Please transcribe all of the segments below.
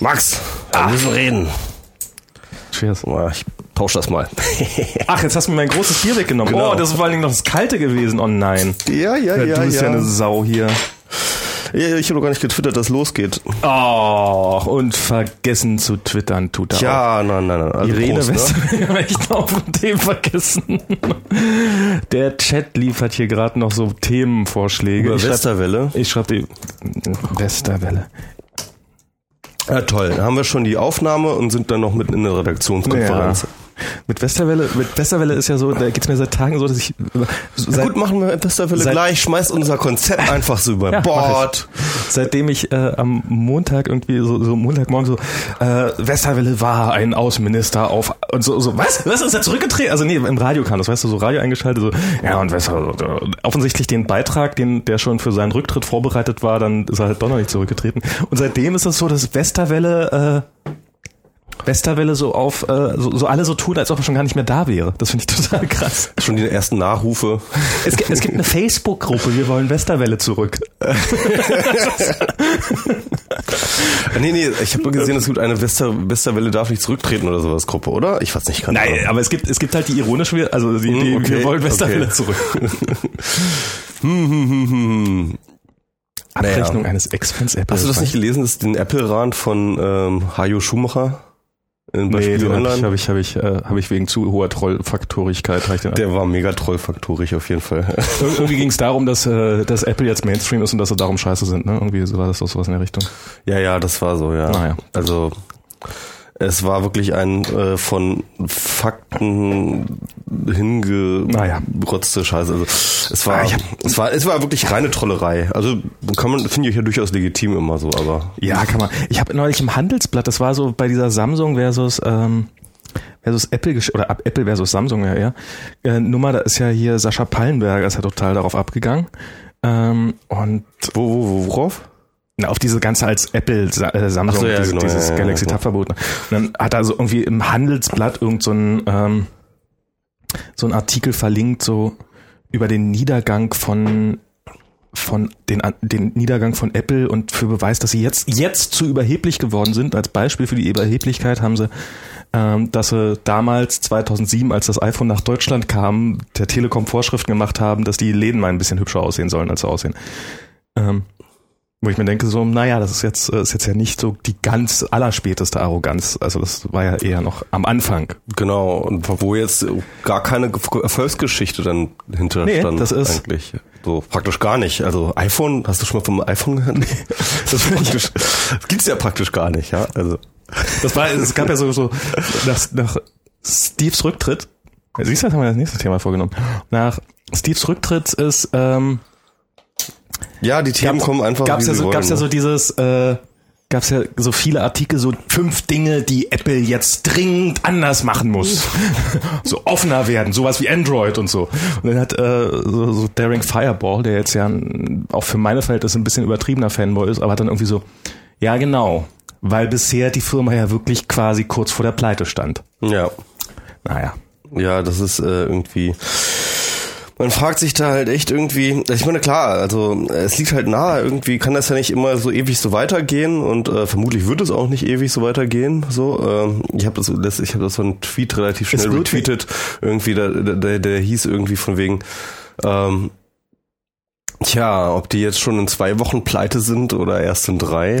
Max, wir müssen reden. Cheers. Ah, Ich tausche das mal. Ach, jetzt hast du mir mein großes Bier weggenommen. Genau. Oh, das ist vor allen Dingen noch das kalte gewesen. Oh nein. ja, ja, du bist ja eine Sau hier. Ja, ich habe noch gar nicht getwittert, dass losgeht. Oh, und vergessen zu twittern tut er auch. Ja, nein, nein, nein. Also Irene Prost, ne? Ich noch von dem vergessen. Der Chat liefert hier gerade noch so Themenvorschläge. Über ich schreib- Westerwelle. Ich schreibe die Westerwelle. Ja, toll. Da haben wir schon die Aufnahme und sind dann noch mitten in der Redaktionskonferenz. Mit Westerwelle, mit Westerwelle ist ja so, da geht's mir seit Tagen so, dass ich so seit, gut, machen wir Westerwelle seit- gleich. Schmeißt unser Konzept einfach so über Ja, Bord. seitdem ich äh, am Montag irgendwie so, so Montagmorgen so äh, Westerwelle war ein Außenminister auf und so so was was ist er zurückgetreten also nee im Radio kam das weißt du so Radio eingeschaltet so ja und Westerwelle offensichtlich den Beitrag den der schon für seinen Rücktritt vorbereitet war dann ist er halt doch noch nicht zurückgetreten und seitdem ist es so dass Westerwelle äh, Westerwelle so auf äh, so, so alle so tun als ob er schon gar nicht mehr da wäre das finde ich total krass Schon die ersten Nachrufe. es, gibt- es gibt eine Facebook-Gruppe wir wollen Westerwelle zurück Nee, nee, ich habe nur gesehen, es gibt eine Wester, Westerwelle darf nicht zurücktreten oder sowas Gruppe, oder? Ich weiß nicht, keine Nein, Ahnung. aber es gibt, es gibt halt die ironische, also die, die Hm, okay, wir wollen Westerwelle okay. zurück. Hm, hm, hm, hm, hm. Abrechnung Naja. eines Ex-Fans Apple. Hast du das nicht gelesen, das ist den Apple-Rahn von ähm, Hajo Schumacher in Nee, Spiegel den habe ich, Online? hab ich, äh, hab ich wegen zu hoher Trollfaktorigkeit. hab ich den- Der war mega trollfaktorig auf jeden Fall. Ir- Irgendwie ging es darum, dass, äh, dass Apple jetzt Mainstream ist und dass sie darum scheiße sind. Ne? Irgendwie so war das doch sowas in der Richtung. ja, ja, das war so, ja. Naja. Also es war wirklich ein äh, von Fakten Naja. hingerotzte Scheiße. Also es war, Ah, hab- es war, es war wirklich reine Trollerei. Also kann man, finde ich ja durchaus legitim immer so, aber Ja, kann man. Ich habe neulich im Handelsblatt, das war so bei dieser Samsung versus ähm, versus Apple oder Apple versus Samsung ja ja äh, Nummer, da ist ja hier Sascha Pallenberger ist ja total darauf abgegangen ähm, und wo, wo, wo worauf? Na, auf diese ganze als Apple äh, Samsung, so, ja, dieses, genau, dieses ja, Galaxy ja. Tab verboten. Und dann hat er so irgendwie im Handelsblatt irgend so ein, ähm, so ein Artikel verlinkt, so über den Niedergang von von den, den Niedergang von Apple und für Beweis, dass sie jetzt, jetzt zu überheblich geworden sind. Als Beispiel für die Überheblichkeit haben sie, ähm, dass sie damals 2007, als das iPhone nach Deutschland kam, der Telekom Vorschriften gemacht haben, dass die Läden mal ein bisschen hübscher aussehen sollen, als sie aussehen. Ähm, wo ich mir denke, so, naja, das ist jetzt, äh, ist jetzt ja nicht so die ganz allerspäteste Arroganz. Also das war ja eher noch am Anfang. Genau, und wo jetzt gar keine Ge- Erfolgsgeschichte dann hinter Nee, stand das ist- eigentlich. So praktisch gar nicht. Also iPhone, hast du schon mal vom iPhone gehört? Das, ist praktisch, das gibt's ja praktisch gar nicht, ja. Also Das war, es gab ja so, so nach, nach Steves Rücktritt, siehst du, das haben wir das nächste Thema vorgenommen. Nach Steves Rücktritt ist, ähm, ja, die Themen kommen einfach. gab's ja so, gab's ja so dieses, äh, gab's ja so viele Artikel, so fünf Dinge, die Apple jetzt dringend anders machen muss. so offener werden, sowas wie Android und so. Und dann hat äh, so, so Daring Fireball, der jetzt ja ein, auch für meine Verhältnisse ein bisschen übertriebener Fanboy ist, aber hat dann irgendwie so, ja genau, weil bisher die Firma ja wirklich quasi kurz vor der Pleite stand. ne? Ja. Naja. Ja, das ist äh, irgendwie. Man fragt sich da halt echt irgendwie, ich meine klar, also es liegt halt nahe, irgendwie kann das ja nicht immer so ewig so weitergehen und äh, vermutlich wird es auch nicht ewig so weitergehen. So, ähm, ich habe das, ich habe das so einen Tweet relativ schnell retweetet, irgendwie, der, der, der hieß irgendwie von wegen, ähm, Tja, ob die jetzt schon in zwei Wochen pleite sind oder erst in drei.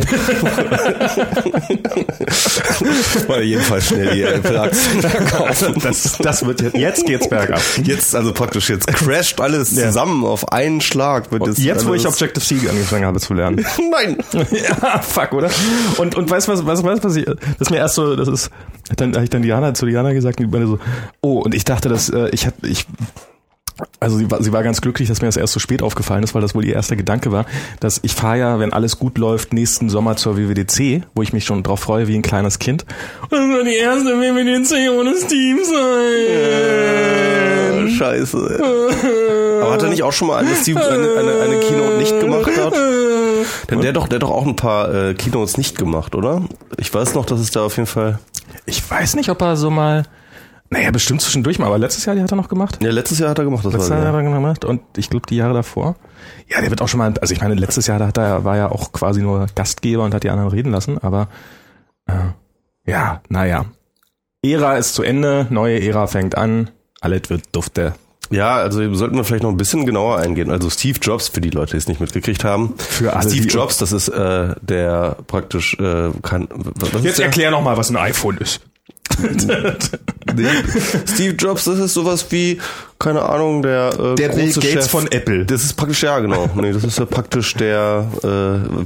Mal jedenfalls schnell die Apple-Aktien verkaufen. Das, das wird jetzt, jetzt geht's bergab. Jetzt, also praktisch, jetzt crasht alles Ja. zusammen auf einen Schlag. Wird Und jetzt, wo ich Objective-C angefangen habe zu lernen. Nein! ja, fuck, oder? Und, und weißt du, was, was, was, was ich, das ist mir erst so, das ist, dann, habe ich dann Diana, zu Diana gesagt, und die meinte so, oh, und ich dachte, dass, äh, ich hab, ich, also sie war, sie war ganz glücklich, dass mir das erst so spät aufgefallen ist, weil das wohl ihr erster Gedanke war, dass ich fahre ja, wenn alles gut läuft, nächsten Sommer zur WWDC, wo ich mich schon drauf freue wie ein kleines Kind. Und das war die erste WWDC ohne Steve sein. Scheiße. Aber hat er nicht auch schon mal eine, Steve, eine, eine, eine Keynote nicht gemacht hat? Denn der doch, der hat doch auch ein paar äh, Keynotes nicht gemacht, oder? Ich weiß noch, dass es da auf jeden Fall. Ich weiß nicht, ob er so mal, Naja, bestimmt zwischendurch mal, aber letztes Jahr, die hat er noch gemacht. Ja, letztes Jahr hat er gemacht, das Letztes war Jahr ja. hat er gemacht und ich glaube die Jahre davor. Ja, der wird auch schon mal, also ich meine, letztes Jahr da hat er, war ja auch quasi nur Gastgeber und hat die anderen reden lassen, aber äh, ja, naja. Ära ist zu Ende, neue Ära fängt an, alles wird dufte. Ja, also sollten wir vielleicht noch ein bisschen genauer eingehen. Also Steve Jobs, für die Leute, die es nicht mitgekriegt haben. Für alle, Steve Jobs, das ist äh, der praktisch äh, kann. Jetzt erklär noch mal, was ein iPhone ist. Nee. Steve Jobs, das ist sowas wie, keine Ahnung, der äh, Der Bill Gates Chef. von Apple. Das ist praktisch, ja genau. Nee, das ist ja praktisch der, äh,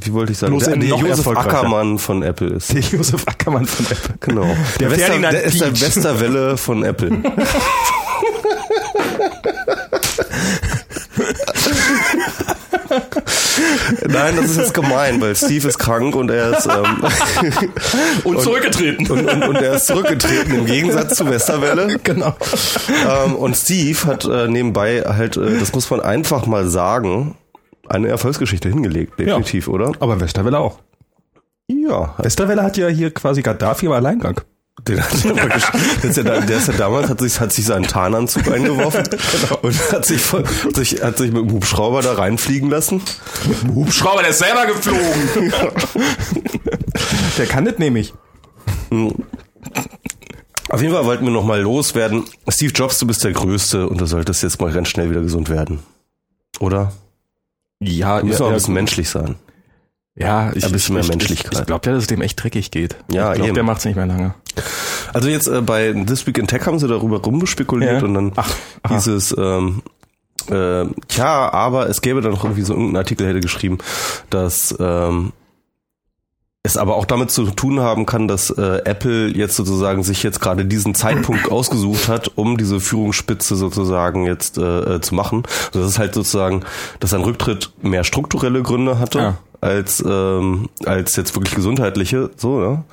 wie wollte ich sagen, Bloß der, der noch Josef. Ackermann von Apple ist. Der Josef Ackermann von Apple. Genau. Der Der, Wester, der ist der. Westerwelle von Apple. Nein, das ist jetzt gemein, weil Steve ist krank und er ist ähm, Und, zurückgetreten. und, und, und er ist zurückgetreten im Gegensatz zu Westerwelle. genau. Ähm, und Steve hat äh, nebenbei halt, äh, das muss man einfach mal sagen, eine Erfolgsgeschichte hingelegt, definitiv, oder? Aber Westerwelle auch. Ja, Westerwelle hat ja hier quasi Gaddafi im Alleingang. Den hat er praktisch, der, ist ja der ist ja damals, hat sich, hat sich seinen Tarnanzug eingeworfen und hat sich, von, hat sich, hat sich mit dem Hubschrauber da reinfliegen lassen. Hubschrauber, der ist selber geflogen. der kann das nämlich. Auf jeden Fall wollten wir nochmal loswerden. Steve Jobs, du bist der Größte und du solltest jetzt mal ganz schnell wieder gesund werden. Oder? Ja, Du musst ja, auch ein ja, bisschen menschlich sein. ja ich, Ein bisschen mehr ich, Menschlichkeit. Ich, ich glaube ja, dass es dem echt dreckig geht. Ja, ich glaube, der macht's nicht mehr lange. Also jetzt äh, bei This Week in Tech haben sie darüber rumspekuliert Ja. und dann Ach, hieß es, ähm, äh, tja, aber es gäbe dann noch irgendwie so irgendein Artikel hätte geschrieben, dass ähm, es aber auch damit zu tun haben kann, dass äh, Apple jetzt sozusagen sich jetzt gerade diesen Zeitpunkt ausgesucht hat, um diese Führungsspitze sozusagen jetzt äh, äh, zu machen. Also das ist halt sozusagen, dass ein Rücktritt mehr strukturelle Gründe hatte. Ja. Als, ähm, als jetzt wirklich gesundheitliche, so, ne?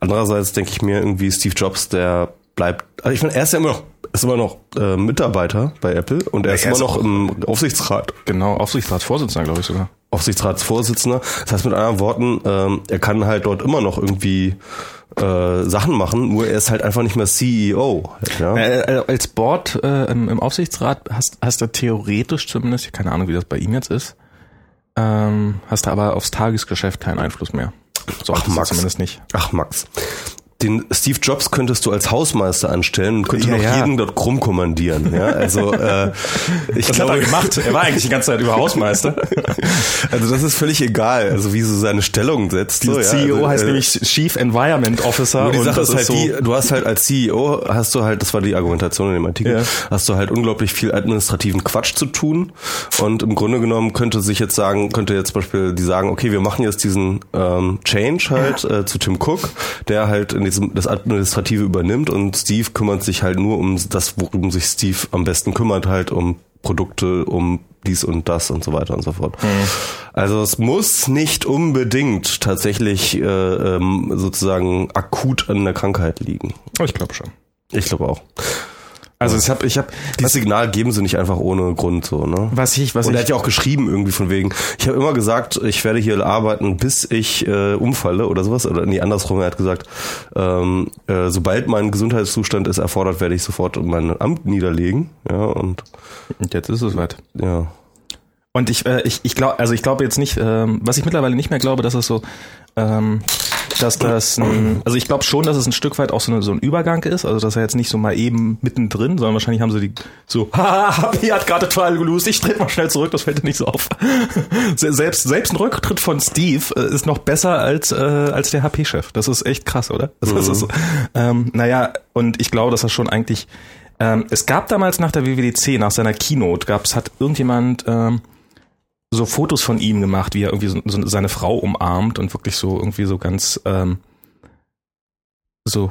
Andererseits denke ich mir irgendwie Steve Jobs, der bleibt, also ich meine, er ist ja immer noch, ist immer noch äh, Mitarbeiter bei Apple und er ist er immer ist noch auch- im Aufsichtsrat. Genau, Aufsichtsratsvorsitzender, glaube ich sogar. Aufsichtsratsvorsitzender. Das heißt mit anderen Worten, ähm, er kann halt dort immer noch irgendwie äh, Sachen machen, nur er ist halt einfach nicht mehr CEO. Ja? Äh, äh, als Board äh, im, im Aufsichtsrat hast, hast du theoretisch zumindest, keine Ahnung, wie das bei ihm jetzt ist, ähm, hast du aber aufs Tagesgeschäft keinen Einfluss mehr. So Ach, Max. zumindest nicht. Ach Max, den Steve Jobs könntest du als Hausmeister anstellen und könnte Ja, noch ja. jeden dort krumm kommandieren. Ja? Also äh, ich Das glaube, hat er gemacht. Er war eigentlich die ganze Zeit über Hausmeister. also das ist völlig egal, also wie so seine Stellung setzt. So, ja? CEO also, heißt äh, nämlich Chief Environment Officer. Nur die und Sache ist halt so, die, du hast halt als CEO, hast du halt, das war die Argumentation in dem Artikel, Ja. hast du halt unglaublich viel administrativen Quatsch zu tun und im Grunde genommen könnte sich jetzt sagen, könnte jetzt zum Beispiel die sagen, okay, wir machen jetzt diesen ähm, Change halt äh, zu Tim Cook, der halt in diesem, das Administrative übernimmt und Steve kümmert sich halt nur um das, worum sich Steve am besten kümmert, halt um Produkte, um dies und das und so weiter und so fort. Also es muss nicht unbedingt tatsächlich äh, ähm, sozusagen akut an der Krankheit liegen. Ich glaube schon. Ich glaube auch. Also ich habe, ich habe, Dieses Signal geben sie nicht einfach ohne Grund so, ne? was ich, was Und er ich, hat ja auch geschrieben irgendwie von wegen, ich habe immer gesagt, ich werde hier arbeiten, bis ich äh, umfalle oder sowas. Oder nee, andersrum, er hat gesagt, ähm, äh, sobald mein Gesundheitszustand es erfordert, werde ich sofort mein Amt niederlegen. Ja, und und jetzt ist es weit. ja. Und ich, äh, ich, ich glaube, also ich glaube jetzt nicht, ähm, was ich mittlerweile nicht mehr glaube, dass es so, ähm, dass das, ein, also ich glaube schon, dass es ein Stück weit auch so, eine, so ein Übergang ist, also dass er jetzt nicht so mal eben mittendrin, sondern wahrscheinlich haben sie die so, haha, Happy hat gerade total gelöst, ich trete mal schnell zurück, das fällt dir nicht so auf. Se- selbst, selbst ein Rücktritt von Steve äh, ist noch besser als, äh, als der HP-Chef. Das ist echt krass, oder? Das ist, so, ähm, naja, und ich glaube, dass das schon eigentlich, ähm, es gab damals nach der WWDC, nach seiner Keynote, gab's, hat irgendjemand, ähm, so Fotos von ihm gemacht, wie er irgendwie so, so seine Frau umarmt und wirklich so irgendwie so ganz ähm, so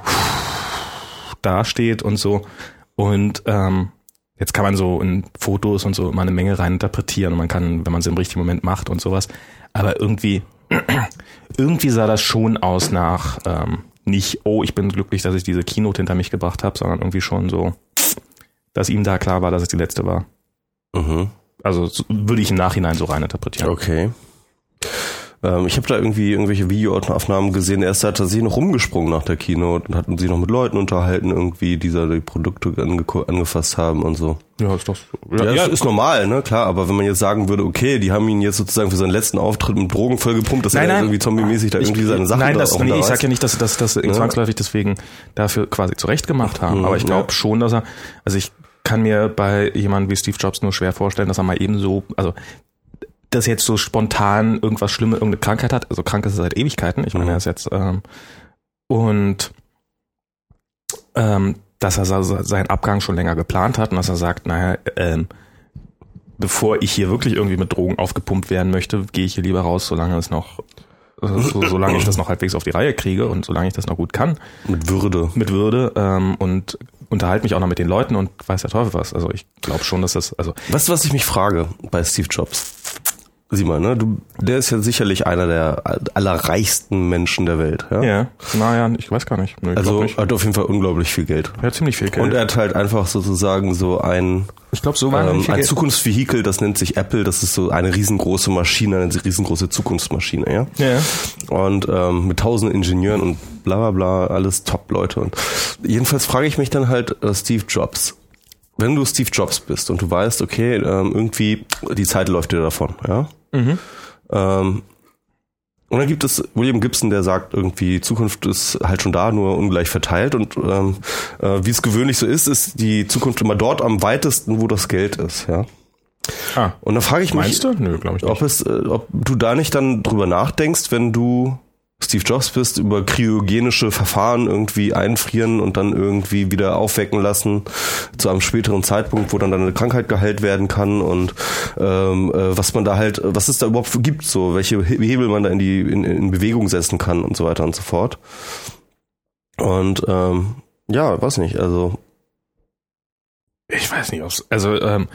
dasteht und so. Und ähm, jetzt kann man so in Fotos und so immer eine Menge rein interpretieren und man kann, wenn man es im richtigen Moment macht und sowas. Aber irgendwie, irgendwie sah das schon aus nach ähm, nicht, oh, ich bin glücklich, dass ich diese Keynote hinter mich gebracht habe, sondern irgendwie schon so, dass ihm da klar war, dass es die letzte war. Mhm. Also so, würde ich im Nachhinein so rein interpretieren. Okay. Ähm, ich habe da irgendwie irgendwelche Videoaufnahmen gesehen. Er ist da tatsächlich noch rumgesprungen nach der Keynote und hatten sich noch mit Leuten unterhalten, irgendwie, die da die Produkte ange angefasst haben und so. Ja, ist doch ja, ja, ist normal, ne, klar, aber wenn man jetzt sagen würde, okay, die haben ihn jetzt sozusagen für seinen letzten Auftritt mit Drogen vollgepumpt, dass Nein, er nein. irgendwie zombie-mäßig da irgendwie seine Sachen Nein, da das, auch nee, ich sag ja nicht, dass dass das zwangsläufig deswegen dafür quasi zurecht gemacht haben. Mhm, aber ich glaube ja. schon, dass er, also ich kann mir bei jemandem wie Steve Jobs nur schwer vorstellen, dass er mal eben so, also dass jetzt so spontan irgendwas Schlimmes, irgendeine Krankheit hat. Also krank ist er seit Ewigkeiten. Ich meine, Mhm. er ist jetzt ähm, und ähm, dass er seinen Abgang schon länger geplant hat und dass er sagt, naja, ähm, bevor ich hier wirklich irgendwie mit Drogen aufgepumpt werden möchte, gehe ich hier lieber raus, solange es noch, so, solange ich das noch halbwegs auf die Reihe kriege und solange ich das noch gut kann, Mit Würde. mit Würde ähm, und unterhalte mich auch noch mit den Leuten und weiß der Teufel was. Also ich glaube schon, dass das, also Weißt du, was ich mich frage bei Steve Jobs? Sieh mal, ne? Du, der ist ja sicherlich einer der allerreichsten Menschen der Welt. Ja? ja, naja, ich weiß gar nicht. Ich Also glaub nicht. hat auf jeden Fall unglaublich viel Geld. Er hat ziemlich viel Geld. Und er hat halt einfach sozusagen so ein, ich glaube, so ähm, ein Geld. Zukunftsvehikel, das nennt sich Apple, das ist so eine riesengroße Maschine, eine riesengroße Zukunftsmaschine, ja. Ja. Und ähm, mit tausenden Ingenieuren und bla bla bla, alles Top-Leute. Und jedenfalls frage ich mich dann halt, äh, Steve Jobs, wenn du Steve Jobs bist und du weißt, okay, ähm, irgendwie die Zeit läuft dir davon, ja. Mhm. Ähm, und dann gibt es William Gibson, der sagt irgendwie, die Zukunft ist halt schon da, nur ungleich verteilt. Und ähm, äh, wie es gewöhnlich so ist, ist die Zukunft immer dort am weitesten, wo das Geld ist. Ja. Ah, Und da frage ich mich, meinst du? Nö, ich ob es, äh, ob du da nicht dann drüber nachdenkst, wenn du Steve Jobs bist, über kryogenische Verfahren irgendwie einfrieren und dann irgendwie wieder aufwecken lassen zu einem späteren Zeitpunkt, wo dann deine Krankheit geheilt werden kann und ähm, äh, was man da halt, was es da überhaupt gibt, so welche He- Hebel man da in die in, in Bewegung setzen kann und so weiter und so fort. Und ähm, ja, weiß nicht, also Ich weiß nicht, ob's, also, ähm,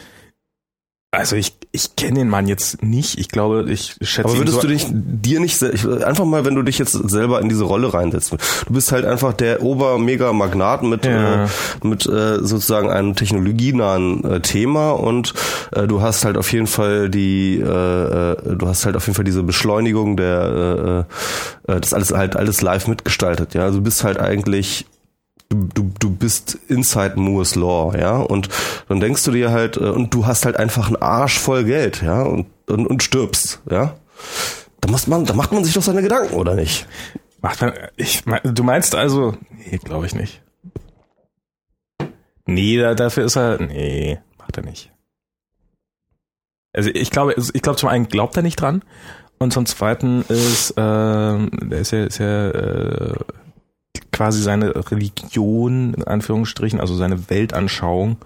also ich, ich kenne den Mann jetzt nicht. Ich glaube, ich schätze Aber würdest so, du dich dir nicht ich- einfach mal, wenn du dich jetzt selber in diese Rolle reinsetzt, du bist halt einfach der Ober-Mega-Magnat mit Ja. äh, mit äh, sozusagen einem technologienahen äh, Thema und äh, du hast halt auf jeden Fall die, äh, äh, du hast halt auf jeden Fall diese Beschleunigung der, äh, äh, das alles halt alles live mitgestaltet, ja. Also du bist halt eigentlich du, du, bist inside Moore's Law, ja, und dann denkst du dir halt, äh, und du hast halt einfach einen Arsch voll Geld, ja, und, und, und stirbst, ja. Da muss man, da macht man sich doch seine Gedanken, oder nicht? macht man, ich, du meinst also, nee, glaube ich nicht. Nee, da, dafür ist er, nee, macht er nicht. Also ich glaube, ich glaube zum einen glaubt er nicht dran und zum zweiten ist, ähm, der ist ja, ist ja äh, quasi seine Religion in Anführungsstrichen, also seine Weltanschauung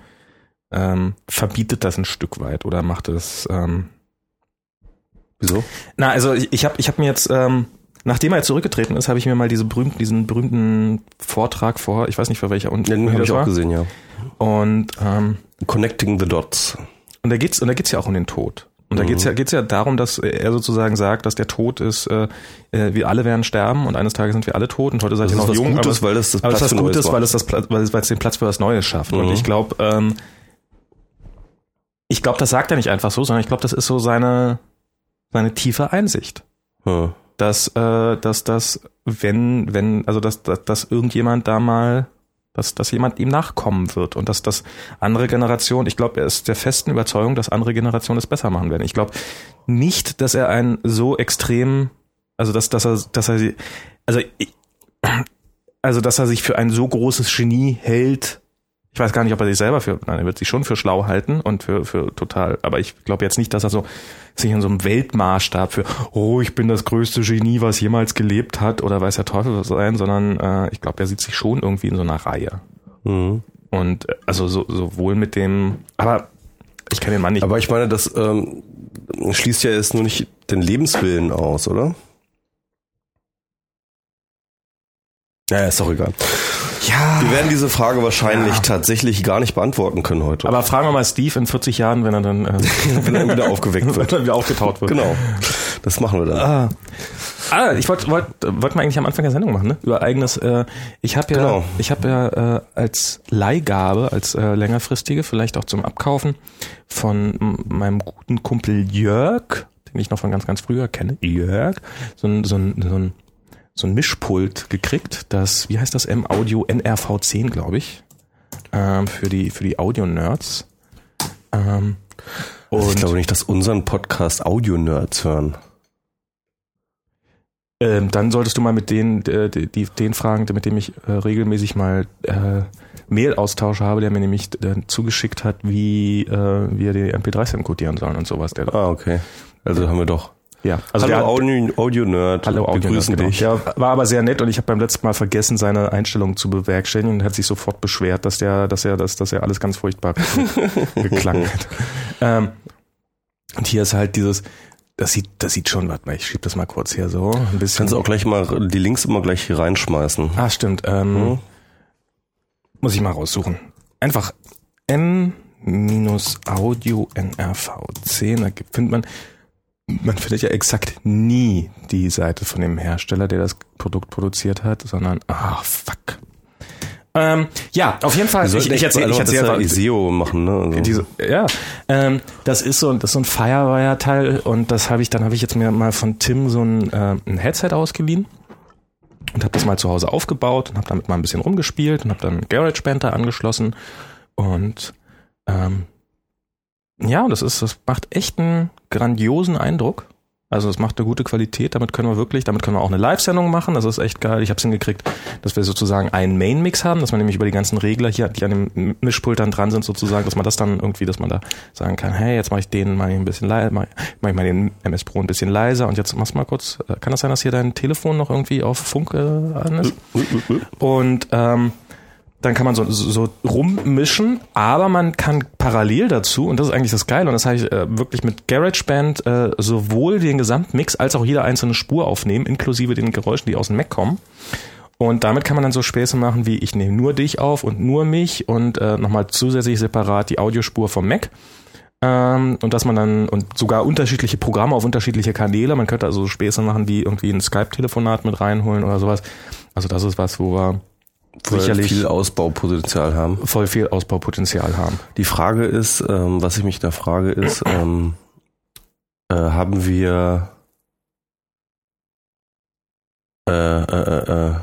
ähm, verbietet das ein Stück weit oder macht es ähm, Wieso? na, also ich, ich habe ich hab mir jetzt, ähm, nachdem er zurückgetreten ist, habe ich mir mal diese berühmten, diesen berühmten Vortrag vor, ich weiß nicht für welcher und Ja, den habe ich auch gesehen, ja. Und, ähm, Connecting the Dots. und da geht's und da geht's ja auch um den Tod. Und da geht's ja geht's ja darum, dass er sozusagen sagt, dass der Tod ist, äh, äh, wir alle werden sterben und eines Tages sind wir alle tot und heute seid Das ihr noch jung, Gutes, aber, weil das das Platz ist was Gutes, weil es das Platz, weil es weil es den Platz für was Neues schafft. Und Mhm. ich glaube, ähm, ich glaube, das sagt er nicht einfach so, sondern ich glaube, das ist so seine seine tiefe Einsicht. Hm. dass äh, dass das wenn wenn also dass dass, dass irgendjemand da mal dass dass jemand ihm nachkommen wird und dass das andere Generation ich glaube er ist der festen Überzeugung dass andere Generationen es besser machen werden. Ich glaube nicht dass er ein so extrem also dass dass er dass er also ich, also dass er sich für ein so großes Genie hält ich weiß gar nicht, ob er sich selber für, nein, er wird sich schon für schlau halten und für, für total, aber ich glaube jetzt nicht, dass er so sich in so einem Weltmaßstab für, oh, ich bin das größte Genie, was jemals gelebt hat oder weiß der Teufel was sein, sondern äh, ich glaube, er sieht sich schon irgendwie in so einer Reihe. Mhm. Und äh, also so, sowohl mit dem, aber ich kann den Mann nicht. Aber ich meine, das ähm, schließt ja jetzt nur nicht den Lebenswillen aus, oder? Ja, ist doch egal. Ja, Wir werden diese Frage wahrscheinlich Ja. tatsächlich gar nicht beantworten können heute. aber fragen wir mal Steve in 40 Jahren, wenn er dann, äh, wenn er wieder aufgeweckt wenn wird. er wieder aufgetaut wird. Genau. Das machen wir dann. Ah, ah ich wollte wollt, wollt wir eigentlich am Anfang der Sendung machen, ne? Über eigenes. Äh, ich habe ja, Genau. ich habe ja äh, als Leihgabe, als äh, längerfristige, vielleicht auch zum Abkaufen von meinem guten Kumpel Jörg, den ich noch von ganz, ganz früher kenne, Jörg, so ein, so ein, so ein, so ein Mischpult gekriegt, das, wie heißt das, M-Audio NRV10, glaube ich, ähm, für die, für die Audio-Nerds. Ähm, also ich glaube nicht, dass unseren Podcast Audio-Nerds hören. Ähm, dann solltest du mal mit denen, äh, die, den fragen, mit dem ich äh, regelmäßig mal äh, Mail-Austausch habe, der mir nämlich äh, zugeschickt hat, wie äh, wir die MP3s encodieren sollen und sowas. Ah, okay. Also haben wir doch. Ja, also hallo Audio, Audio Nerd. Hallo Audio begrüßen Nerd, dich. Genau. Ja, war aber sehr nett und ich habe beim letzten Mal vergessen, seine Einstellungen zu bewerkstelligen und hat sich sofort beschwert, dass der, dass er, dass, dass er alles ganz furchtbar geklang hat. Ähm, und hier ist halt dieses, das sieht, das sieht schon, warte mal, ich schieb das mal kurz hier so. Ein bisschen. Kannst du auch gleich mal die Links immer gleich hier reinschmeißen. Ah, stimmt. Ähm, hm? Muss ich mal raussuchen. Einfach M-Audio NRV10, da findet man, man findet ja exakt nie die Seite von dem Hersteller, der das Produkt produziert hat, sondern, ah, fuck. Ähm, ja, auf jeden Fall. Ich, ich erzähle ich erzähl einfach ISEO machen, ne? Also. Diese, ja, ähm, das ist so, das ist so ein Firewire-Teil und das habe ich, dann habe ich jetzt mir mal von Tim so ein, äh, ein Headset ausgeliehen und habe das mal zu Hause aufgebaut und habe damit mal ein bisschen rumgespielt und habe dann GarageBand da angeschlossen und ähm, ja, das ist, das macht echt einen grandiosen Eindruck. Also es macht eine gute Qualität, damit können wir wirklich, damit können wir auch eine Live-Sendung machen, das ist echt geil. Ich habe es hingekriegt, dass wir sozusagen einen Main-Mix haben, dass man nämlich über die ganzen Regler hier, die an dem Mischpult dann dran sind, sozusagen, dass man das dann irgendwie, dass man da sagen kann, hey, jetzt mache ich den mal ein bisschen leiser, mach, mach ich mal den MS Pro ein bisschen leiser und jetzt mach's mal kurz, äh, kann das sein, dass hier dein Telefon noch irgendwie auf Funk äh, an ist? Und ähm, dann kann man so, so rummischen, aber man kann parallel dazu, und das ist eigentlich das Geile, und das habe ich äh, wirklich mit GarageBand äh, sowohl den Gesamtmix als auch jede einzelne Spur aufnehmen, inklusive den Geräuschen, die aus dem Mac kommen. Und damit kann man dann so Späße machen, wie ich nehme nur dich auf und nur mich und äh, nochmal zusätzlich separat die Audiospur vom Mac. Ähm, und dass man dann, und sogar unterschiedliche Programme auf unterschiedliche Kanäle, man könnte also Späße machen, wie irgendwie ein Skype-Telefonat mit reinholen oder sowas. Also das ist was, wo wir sicherlich viel Ausbaupotenzial haben. Voll viel Ausbaupotenzial haben. Die Frage ist, ähm, was ich mich da frage, ist, ähm, äh, haben wir äh, äh, äh,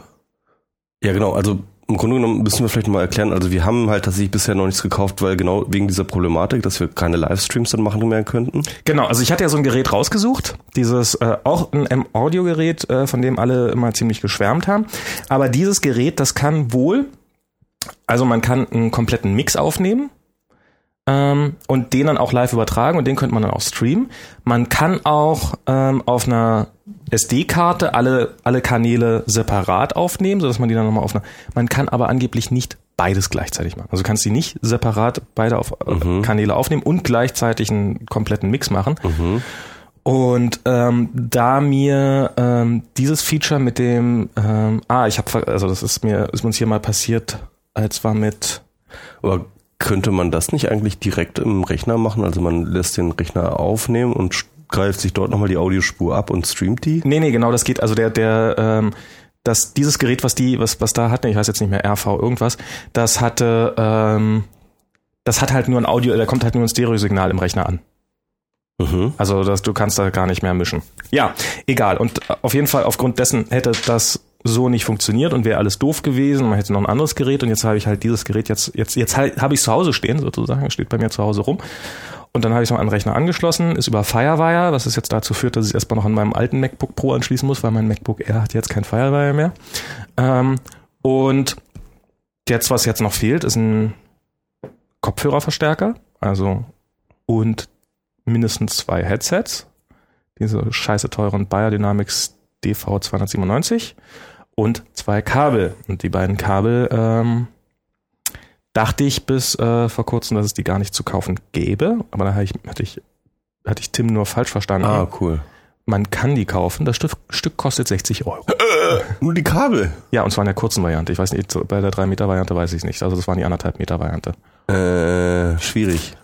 ja genau, also im Grunde genommen müssen wir vielleicht mal erklären, also wir haben halt tatsächlich bisher noch nichts gekauft, weil genau wegen dieser Problematik, dass wir keine Livestreams dann machen mehr könnten. Genau, also ich hatte ja so ein Gerät rausgesucht, dieses äh, auch ein M-Audio-Gerät, äh, von dem alle immer ziemlich geschwärmt haben. Aber dieses Gerät, das kann wohl, also man kann einen kompletten Mix aufnehmen, ähm, und den dann auch live übertragen und den könnte man dann auch streamen. Man kann auch ähm, auf einer SD-Karte alle, alle Kanäle separat aufnehmen, sodass man die dann nochmal auf einer. Man kann aber angeblich nicht beides gleichzeitig machen. Also du kannst sie nicht separat beide auf äh, mhm. Kanäle aufnehmen und gleichzeitig einen kompletten Mix machen. Mhm. Und ähm, da mir ähm, dieses Feature mit dem, ähm, ah, ich habe, also das ist mir, ist uns hier mal passiert, als war mit. Aber könnte man das nicht eigentlich direkt im Rechner machen? Also man lässt den Rechner aufnehmen und greift sich dort nochmal die Audiospur ab und streamt die? Nee, nee, genau, das geht. Also der, der, ähm, das, dieses Gerät, was die, was, was da hatte, ich weiß jetzt nicht mehr, RV irgendwas, das hatte, ähm, das hat halt nur ein Audio, da kommt halt nur ein Stereosignal im Rechner an. Mhm. Also das, du kannst da gar nicht mehr mischen. Ja, egal. Und auf jeden Fall aufgrund dessen hätte das so nicht funktioniert und wäre alles doof gewesen. Man hätte noch ein anderes Gerät und jetzt habe ich halt dieses Gerät jetzt, jetzt, jetzt halt, habe ich zu Hause stehen sozusagen, steht bei mir zu Hause rum. Und dann habe ich es noch an den Rechner angeschlossen, ist über Firewire, was es jetzt dazu führt, dass ich erstmal noch an meinem alten MacBook Pro anschließen muss, weil mein MacBook Air hat jetzt kein Firewire mehr. Ähm, und jetzt, was jetzt noch fehlt, ist ein Kopfhörerverstärker, also und mindestens zwei Headsets. Diese scheiße teuren Biodynamics DV297 und zwei Kabel. Und die beiden Kabel ähm, dachte ich bis äh, vor kurzem, dass es die gar nicht zu kaufen gäbe. Aber da hatte ich, hatte ich, hatte ich Tim nur falsch verstanden. Ah, cool. Man kann die kaufen. Das Stück, Stück kostet 60 Euro. Äh, nur die Kabel? Ja, und zwar in der kurzen Variante. Ich weiß nicht, bei der 3 Meter Variante weiß ich es nicht. Also das waren die anderthalb Meter Variante. Äh, schwierig.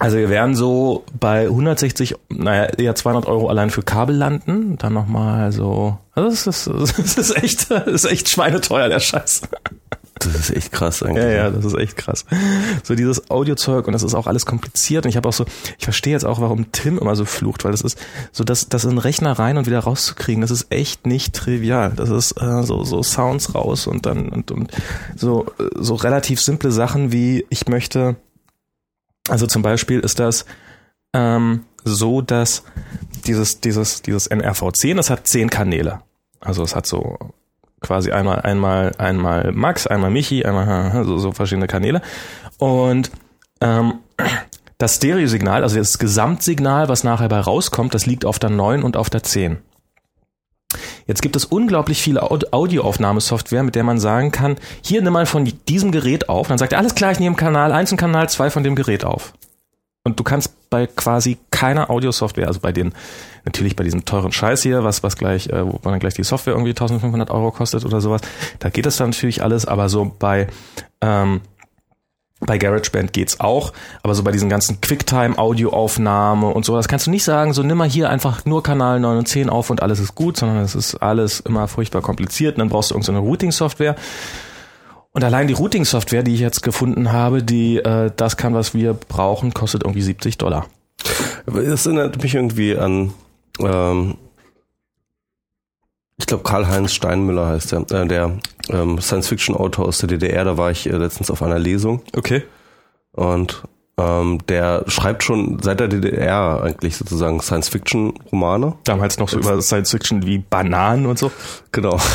Also wir werden so bei 160, naja, eher 200 Euro allein für Kabel landen. Dann nochmal so, also das ist, das ist echt, das ist echt schweineteuer, der Scheiß. Das ist echt krass eigentlich. Ja, ja, das ist echt krass. So dieses Audiozeug und das ist auch alles kompliziert und ich habe auch so, ich verstehe jetzt auch, warum Tim immer so flucht, weil das ist so, das, das in den Rechner rein und wieder rauszukriegen, das ist echt nicht trivial. Das ist äh, so, so Sounds raus und dann und, und so, so relativ simple Sachen wie ich möchte, also zum Beispiel ist das ähm, so, dass dieses, dieses, dieses NRV10, das hat zehn Kanäle. Also es hat so quasi einmal, einmal, einmal Max, einmal Michi, einmal so, so verschiedene Kanäle. Und ähm, das Stereosignal, also das Gesamtsignal, was nachher bei rauskommt, das liegt auf der 9 und auf der 10. Jetzt gibt es unglaublich viele Audioaufnahmesoftware, mit der man sagen kann, hier nimm mal von diesem Gerät auf. Und dann sagt er, alles klar, ich nehme Kanal 1 und Kanal 2 von dem Gerät auf. Und du kannst bei quasi keiner Audiosoftware, also bei den, natürlich bei diesem teuren Scheiß hier, was, was gleich, äh, wo dann gleich die Software irgendwie 1500 Euro kostet oder sowas, da geht das dann natürlich alles, aber so bei, ähm, bei GarageBand geht's auch, aber so bei diesen ganzen Quicktime-Audioaufnahme und so, das kannst du nicht sagen, so nimm mal hier einfach nur Kanal 9 und 10 auf und alles ist gut, sondern es ist alles immer furchtbar kompliziert und dann brauchst du irgendeine so Routing-Software und allein die Routing-Software, die ich jetzt gefunden habe, die äh, das kann, was wir brauchen, kostet irgendwie 70 Dollar. Das erinnert mich irgendwie an, ähm, ich glaube Karl-Heinz Steinmüller heißt der, äh, der ähm, Science-Fiction-Autor aus der DDR. Da war ich äh, letztens auf einer Lesung. Okay. Und ähm, der schreibt schon seit der DDR eigentlich sozusagen Science-Fiction-Romane. Damals noch so über Science-Fiction wie Bananen und so. Genau.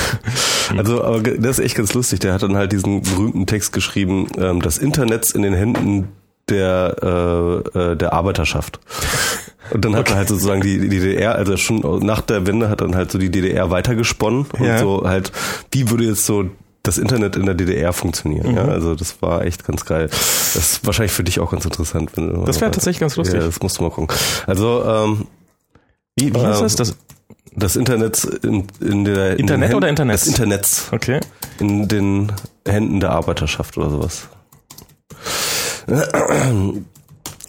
Also, aber das ist echt ganz lustig. Der hat dann halt diesen berühmten Text geschrieben, ähm, das Internet in den Händen der äh, äh, der Arbeiterschaft. Und dann hat okay. er halt sozusagen die, die DDR, also schon nach der Wende hat dann halt so die DDR weitergesponnen und ja. so halt, wie würde jetzt so das Internet in der DDR funktionieren. Mhm. Ja, also das war echt ganz geil. Das ist wahrscheinlich für dich auch ganz interessant. Wenn das wäre tatsächlich ganz lustig. Ja, das musst du mal gucken. Also ähm, wie, wie heißt das? das? Das Internet in, in der in Internet oder Internet? Das Internet. Okay. In den Händen der Arbeiterschaft oder sowas.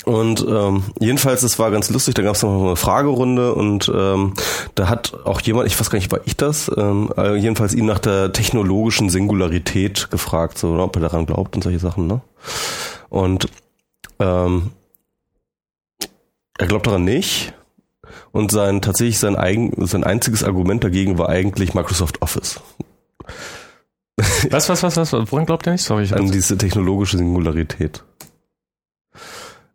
Und ähm, jedenfalls, es war ganz lustig, da gab es noch eine Fragerunde und ähm, da hat auch jemand, ich weiß gar nicht, war ich das, ähm, äh, jedenfalls ihn nach der technologischen Singularität gefragt, so, ob er daran glaubt und solche Sachen, ne? Und ähm, er glaubt daran nicht. Und sein tatsächlich sein eigen, sein einziges Argument dagegen war eigentlich Microsoft Office. Was, was, was, was? Woran glaubt er nicht? Sorry. Ich An diese technologische Singularität.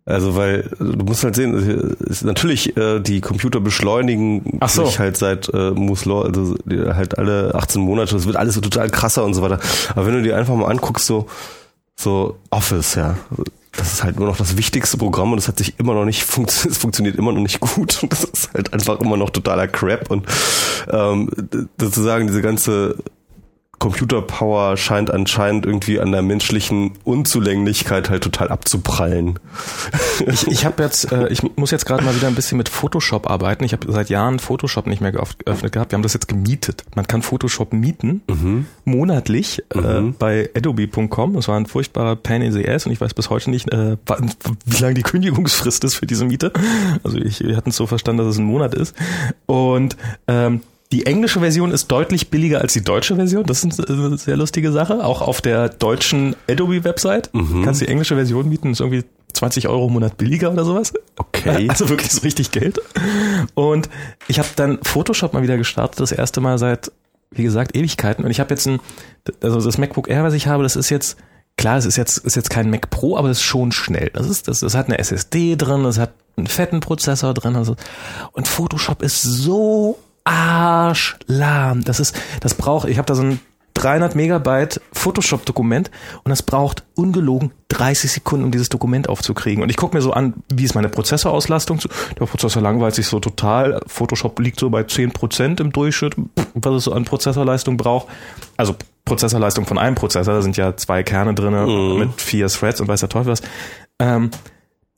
Also weil du musst halt sehen, ist natürlich äh, die Computer beschleunigen Ach so. sich halt seit äh, Moore's Law, also halt alle 18 Monate, das wird alles so total krasser und so weiter. Aber wenn du dir einfach mal anguckst, so so Office, ja, das ist halt nur noch das wichtigste Programm und es hat sich immer noch nicht funkt es funktioniert immer noch nicht gut und das ist halt einfach immer noch totaler Crap und ähm, sozusagen diese ganze Computerpower scheint anscheinend irgendwie an der menschlichen Unzulänglichkeit halt total abzuprallen. Ich, ich habe jetzt, äh, ich muss jetzt gerade mal wieder ein bisschen mit Photoshop arbeiten. Ich habe seit Jahren Photoshop nicht mehr geöffnet gehabt. Wir haben das jetzt gemietet. Man kann Photoshop mieten, mhm. monatlich äh, mhm. äh, bei adobe.com. Das war ein furchtbarer Pain in the ass und ich weiß bis heute nicht, äh, wie lange die Kündigungsfrist ist für diese Miete. Also ich, wir hatten es so verstanden, dass es ein Monat ist. Und ähm, die englische Version ist deutlich billiger als die deutsche Version. Das ist eine sehr lustige Sache. Auch auf der deutschen Adobe-Website mhm. kannst du die englische Version mieten. Ist irgendwie 20 Euro im Monat billiger oder sowas. Okay. Also wirklich so richtig Geld. Und ich habe dann Photoshop mal wieder gestartet. Das erste Mal seit, wie gesagt, Ewigkeiten. Und ich habe jetzt ein, also das MacBook Air, was ich habe, das ist jetzt Klar, es ist jetzt, ist jetzt kein Mac Pro, aber es ist schon schnell. Das ist, das, das hat eine SSD drin, es hat einen fetten Prozessor drin. Also, und Photoshop ist so arschlahm. Das ist, das braucht, ich habe da so ein 300 Megabyte Photoshop-Dokument und das braucht ungelogen 30 Sekunden, um dieses Dokument aufzukriegen. Und ich gucke mir so an, wie ist meine Prozessorauslastung. Der Prozessor langweilt sich so total. Photoshop liegt so bei 10% im Durchschnitt, was es so an Prozessorleistung braucht. Also Prozessorleistung von einem Prozessor, da sind ja zwei Kerne drin mhm. mit vier Threads und weiß der Teufel was. Ähm,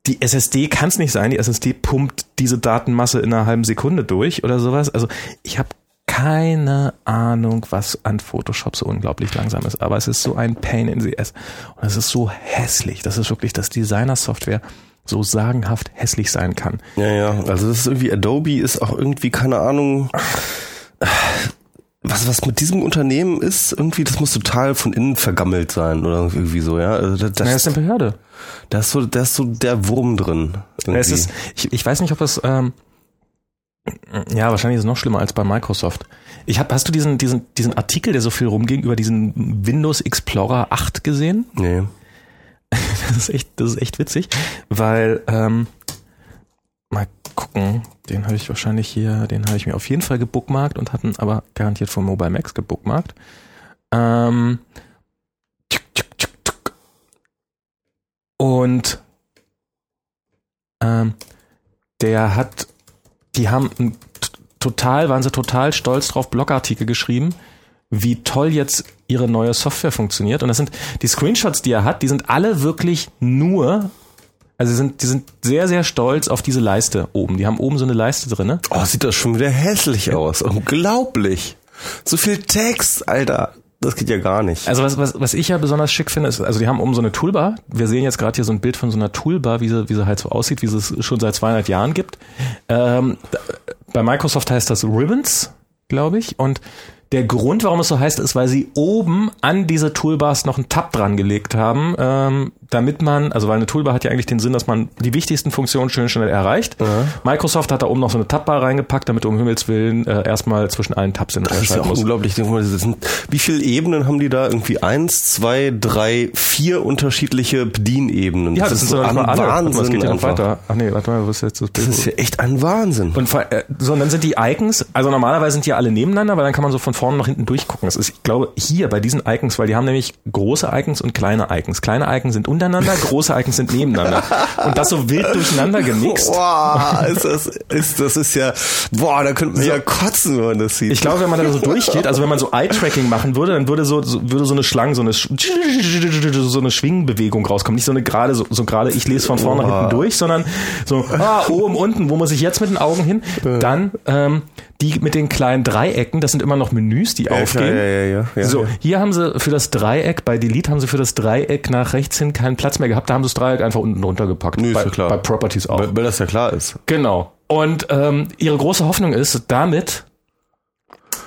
die SSD kann es nicht sein. Die SSD pumpt diese Datenmasse in einer halben Sekunde durch oder sowas. Also ich habe keine Ahnung, was an Photoshop so unglaublich langsam ist, aber es ist so ein Pain in the ass. Und es ist so hässlich. Das ist wirklich das Designer-Software so sagenhaft hässlich sein kann. Ja, ja. Also das ist irgendwie Adobe ist auch irgendwie keine Ahnung was, was mit diesem Unternehmen ist, irgendwie, das muss total von innen vergammelt sein oder irgendwie so, ja. Also das, Das ist eine Behörde. Da ist so, da ist so der Wurm drin. Irgendwie. Es ist, ich, ich weiß nicht, ob es, ähm, ja, wahrscheinlich ist es noch schlimmer als bei Microsoft. Ich hab, hast du diesen, diesen, diesen Artikel, der so viel rumging, über diesen Windows Explorer 8 gesehen? nee. Das ist echt, das ist echt witzig, weil, ähm, mal gucken, den habe ich wahrscheinlich hier, den habe ich mir auf jeden Fall gebookmarkt und hatten aber garantiert von Mobile Max gebookmarkt. Ähm, und ähm, der hat, die haben ein, total, waren sie total stolz drauf, Blogartikel geschrieben, wie toll jetzt ihre neue Software funktioniert. Und das sind die Screenshots, die er hat, die sind alle wirklich nur, also sie sind, die sind sehr, sehr stolz auf diese Leiste oben. Die haben oben so eine Leiste drinne. Oh, sieht das schon wieder hässlich aus. Unglaublich. So viel Text, Alter. Das geht ja gar nicht. Also was, was, was ich ja besonders schick finde, ist, also die haben oben so eine Toolbar. Wir sehen jetzt gerade hier so ein Bild von so einer Toolbar, wie sie, wie sie halt so aussieht, wie sie es schon seit 200 Jahren gibt. Ähm, bei Microsoft heißt das Ribbons, glaube ich. Und der Grund, warum es so heißt, ist, weil sie oben an diese Toolbars noch einen Tab dran gelegt haben, ähm, damit man, also weil eine Toolbar hat ja eigentlich den Sinn, dass man die wichtigsten Funktionen schön schnell erreicht. Microsoft hat da oben noch so eine Tabbar reingepackt, damit du um Himmels Willen äh, erstmal zwischen allen Tabs in Das ist ja auch musst. unglaublich. Das wie viele Ebenen haben die da? Irgendwie eins, zwei, drei, vier unterschiedliche Bedienebenen. Ja, das, sind so ein mal, Wahnsinn. es geht ja noch weiter. Ach nee, warte mal, was ist jetzt das Bild? Das ist ja echt ein Wahnsinn. Und äh, so, und dann sind die Icons, also normalerweise sind die alle nebeneinander, weil dann kann man so von vorne nach hinten durchgucken. Das ist, ich glaube, hier bei diesen Icons, weil die haben nämlich große Icons und kleine Icons. Kleine Icons sind untereinander, große Icons sind nebeneinander. Und das so wild durcheinander gemixt. Boah, ist das, ist, das ist ja, boah, da könnte man ja kotzen, wenn man das sieht. Ich glaube, wenn man da so durchgeht, also wenn man so Eye-Tracking machen würde, dann würde so, so würde so eine Schlange, so eine so eine Schwingbewegung rauskommen. Nicht so eine gerade, so, so gerade, ich lese von vorne nach hinten durch, sondern so, ah, oben, unten, wo muss ich jetzt mit den Augen hin? Dann ähm, die mit den kleinen Dreiecken, das sind immer noch Menüs, die aufgehen. ja, ja, ja, ja, so, ja. hier haben sie für das Dreieck, bei Delete haben sie für das Dreieck nach rechts hin keinen Platz mehr gehabt, da haben sie das Dreieck einfach unten drunter gepackt. Nö, ist bei, ja klar. bei Properties auch. weil, weil das ja klar ist. Genau. Und ähm, ihre große Hoffnung ist, damit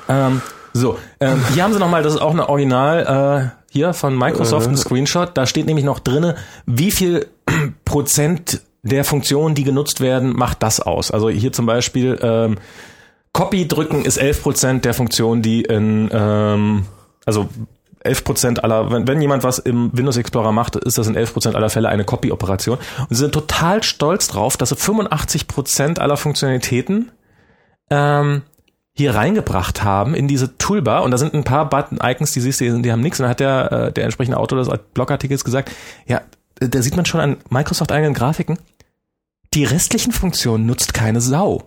ähm, so, ähm, hier haben sie nochmal, das ist auch eine Original äh, hier von Microsoft, ein Screenshot. Da steht nämlich noch drinne, wie viel Prozent der Funktionen, die genutzt werden, macht das aus. Also hier zum Beispiel ähm, Copy drücken ist 11 Prozent der Funktionen, die in ähm, also 11 Prozent aller, wenn, wenn jemand was im Windows Explorer macht, ist das in 11 Prozent aller Fälle eine Copy-Operation. Und sie sind total stolz drauf, dass sie 85 Prozent aller Funktionalitäten ähm, hier reingebracht haben in diese Toolbar. Und da sind ein paar Button-Icons, die siehst du, die haben nichts. Und dann hat der, äh, der entsprechende Autor des Blogartikels gesagt, ja, da sieht man schon an Microsoft-eigenen Grafiken, die restlichen Funktionen nutzt keine Sau.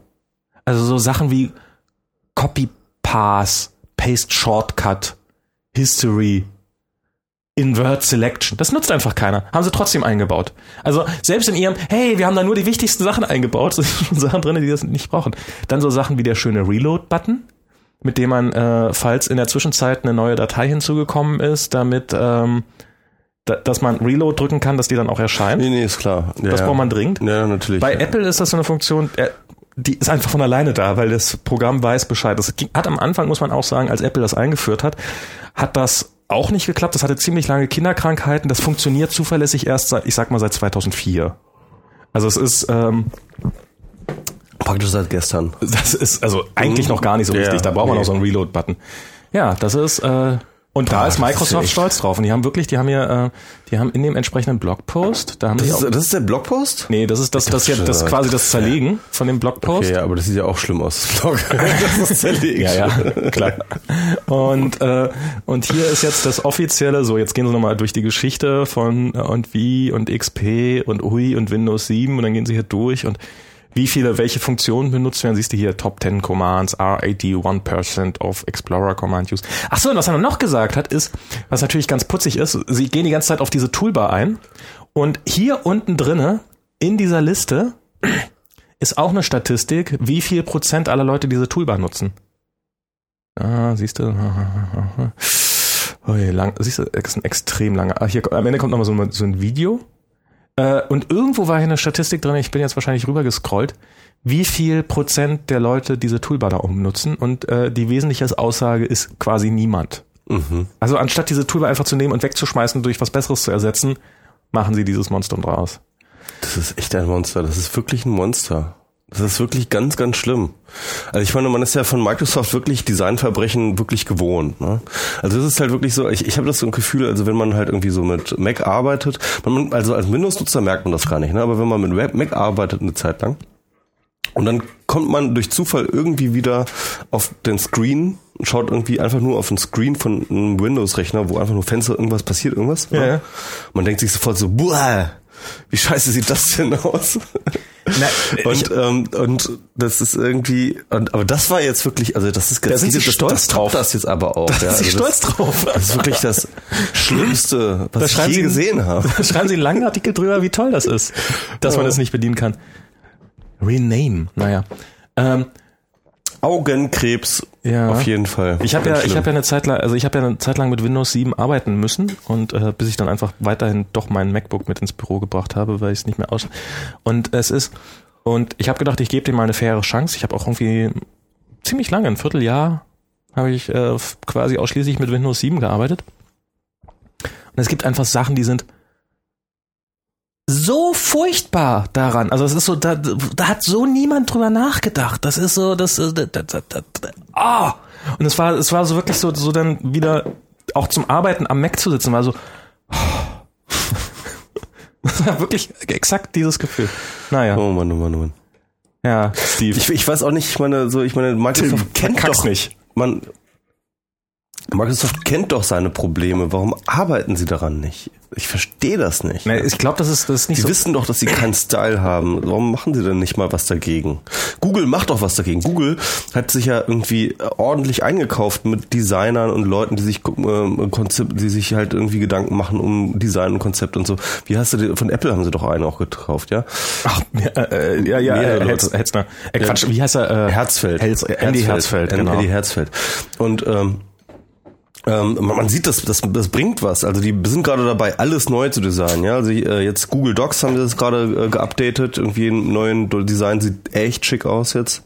Also so Sachen wie Copy Pass, Paste Shortcut, History, Invert Selection. Das nutzt einfach keiner. Haben sie trotzdem eingebaut. Also selbst in ihrem, hey, wir haben da nur die wichtigsten Sachen eingebaut, sind schon Sachen drin, die das nicht brauchen. Dann so Sachen wie der schöne Reload-Button, mit dem man, äh, falls in der Zwischenzeit eine neue Datei hinzugekommen ist, damit, ähm, da, dass man Reload drücken kann, dass die dann auch erscheint. Nee, nee, ist klar. Ja, Das braucht man dringend. Ja, natürlich. Bei ja. Apple ist das so eine Funktion, äh, die ist einfach von alleine da, weil das Programm weiß Bescheid. Das hat am Anfang, muss man auch sagen, als Apple das eingeführt hat, hat das auch nicht geklappt. Das hatte ziemlich lange Kinderkrankheiten. Das funktioniert zuverlässig erst seit, ich sag mal, seit 2004. Also es ist, ähm, Praktisch seit gestern. das ist also eigentlich noch gar nicht so Ja, richtig. Da braucht man nee. noch so einen Reload-Button. Ja, das ist äh, und da Boah, ist das ist ja Microsoft echt- stolz drauf. Und die haben wirklich, die haben ja, äh, die haben in dem entsprechenden Blogpost, da haben Das die auch, ist, das ist der Blogpost? nee, das ist das, das, ja, das schon, quasi das Zerlegen von dem Blogpost. Okay, ja, aber das sieht ja auch schlimm aus, das Blog. das ist zerlegt. Ja, ja, klar. Und, äh, und hier ist jetzt das offizielle, so jetzt gehen sie nochmal durch die Geschichte von äh, und wie und XP und UI und Windows 7 und dann gehen sie hier durch und wie viele, welche Funktionen benutzt werden, siehst du hier Top 10 Commands, R81% of Explorer Command Use. Ach so, und was er noch gesagt hat, ist, was natürlich ganz putzig ist, sie gehen die ganze Zeit auf diese Toolbar ein und hier unten drinne in dieser Liste ist auch eine Statistik, wie viel Prozent aller Leute diese Toolbar nutzen. Ah, siehst du. Oh, lang, siehst du, das ist ein extrem langer. Ah, hier, am Ende kommt nochmal so, so ein Video. Äh, und irgendwo war hier eine Statistik drin, ich bin jetzt wahrscheinlich rübergescrollt, wie viel Prozent der Leute diese Toolbar da umnutzen und äh, die wesentliche Aussage ist quasi niemand. Mhm. Also anstatt diese Toolbar einfach zu nehmen und wegzuschmeißen und durch was Besseres zu ersetzen, machen sie dieses Monstrum draus. Das ist echt ein Monster. Das ist wirklich ein Monster. Das ist wirklich ganz, ganz schlimm. Also ich meine, man ist ja von Microsoft wirklich Designverbrechen wirklich gewohnt. Ne? Also es ist halt wirklich so, ich, ich habe das so ein Gefühl, also wenn man halt irgendwie so mit Mac arbeitet, man, also als Windows-Nutzer merkt man das gar nicht, ne? aber wenn man mit Mac arbeitet eine Zeit lang, und dann kommt man durch Zufall irgendwie wieder auf den Screen, schaut irgendwie einfach nur auf den Screen von einem Windows-Rechner, wo einfach nur Fenster, irgendwas passiert, irgendwas. Ja. Ne? Man denkt sich sofort so, boah, wie scheiße sieht das denn aus? Na, und, ähm, und das ist irgendwie, und, aber das war jetzt wirklich, also das ist Da sind Sie das, stolz das, drauf. Das jetzt aber auch. Da ja. sind Sie Also stolz drauf. Das, das ist wirklich das Schlimmste, was Da ich je Sie- gesehen habe. Da schreiben Sie einen langen Artikel drüber, wie toll das ist, dass man Ja. das nicht bedienen kann. Rename, naja. Ähm, Augenkrebs Ja. auf jeden Fall. Ich habe ja, ich schlimm. habe ja eine Zeit lang, also ich habe ja eine Zeit lang mit Windows 7 arbeiten müssen und äh, bis ich dann einfach weiterhin doch mein MacBook mit ins Büro gebracht habe, weil ich es nicht mehr aus. Und es ist und ich habe gedacht, ich gebe dem mal eine faire Chance. Ich habe auch irgendwie ziemlich lange, ein Vierteljahr, habe ich äh, quasi ausschließlich mit Windows 7 gearbeitet. Und es gibt einfach Sachen, die sind so furchtbar daran. Also es ist so, da, da hat so niemand drüber nachgedacht. Das ist so, das ist, das, das, das, das, ah! Und es war, es war so wirklich so, so dann wieder auch zum Arbeiten am Mac zu sitzen, war so, das war wirklich exakt dieses Gefühl. Naja, Oh Mann, oh Mann, oh Mann. ja, Steve. Ich, ich weiß auch nicht, ich meine, so, ich meine, Microsoft kennt verkack's doch nicht. Man, Microsoft kennt doch seine Probleme. Warum arbeiten sie daran nicht? Ich verstehe das nicht. Nee, ich glaube, das ist, das ist nicht Die so. wissen doch, dass sie keinen Style haben. Warum machen sie denn nicht mal was dagegen? Google macht doch was dagegen. Google hat sich ja irgendwie ordentlich eingekauft mit Designern und Leuten, die sich äh, Konzept, die sich halt irgendwie Gedanken machen um Design und Konzept und so. Wie hast du die, von Apple haben sie doch einen auch gekauft, ja? Ach, ja, äh, ja, ja, Mehrere äh, Hetz. Hetzner. Äh, Quatsch, wie heißt er? Äh, Herzfeld. Herz, Andy Herzfeld, genau. Andy Herzfeld. Und ähm, ähm, man sieht, das, das, das bringt was. Also die sind gerade dabei, alles neu zu designen. Ja, also äh, jetzt Google Docs haben sie das gerade äh, geupdatet. Irgendwie ein neuen Design sieht echt schick aus jetzt.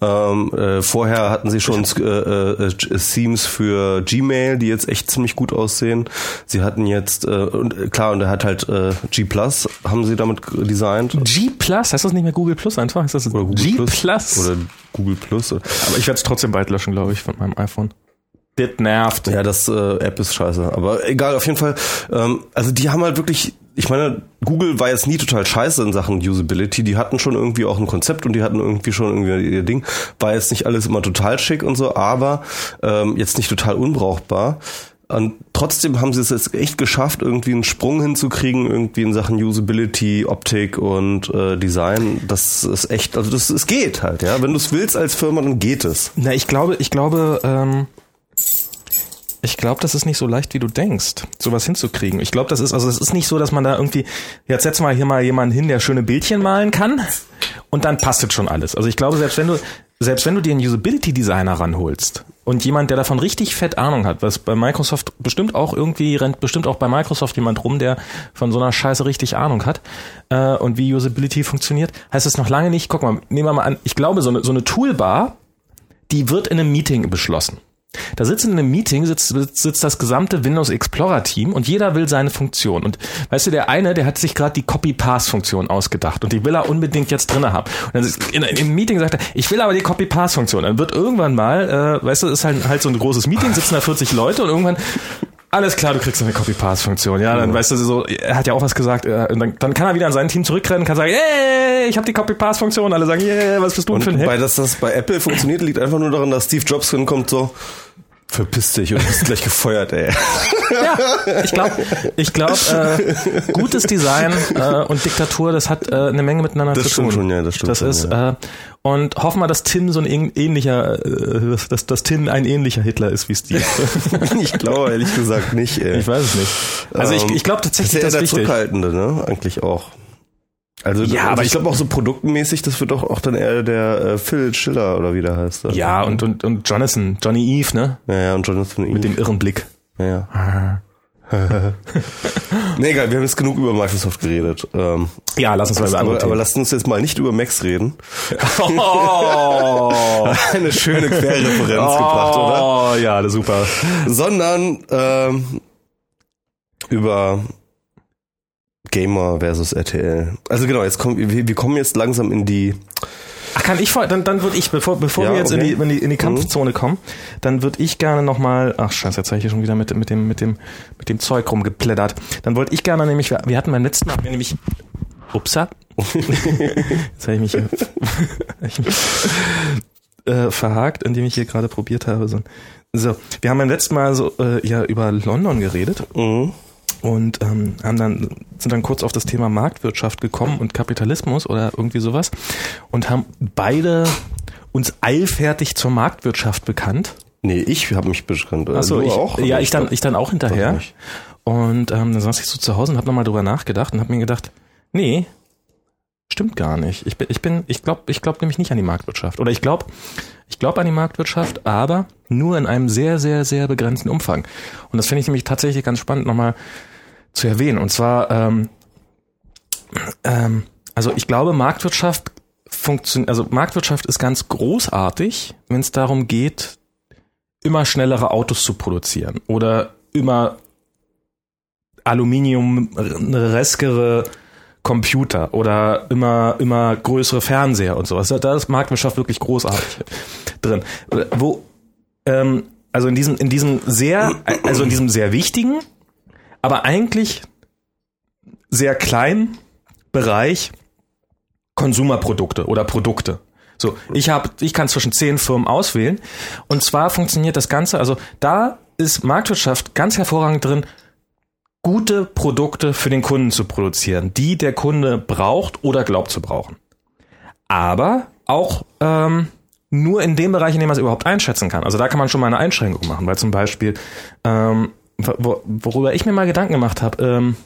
Ähm, äh, vorher hatten sie schon äh, äh, äh, Themes für Gmail, die jetzt echt ziemlich gut aussehen. Sie hatten jetzt äh, und äh, klar und er hat halt äh, G Plus haben sie damit designt. G Plus, heißt das nicht mehr Google Plus einfach? Ist das Oder Google G Plus. Plus? Oder Google Plus. Aber ich werde es trotzdem bald löschen, glaube ich, von meinem iPhone. Das nervt. Ja, das äh, App ist scheiße. Aber egal, auf jeden Fall. Ähm, also die haben halt wirklich, ich meine, Google war jetzt nie total scheiße in Sachen Usability. Die hatten schon irgendwie auch ein Konzept und die hatten irgendwie schon irgendwie ihr Ding. War jetzt nicht alles immer total schick und so, aber ähm, jetzt nicht total unbrauchbar. Und trotzdem haben sie es jetzt echt geschafft, irgendwie einen Sprung hinzukriegen, irgendwie in Sachen Usability, Optik und äh, Design. Das ist echt, also das es geht halt, ja. Wenn du es willst als Firma, dann geht es. Na, ich glaube, ich glaube, ähm, ich glaube, das ist nicht so leicht, wie du denkst, sowas hinzukriegen. Ich glaube, das ist, also es ist nicht so, dass man da irgendwie, jetzt setz mal hier mal jemanden hin, der schöne Bildchen malen kann und dann passt jetzt schon alles. Also ich glaube, selbst wenn du, selbst wenn du dir einen Usability Designer ranholst und jemand, der davon richtig fett Ahnung hat, was bei Microsoft bestimmt auch irgendwie, rennt bestimmt auch bei Microsoft jemand rum, der von so einer Scheiße richtig Ahnung hat äh, und wie Usability funktioniert, heißt es noch lange nicht, guck mal, nehmen wir mal an, ich glaube, so eine, so eine Toolbar, die wird in einem Meeting beschlossen. Da sitzt in einem Meeting, sitzt, sitzt das gesamte Windows Explorer Team und jeder will seine Funktion. Und weißt du, der eine, der hat sich gerade die Copy-Pass-Funktion ausgedacht und die will er unbedingt jetzt drinne haben. Und dann ist, in, im Meeting sagt er, ich will aber die Copy-Pass-Funktion. Dann wird irgendwann mal, äh, weißt du, ist halt, halt so ein großes Meeting, sitzen da 40 Leute und irgendwann alles klar, du kriegst eine Copy-Pass-Funktion. Ja, dann weißt du so, er hat ja auch was gesagt. äh, Und dann, dann kann er wieder an sein Team zurückrennen, kann sagen, hey, ich habe die Copy-Pass-Funktion. Alle sagen, yeah, was bist du Und für ein bei, dass das bei Apple funktioniert, liegt einfach nur daran, dass Steve Jobs hinkommt so, verpiss dich und bist gleich gefeuert, ey. Ja, ich glaube, ich glaub, äh, gutes Design äh, und Diktatur, das hat äh, eine Menge miteinander Das zu stimmt tun. schon, ja, das stimmt Das schon, ist äh, und hoffen wir, dass Tim so ein ähn- ähnlicher, äh, dass, dass Tim ein ähnlicher Hitler ist wie Steve. ich glaube ehrlich gesagt nicht, ey. ich weiß es nicht. Also ich, ich glaube tatsächlich, das ist ja der wichtig. Zurückhaltende, ne? Eigentlich auch. Also, Ja, also aber ich glaube auch so produktmäßig, das wird doch auch dann eher der äh, Phil Schiller oder wie der heißt. oder? Ja, und, und, und Jonathan, Johnny Eve, ne? Ja, ja, und Jonathan Mit dem irren Blick. ja, ja. nee, egal, wir haben jetzt genug über Microsoft geredet. Ähm, Ja, lass uns mal über andere aber, lasst uns jetzt mal nicht über Macs reden. Oh, Eine schöne Querreferenz gebracht, oder? oh ja, super. Sondern ähm, über Gamer versus RTL. Also genau, jetzt kommen wir, wir kommen jetzt langsam in die Ach, kann ich vor, dann, dann würde ich, bevor, bevor Ja, wir jetzt okay. in, die, in, die, in die Kampfzone kommen, dann würde ich gerne nochmal, ach scheiße, jetzt habe ich hier schon wieder mit, mit, dem, mit, dem, mit dem Zeug rumgeplättert. Dann wollte ich gerne nämlich, wir, wir hatten beim letzten Mal, wir nämlich, upsa, jetzt habe ich mich, hier- ich mich äh, verhakt, indem ich hier gerade probiert habe. So, so wir haben beim letzten Mal so äh, ja über London geredet mhm. Und ähm, haben dann sind dann kurz auf das Thema Marktwirtschaft gekommen und Kapitalismus oder irgendwie sowas und haben beide uns eilfertig zur Marktwirtschaft bekannt. Nee, ich habe mich bekannt. Äh, Achso, du ich, auch? ja, ich dann, ich dann auch hinterher. Und ähm, dann saß ich so zu Hause und habe nochmal drüber nachgedacht und habe mir gedacht, nee, stimmt gar nicht. Ich bin, ich bin, ich glaube, ich glaube nämlich nicht an die Marktwirtschaft. Oder ich glaube, ich glaube an die Marktwirtschaft, aber nur in einem sehr, sehr, sehr begrenzten Umfang. Und das finde ich nämlich tatsächlich ganz spannend nochmal zu erwähnen. Und zwar, ähm, ähm, also ich glaube, Marktwirtschaft funktioniert, also Marktwirtschaft ist ganz großartig, wenn es darum geht, immer schnellere Autos zu produzieren oder immer aluminiumreskere Computer oder immer immer größere Fernseher und sowas. Da ist Marktwirtschaft wirklich großartig drin. Wo ähm, also in diesem in diesem sehr also in diesem sehr wichtigen, aber eigentlich sehr kleinen Bereich Konsumerprodukte oder Produkte. So, ich habe, ich kann zwischen zehn Firmen auswählen. Und zwar funktioniert das Ganze, also da ist Marktwirtschaft ganz hervorragend drin, gute Produkte für den Kunden zu produzieren, die der Kunde braucht oder glaubt zu brauchen. Aber auch ähm, nur in dem Bereich, in dem man es überhaupt einschätzen kann. Also da kann man schon mal eine Einschränkung machen, weil zum Beispiel, ähm, wo, worüber ich mir mal Gedanken gemacht habe, ähm,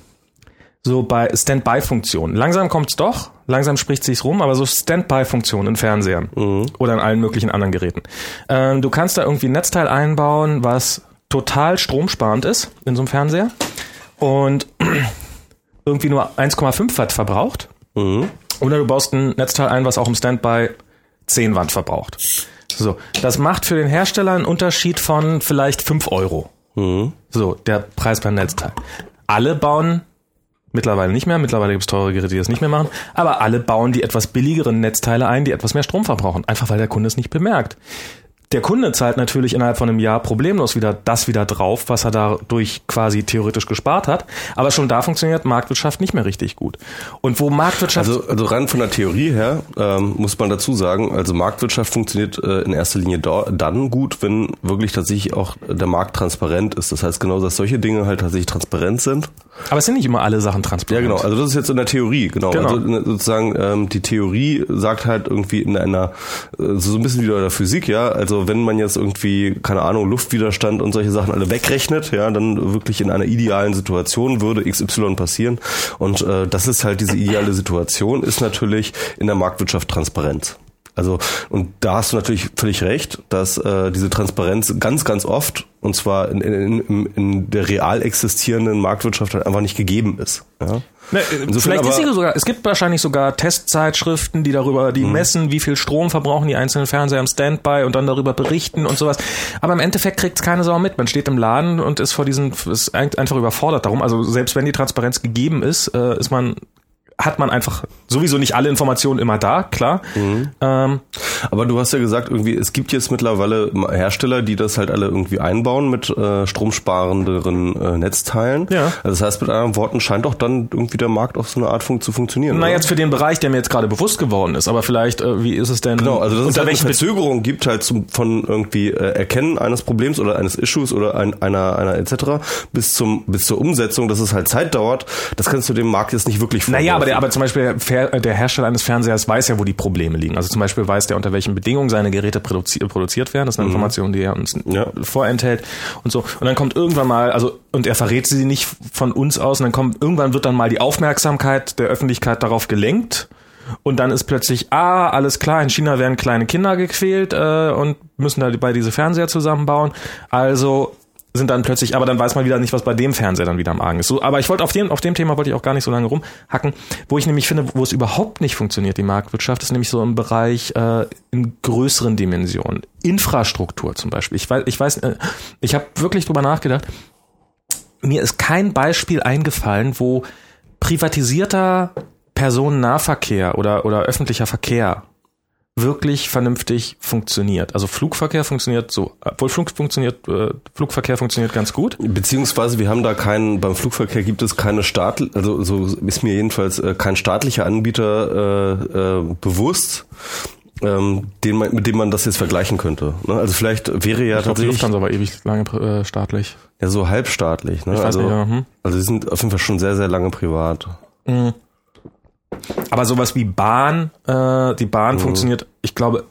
so bei Standby-Funktionen. Langsam kommt's doch, langsam spricht sich's rum, aber so Standby-Funktionen in Fernsehern oder in allen möglichen anderen Geräten. Ähm, du kannst da irgendwie ein Netzteil einbauen, was total stromsparend ist in so einem Fernseher und irgendwie nur 1,5 Watt verbraucht. Mhm. Oder du baust ein Netzteil ein, was auch im Standby 10 Watt verbraucht. So, das macht für den Hersteller einen Unterschied von vielleicht 5 Euro. Mhm. So, der Preis beim Netzteil. Alle bauen mittlerweile nicht mehr, mittlerweile gibt es teure Geräte, die das nicht mehr machen, aber alle bauen die etwas billigeren Netzteile ein, die etwas mehr Strom verbrauchen, einfach weil der Kunde es nicht bemerkt. Der Kunde zahlt natürlich innerhalb von einem Jahr problemlos wieder das wieder drauf, was er dadurch quasi theoretisch gespart hat. Aber schon da funktioniert Marktwirtschaft nicht mehr richtig gut. Und wo Marktwirtschaft Also, also rein von der Theorie her ähm, muss man dazu sagen, also Marktwirtschaft funktioniert äh, in erster Linie da, dann gut, wenn wirklich tatsächlich auch der Markt transparent ist. Das heißt genau, dass solche Dinge halt tatsächlich transparent sind. aber es sind nicht immer alle Sachen Ja, transparent. genau. Also das ist jetzt in der Theorie, genau. Genau. Also in- sozusagen ähm, die Theorie sagt halt irgendwie in einer äh, so ein bisschen wie bei der Physik, ja. Also wenn man jetzt irgendwie keine Ahnung Luftwiderstand und solche Sachen alle wegrechnet, ja, dann wirklich in einer idealen Situation würde XY passieren. Und äh, das ist halt diese ideale Situation, ist natürlich in der Marktwirtschaft Transparenz. Also, und da hast du natürlich völlig recht, dass äh, diese Transparenz ganz, ganz oft, und zwar in, in, in, in der real existierenden Marktwirtschaft halt einfach nicht gegeben ist. Ja? Ne, Insofern vielleicht ist sie sogar, es gibt wahrscheinlich sogar Testzeitschriften, die darüber, die messen, wie viel Strom verbrauchen die einzelnen Fernseher im Standby und dann darüber berichten und sowas. Aber im Endeffekt kriegt es keine Sau mit. Man steht im Laden und ist vor diesen, ist ein- einfach überfordert darum. Also selbst wenn die Transparenz gegeben ist, äh, ist man, hat man einfach sowieso nicht alle Informationen immer da, klar. Ähm, Aber du hast ja gesagt, irgendwie, es gibt jetzt mittlerweile Hersteller, die das halt alle irgendwie einbauen mit äh, stromsparenderen äh, Netzteilen. Ja. Also das heißt, mit anderen Worten scheint doch dann irgendwie der Markt auf so eine Art fun zu funktionieren. na oder? jetzt für den Bereich, der mir jetzt gerade bewusst geworden ist, aber vielleicht, äh, wie ist es denn? Genau, also dass es unter halt eine Verzögerung gibt halt zum, von irgendwie äh, Erkennen eines Problems oder eines Issues oder ein, einer einer etc. bis zum bis zur Umsetzung, dass es halt Zeit dauert. Das kannst du dem Markt jetzt nicht wirklich Naja, aber, der, aber zum Beispiel der, Fer- der Hersteller eines Fernsehers weiß ja, wo die Probleme liegen. Also zum Beispiel weiß der, unter welchen Bedingungen seine Geräte produzi produziert werden. Das ist eine Information, die er uns Ja. vorenthält und so. Und dann kommt irgendwann mal, also und er verrät sie nicht von uns aus. Und dann kommt irgendwann wird dann mal die Aufmerksamkeit der Öffentlichkeit darauf gelenkt. Und dann ist plötzlich, ah, alles klar, in China werden kleine Kinder gequält äh, und müssen da bei diese Fernseher zusammenbauen. Also sind dann plötzlich, aber dann weiß man wieder nicht, was bei dem Fernseher dann wieder am Argen ist. So, aber ich wollte auf dem, auf dem Thema wollte ich auch gar nicht so lange rumhacken. Wo ich nämlich finde, wo es überhaupt nicht funktioniert, die Marktwirtschaft, ist nämlich so im Bereich äh, in größeren Dimensionen. Infrastruktur zum Beispiel. Ich weiß, ich weiß, äh, ich habe wirklich drüber nachgedacht. Mir ist kein Beispiel eingefallen, wo privatisierter Personennahverkehr oder, oder öffentlicher Verkehr wirklich vernünftig funktioniert. Also Flugverkehr funktioniert so, obwohl Flug funktioniert, äh, Flugverkehr funktioniert ganz gut. Beziehungsweise wir haben da keinen, beim Flugverkehr gibt es keine Staat, also so ist mir jedenfalls äh, kein staatlicher Anbieter äh, äh, bewusst, ähm, den man, mit dem man das jetzt vergleichen könnte. Ne? Also vielleicht wäre ja ich glaub, tatsächlich. Die Lufthansa aber ewig lange äh, staatlich. Ja, so halbstaatlich. Ne? Ich weiß also, nicht, ja, hm. also die sind auf jeden Fall schon sehr, sehr lange privat. Mhm. Aber sowas wie Bahn, äh, die Bahn mhm. funktioniert, ich glaube,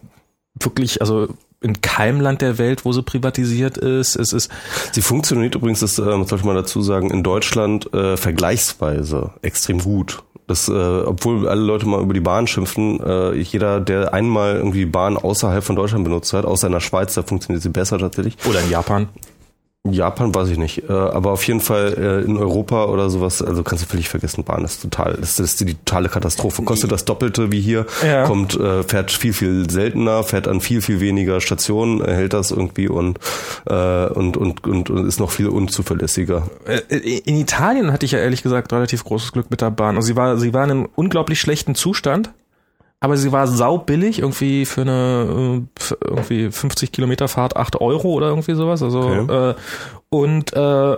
wirklich, also in keinem Land der Welt, wo sie privatisiert ist. Es ist sie funktioniert übrigens, das äh, sollte man dazu sagen, in Deutschland äh, vergleichsweise extrem gut. Das, äh, obwohl alle Leute mal über die Bahn schimpfen, äh, jeder, der einmal irgendwie Bahn außerhalb von Deutschland benutzt hat, außer in der Schweiz, da funktioniert sie besser tatsächlich. Oder in Japan. Japan weiß ich nicht, äh, aber auf jeden Fall äh, in Europa oder sowas, also kannst du völlig vergessen, Bahn ist total, das ist die totale Katastrophe. Kostet das Doppelte wie hier, Ja. kommt, äh, fährt viel, viel seltener, fährt an viel, viel weniger Stationen, hält das irgendwie und, und, und, und, und ist noch viel unzuverlässiger. In Italien hatte ich ja ehrlich gesagt relativ großes Glück mit der Bahn. Also sie war, sie war in einem unglaublich schlechten Zustand, aber sie war saubillig, irgendwie für eine äh, irgendwie 50 Kilometer Fahrt 8 Euro oder irgendwie sowas. Also Okay. äh, und äh,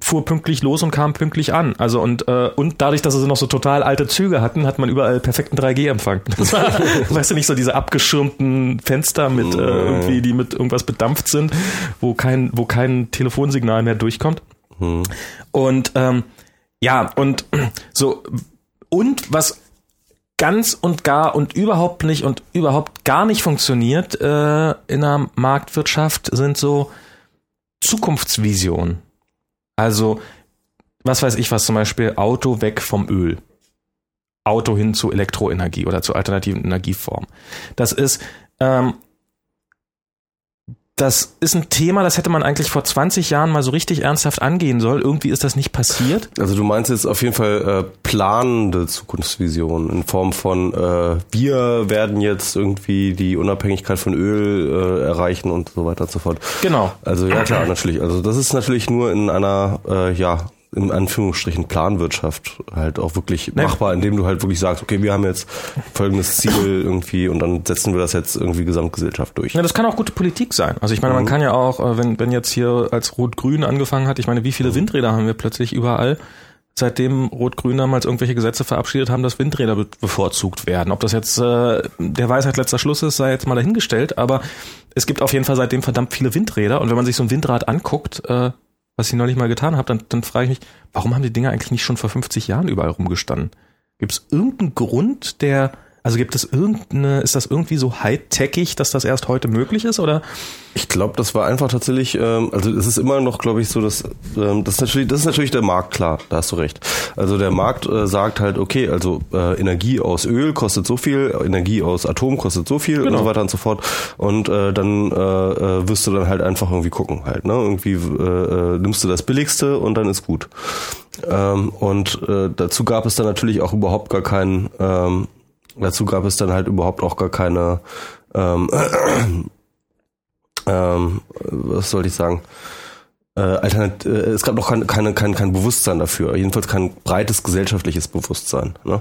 fuhr pünktlich los und kam pünktlich an. Also und äh, und dadurch, dass sie noch so total alte Züge hatten, hat man überall perfekten 3G-Empfang. Das war, weißt du nicht so diese abgeschirmten Fenster mit äh, irgendwie, die mit irgendwas bedampft sind, wo kein wo kein Telefonsignal mehr durchkommt. Hm. Und ähm, ja, und so, und was ganz und gar und überhaupt nicht und überhaupt gar nicht funktioniert äh, in einer Marktwirtschaft sind so Zukunftsvisionen. Also, was weiß ich was, zum Beispiel Auto weg vom Öl. Auto hin zu Elektroenergie oder zu alternativen Energieformen. Das ist, ähm, das ist ein Thema, das hätte man eigentlich vor 20 Jahren mal so richtig ernsthaft angehen sollen. Irgendwie ist das nicht passiert. Also du meinst jetzt auf jeden Fall äh, planende Zukunftsvisionen in Form von äh, wir werden jetzt irgendwie die Unabhängigkeit von Öl äh, erreichen und so weiter und so fort. Genau. Also ja klar, natürlich. Also das ist natürlich nur in einer äh, ja in Anführungsstrichen Planwirtschaft halt auch wirklich Nee. machbar, indem du halt wirklich sagst, okay, wir haben jetzt folgendes Ziel irgendwie und dann setzen wir das jetzt irgendwie Gesamtgesellschaft durch. Ja, das kann auch gute Politik sein. Also ich meine, man kann ja auch, äh, wenn, wenn jetzt hier als Rot-Grün angefangen hat, ich meine, wie viele Windräder haben wir plötzlich überall? Seitdem Rot-Grün damals irgendwelche Gesetze verabschiedet haben, dass Windräder be bevorzugt werden. Ob das jetzt äh, der Weisheit letzter Schluss ist, sei jetzt mal dahingestellt, aber es gibt auf jeden Fall seitdem verdammt viele Windräder und wenn man sich so ein Windrad anguckt, äh, was ich neulich mal getan habe, dann, dann frage ich mich, warum haben die Dinger eigentlich nicht schon vor 50 Jahren überall rumgestanden? Gibt es irgendeinen Grund, der, also gibt es irgendeine, ist das irgendwie so high-techig, dass das erst heute möglich ist oder? Ich glaube, das war einfach tatsächlich, ähm, also es ist immer noch, glaube ich, so, dass ähm, das ist natürlich, das ist natürlich der Markt, klar, da hast du recht. Also der Markt äh, sagt halt, okay, also äh, Energie aus Öl kostet so viel, Energie aus Atom kostet so viel und Genau. so weiter und so fort. Und äh, dann äh, äh, wirst du dann halt einfach irgendwie gucken halt, ne? Irgendwie äh, äh, nimmst du das Billigste und dann ist gut. Ähm, und äh, dazu gab es dann natürlich auch überhaupt gar keinen, ähm, dazu gab es dann halt überhaupt auch gar keine ähm, ähm, was soll ich sagen? Äh, alternat äh, es gab noch kein, keine, kein, kein Bewusstsein dafür, jedenfalls kein breites gesellschaftliches Bewusstsein. Ne?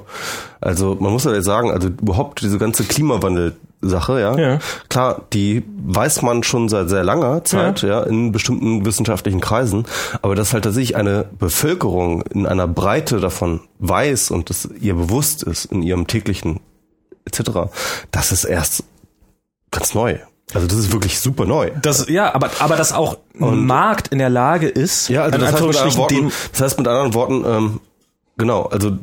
Also man muss ja sagen, also überhaupt diese ganze Klimawandel-Sache, ja, Ja. klar, die weiß man schon seit sehr langer Zeit, ja. in bestimmten wissenschaftlichen Kreisen, aber dass halt tatsächlich eine Bevölkerung in einer Breite davon weiß und das ihr bewusst ist in ihrem täglichen etc., das ist erst ganz neu. Also das ist wirklich super neu. Das, ja, aber, aber dass auch ein Markt in der Lage ist, Ja, also in das heißt, mit anderen Anführungsstrichen Worten, das heißt mit anderen Worten, ähm, genau, also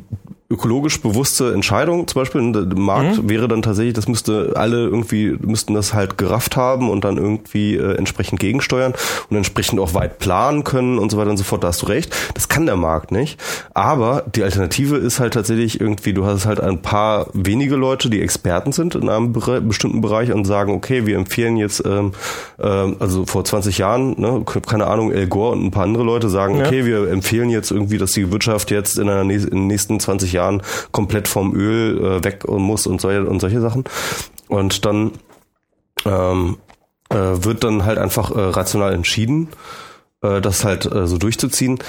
ökologisch bewusste Entscheidung, zum Beispiel, der Markt mhm. wäre dann tatsächlich, das müsste alle irgendwie, müssten das halt gerafft haben und dann irgendwie äh, entsprechend gegensteuern und entsprechend auch weit planen können und so weiter und so fort, da hast du recht. Das kann der Markt nicht. Aber die Alternative ist halt tatsächlich irgendwie, du hast halt ein paar wenige Leute, die Experten sind in einem Bere bestimmten Bereich und sagen, okay, wir empfehlen jetzt, ähm, ähm, also vor 20 Jahren, ne, keine Ahnung, El Gore und ein paar andere Leute sagen, ja. okay, wir empfehlen jetzt irgendwie, dass die Wirtschaft jetzt in, der, in den nächsten 20 Jahren komplett vom Öl äh, weg muss und solche, und solche Sachen. Und dann ähm, äh, wird dann halt einfach äh, rational entschieden, äh, das halt äh, so durchzuziehen.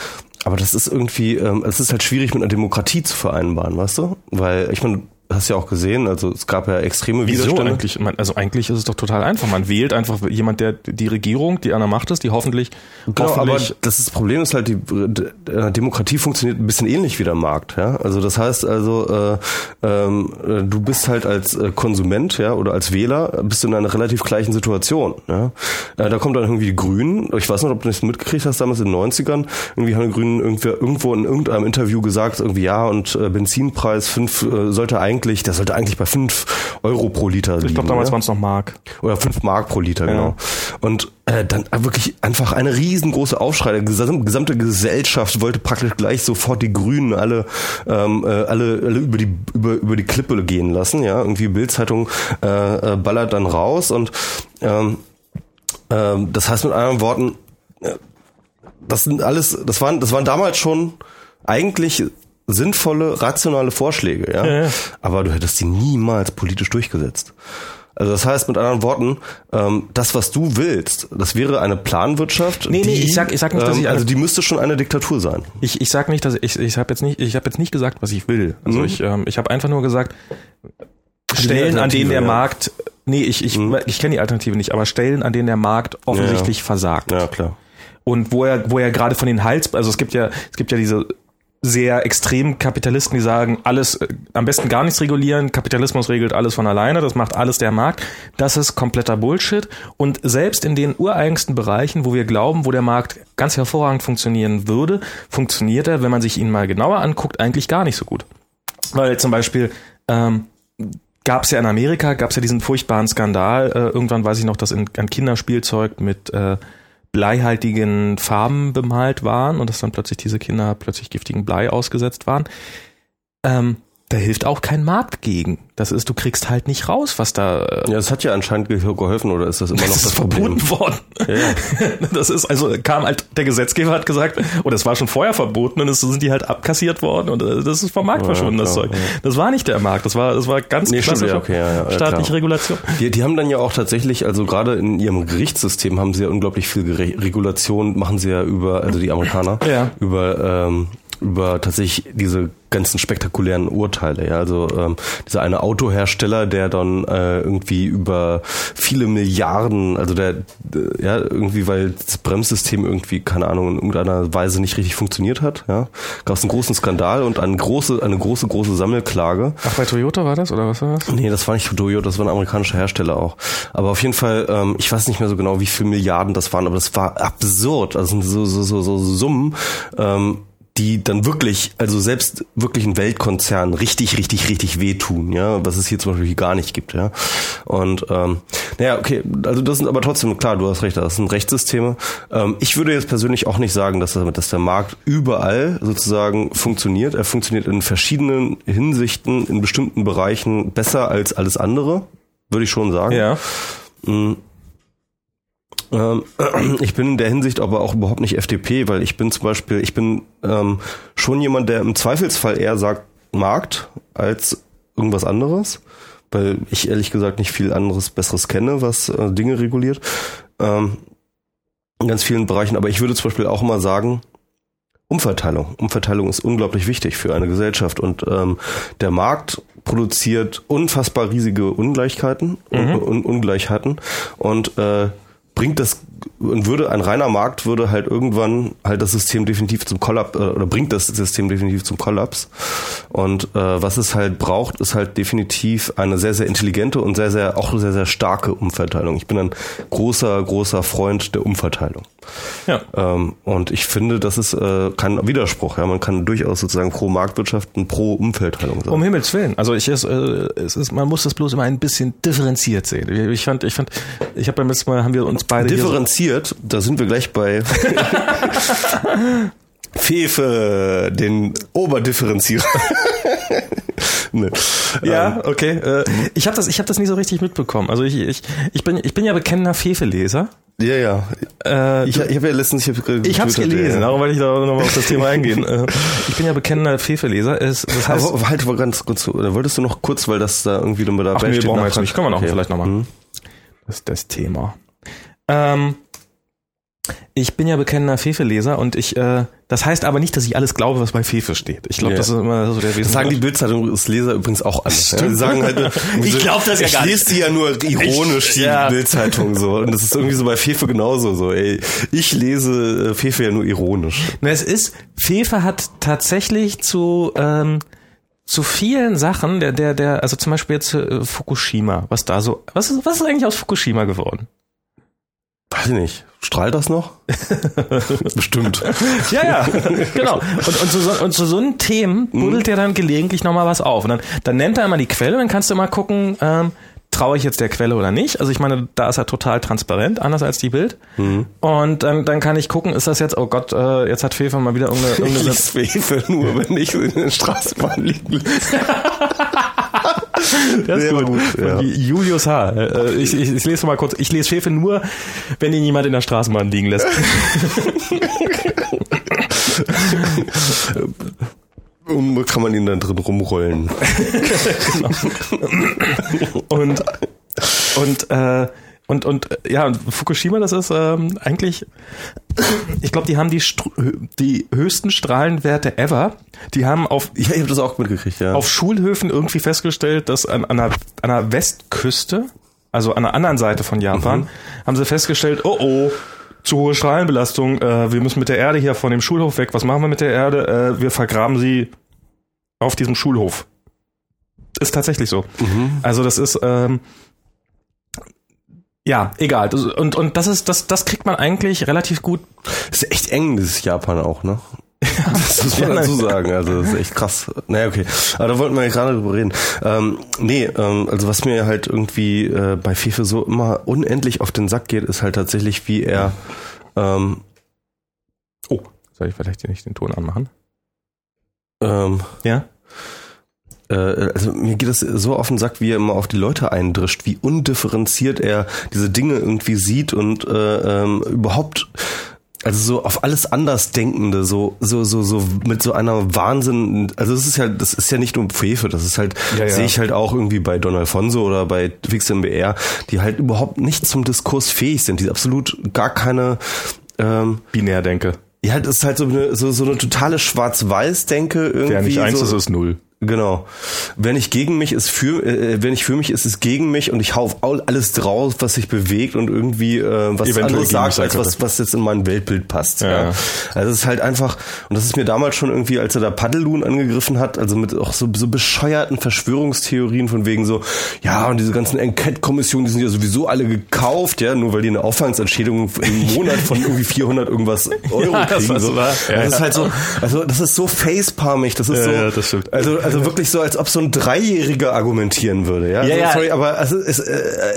Aber das ist irgendwie, ähm, es ist halt schwierig mit einer Demokratie zu vereinbaren, weißt du? Weil ich meine, hast ja auch gesehen, also es gab ja extreme Wieso Widerstände. eigentlich? Also eigentlich ist es doch total einfach. Man wählt einfach jemand, der die Regierung, die an der Macht ist, die hoffentlich, genau, hoffentlich aber das, ist das Problem ist halt, die äh, Demokratie funktioniert ein bisschen ähnlich wie der Markt. Ja? Also das heißt also, äh, äh, du bist halt als äh, Konsument ja oder als Wähler bist du in einer relativ gleichen Situation. Ja? Äh, da kommt dann irgendwie die Grünen, ich weiß nicht, ob du das mitgekriegt hast, damals in den 90ern, irgendwie haben die Grünen irgendwo in irgendeinem Interview gesagt, irgendwie ja und äh, Benzinpreis fünf sollte eigentlich eigentlich, der sollte eigentlich bei 5 Euro pro Liter liegen. Ich glaube, damals ja? waren es noch Mark. Oder 5 Mark pro Liter, ja. genau. Und äh, dann wirklich einfach eine riesengroße Aufschrei. Die gesamte Gesellschaft wollte praktisch gleich sofort die Grünen alle, ähm, äh, alle, alle über die über, über die Klippe gehen lassen. Ja, irgendwie Bildzeitung äh, äh, ballert dann raus und ähm, äh, das heißt mit anderen Worten, äh, das sind alles, das waren, das waren damals schon eigentlich sinnvolle, rationale Vorschläge, ja? ja, ja. Aber du hättest sie niemals politisch durchgesetzt. Also das heißt mit anderen Worten, ähm, das, was du willst, das wäre eine Planwirtschaft. Nee, nee, ich sag, ich sag nicht, dass ich ähm, also die müsste schon eine Diktatur sein. Ich, ich sag nicht, dass ich, ich habe jetzt nicht, ich habe jetzt nicht gesagt, was ich will. Also mhm. ich, ähm, ich habe einfach nur gesagt, Stellen, an denen der ja. Markt, nee, ich, ich, mhm. ich kenne die Alternative nicht, aber Stellen, an denen der Markt offensichtlich ja, versagt. Ja, klar. Und wo er, wo er gerade von den Hals, also es gibt ja, es gibt ja diese sehr extremen Kapitalisten, die sagen, alles äh, am besten gar nichts regulieren, Kapitalismus regelt alles von alleine, das macht alles der Markt. Das ist kompletter Bullshit. Und selbst in den ureigensten Bereichen, wo wir glauben, wo der Markt ganz hervorragend funktionieren würde, funktioniert er, wenn man sich ihn mal genauer anguckt, eigentlich gar nicht so gut. Weil zum Beispiel ähm, gab es ja in Amerika, gab es ja diesen furchtbaren Skandal, äh, irgendwann weiß ich noch, dass in, ein Kinderspielzeug mit äh, bleihaltigen Farben bemalt waren und dass dann plötzlich diese Kinder plötzlich giftigen Blei ausgesetzt waren. Ähm, da hilft auch kein Markt gegen. Das ist, du kriegst halt nicht raus, was da. Äh ja, es hat ja anscheinend geholfen, oder ist das immer noch das, das ist Problem? verboten worden. Ja. Das ist also kam halt der Gesetzgeber hat gesagt, oder es war schon vorher verboten und es sind die halt abkassiert worden und äh, das ist vom Markt ja, verschwunden das Zeug. Ja. Das war nicht der Markt, das war das war ganz nee, klassische stimmt, okay, ja, staatliche Regulation. Die, die haben dann ja auch tatsächlich, also gerade in ihrem Gerichtssystem haben sie ja unglaublich viel Regulation, machen sie ja über, also die Amerikaner, ja. über ähm, über tatsächlich diese ganzen spektakulären Urteile. Ja, also ähm, dieser eine Autohersteller, der dann äh, irgendwie über viele Milliarden, also der äh, ja irgendwie, weil das Bremssystem irgendwie keine Ahnung in irgendeiner Weise nicht richtig funktioniert hat. Ja, gab es einen großen Skandal und eine große, eine große, große Sammelklage. Ach, bei Toyota war das oder was war das? Nee, das war nicht Toyota, das war ein amerikanischer Hersteller auch. Aber auf jeden Fall, ähm, ich weiß nicht mehr so genau, wie viele Milliarden das waren, aber das war absurd. Also so so so, so Summen. Ähm, die dann wirklich, also selbst wirklich ein Weltkonzern richtig, richtig, richtig wehtun, ja, was es hier zum Beispiel gar nicht gibt, ja. Und ähm, naja, okay, also das sind aber trotzdem, klar, du hast recht, das sind Rechtssysteme. Ähm, ich würde jetzt persönlich auch nicht sagen, dass, dass der Markt überall sozusagen funktioniert. Er funktioniert in verschiedenen Hinsichten, in bestimmten Bereichen besser als alles andere, würde ich schon sagen. Ja. Mhm. Ähm, ich bin in der Hinsicht aber auch überhaupt nicht FDP, weil ich bin zum Beispiel, ich bin ähm, schon jemand, der im Zweifelsfall eher sagt Markt als irgendwas anderes, weil ich ehrlich gesagt nicht viel anderes Besseres kenne, was äh, Dinge reguliert. Ähm, in ganz vielen Bereichen, aber ich würde zum Beispiel auch mal sagen, Umverteilung. Umverteilung ist unglaublich wichtig für eine Gesellschaft und ähm, der Markt produziert unfassbar riesige Ungleichheiten mhm. und, und Ungleichheiten und äh, bringt das und würde ein reiner Markt würde halt irgendwann halt das System definitiv zum Kollaps äh, oder bringt das System definitiv zum Kollaps. Und äh, was es halt braucht, ist halt definitiv eine sehr sehr intelligente und sehr sehr auch sehr sehr starke Umverteilung. Ich bin ein großer großer Freund der Umverteilung. Ja. Ähm, und ich finde, das ist äh, kein Widerspruch. Ja, man kann durchaus sozusagen pro Marktwirtschaft und pro Umfeldteilung sein. Um Himmels Willen. Also ich, es, äh, es ist, man muss das bloß immer ein bisschen differenziert sehen. Ich fand, ich fand, ich habe beim letzten Mal haben wir uns beide hier Differenziert, da sind wir gleich bei Fefe, den Oberdifferenzierer. nee. Ja, okay. Äh, ich habe das, ich habe das nie so richtig mitbekommen. Also ich, ich, ich bin, ich bin ja bekennender Fefe-Leser. Ja, ja. Äh, Ich, ich habe ja letztens, ich habe ich habe es gelesen, darum wollte ich da nochmal auf das Thema eingehen. Äh, ich bin ja bekennender Fefe-Leser. Es- Das heißt, Aber halt mal ganz kurz, oder wolltest du noch kurz, weil das da irgendwie dann bei der Ach, nee, brauchen wir jetzt nicht. Können wir noch Okay. vielleicht nochmal. Mhm. Das ist das Thema. Ähm, ich bin ja bekennender Fefe-Leser und ich, äh, das heißt aber nicht, dass ich alles glaube, was bei Fefe steht. Ich glaube, Ja. das ist immer so der Das sagen die. Bildzeitungsleser übrigens auch alle. Ja, die sagen halt, Ich glaub das ja ich gar nicht. lese die ja nur ironisch, die Ja. Bildzeitung so. Und das ist irgendwie so bei Fefe genauso so. Ey, ich lese äh, Fefe ja nur ironisch. Na, Es ist, Fefe hat tatsächlich zu, ähm, zu vielen Sachen, der, der, der, also zum Beispiel jetzt äh, Fukushima, was da so, was ist, was ist eigentlich aus Fukushima geworden? Weiß ich nicht. Strahlt das noch? Bestimmt. Ja, ja, genau. Und, und, zu, so, und zu so einen Themen buddelt er dann gelegentlich nochmal was auf. Und dann, dann nennt er immer die Quelle, dann kannst du mal gucken, ähm, traue ich jetzt der Quelle oder nicht. Also ich meine, da ist er total transparent, anders als die Bild. Und dann, dann kann ich gucken, ist das jetzt, oh Gott, äh, jetzt hat Fefe mal wieder irgendeine, Ich irgendeine lese Fefe nur, wenn ich in der Straßenbahn liegen Das ist gut. gut, ja. Julius H. Äh, Ich, ich, ich lese mal kurz. Ich lese Fefe nur, wenn ihn jemand in der Straßenbahn liegen lässt. Um, kann man ihn dann drin rumrollen. Und und äh, und und äh, ja, Fukushima, das ist ähm, eigentlich, ich glaube, die haben die die höchsten Strahlenwerte ever. Die haben auf Ja, ich habe das auch mitgekriegt, ja. auf Schulhöfen irgendwie festgestellt, dass an, an, einer, an einer Westküste, also an der anderen Seite von Japan, haben sie festgestellt, oh oh, zu hohe Strahlenbelastung, äh, wir müssen mit der Erde hier von dem Schulhof weg. Was machen wir mit der Erde? Äh, wir vergraben sie auf diesem Schulhof. Ist tatsächlich so. Also das ist ähm, ja egal. Und und das ist das das kriegt man eigentlich relativ gut Das ist echt eng, dieses Japan auch, ne? Das muss man Ja, dazu sagen. Also das ist echt krass. Naja, okay. Aber da wollten wir ja gerade drüber reden. Ähm, nee, ähm, also was mir halt irgendwie äh, bei Fefe so immer unendlich auf den Sack geht, ist halt tatsächlich, wie er ähm, Oh, soll ich vielleicht hier nicht den Ton anmachen? ähm, Ja. Äh, also mir geht es so auf den Sack, wie er immer auf die Leute eindrischt, wie undifferenziert er diese Dinge irgendwie sieht und äh, ähm, überhaupt also so auf alles anders denkende, so so so so mit so einer Wahnsinn, also das ist ja das ist ja nicht nur Fefe, das ist halt Ja, ja. sehe ich halt auch irgendwie bei Don Alfonso oder bei Fix MBR, die halt überhaupt nicht zum Diskurs fähig sind, die absolut gar keine ähm, Binär denke. ja, das ist halt so eine, so, so eine totale Schwarz-Weiß-Denke irgendwie. Wer nicht eins so, ist, ist null. Genau. Wenn ich gegen mich ist für, äh, wenn ich für mich ist, ist gegen mich und ich hau auf all- alles drauf, was sich bewegt und irgendwie äh, was Eventuell anderes sagt, als was, was jetzt in mein Weltbild passt. Ja, Ja. Also es ist halt einfach, und das ist mir damals schon irgendwie, als er da Paddelun angegriffen hat, also mit auch so, so bescheuerten Verschwörungstheorien von wegen so, ja, und diese ganzen Enquete-Kommissionen, die sind ja sowieso alle gekauft, ja, nur weil die eine Aufwandsentschädigung im Monat von irgendwie 400 irgendwas Euro Ja, das kriegen. war so. so. Ja, das ist halt so, also das ist so facepalmig, das ist Ja, so, ja, das stimmt. also, also wirklich so, als ob so ein Dreijähriger argumentieren würde, ja. Ja, also, ja. Sorry, aber also, es, äh,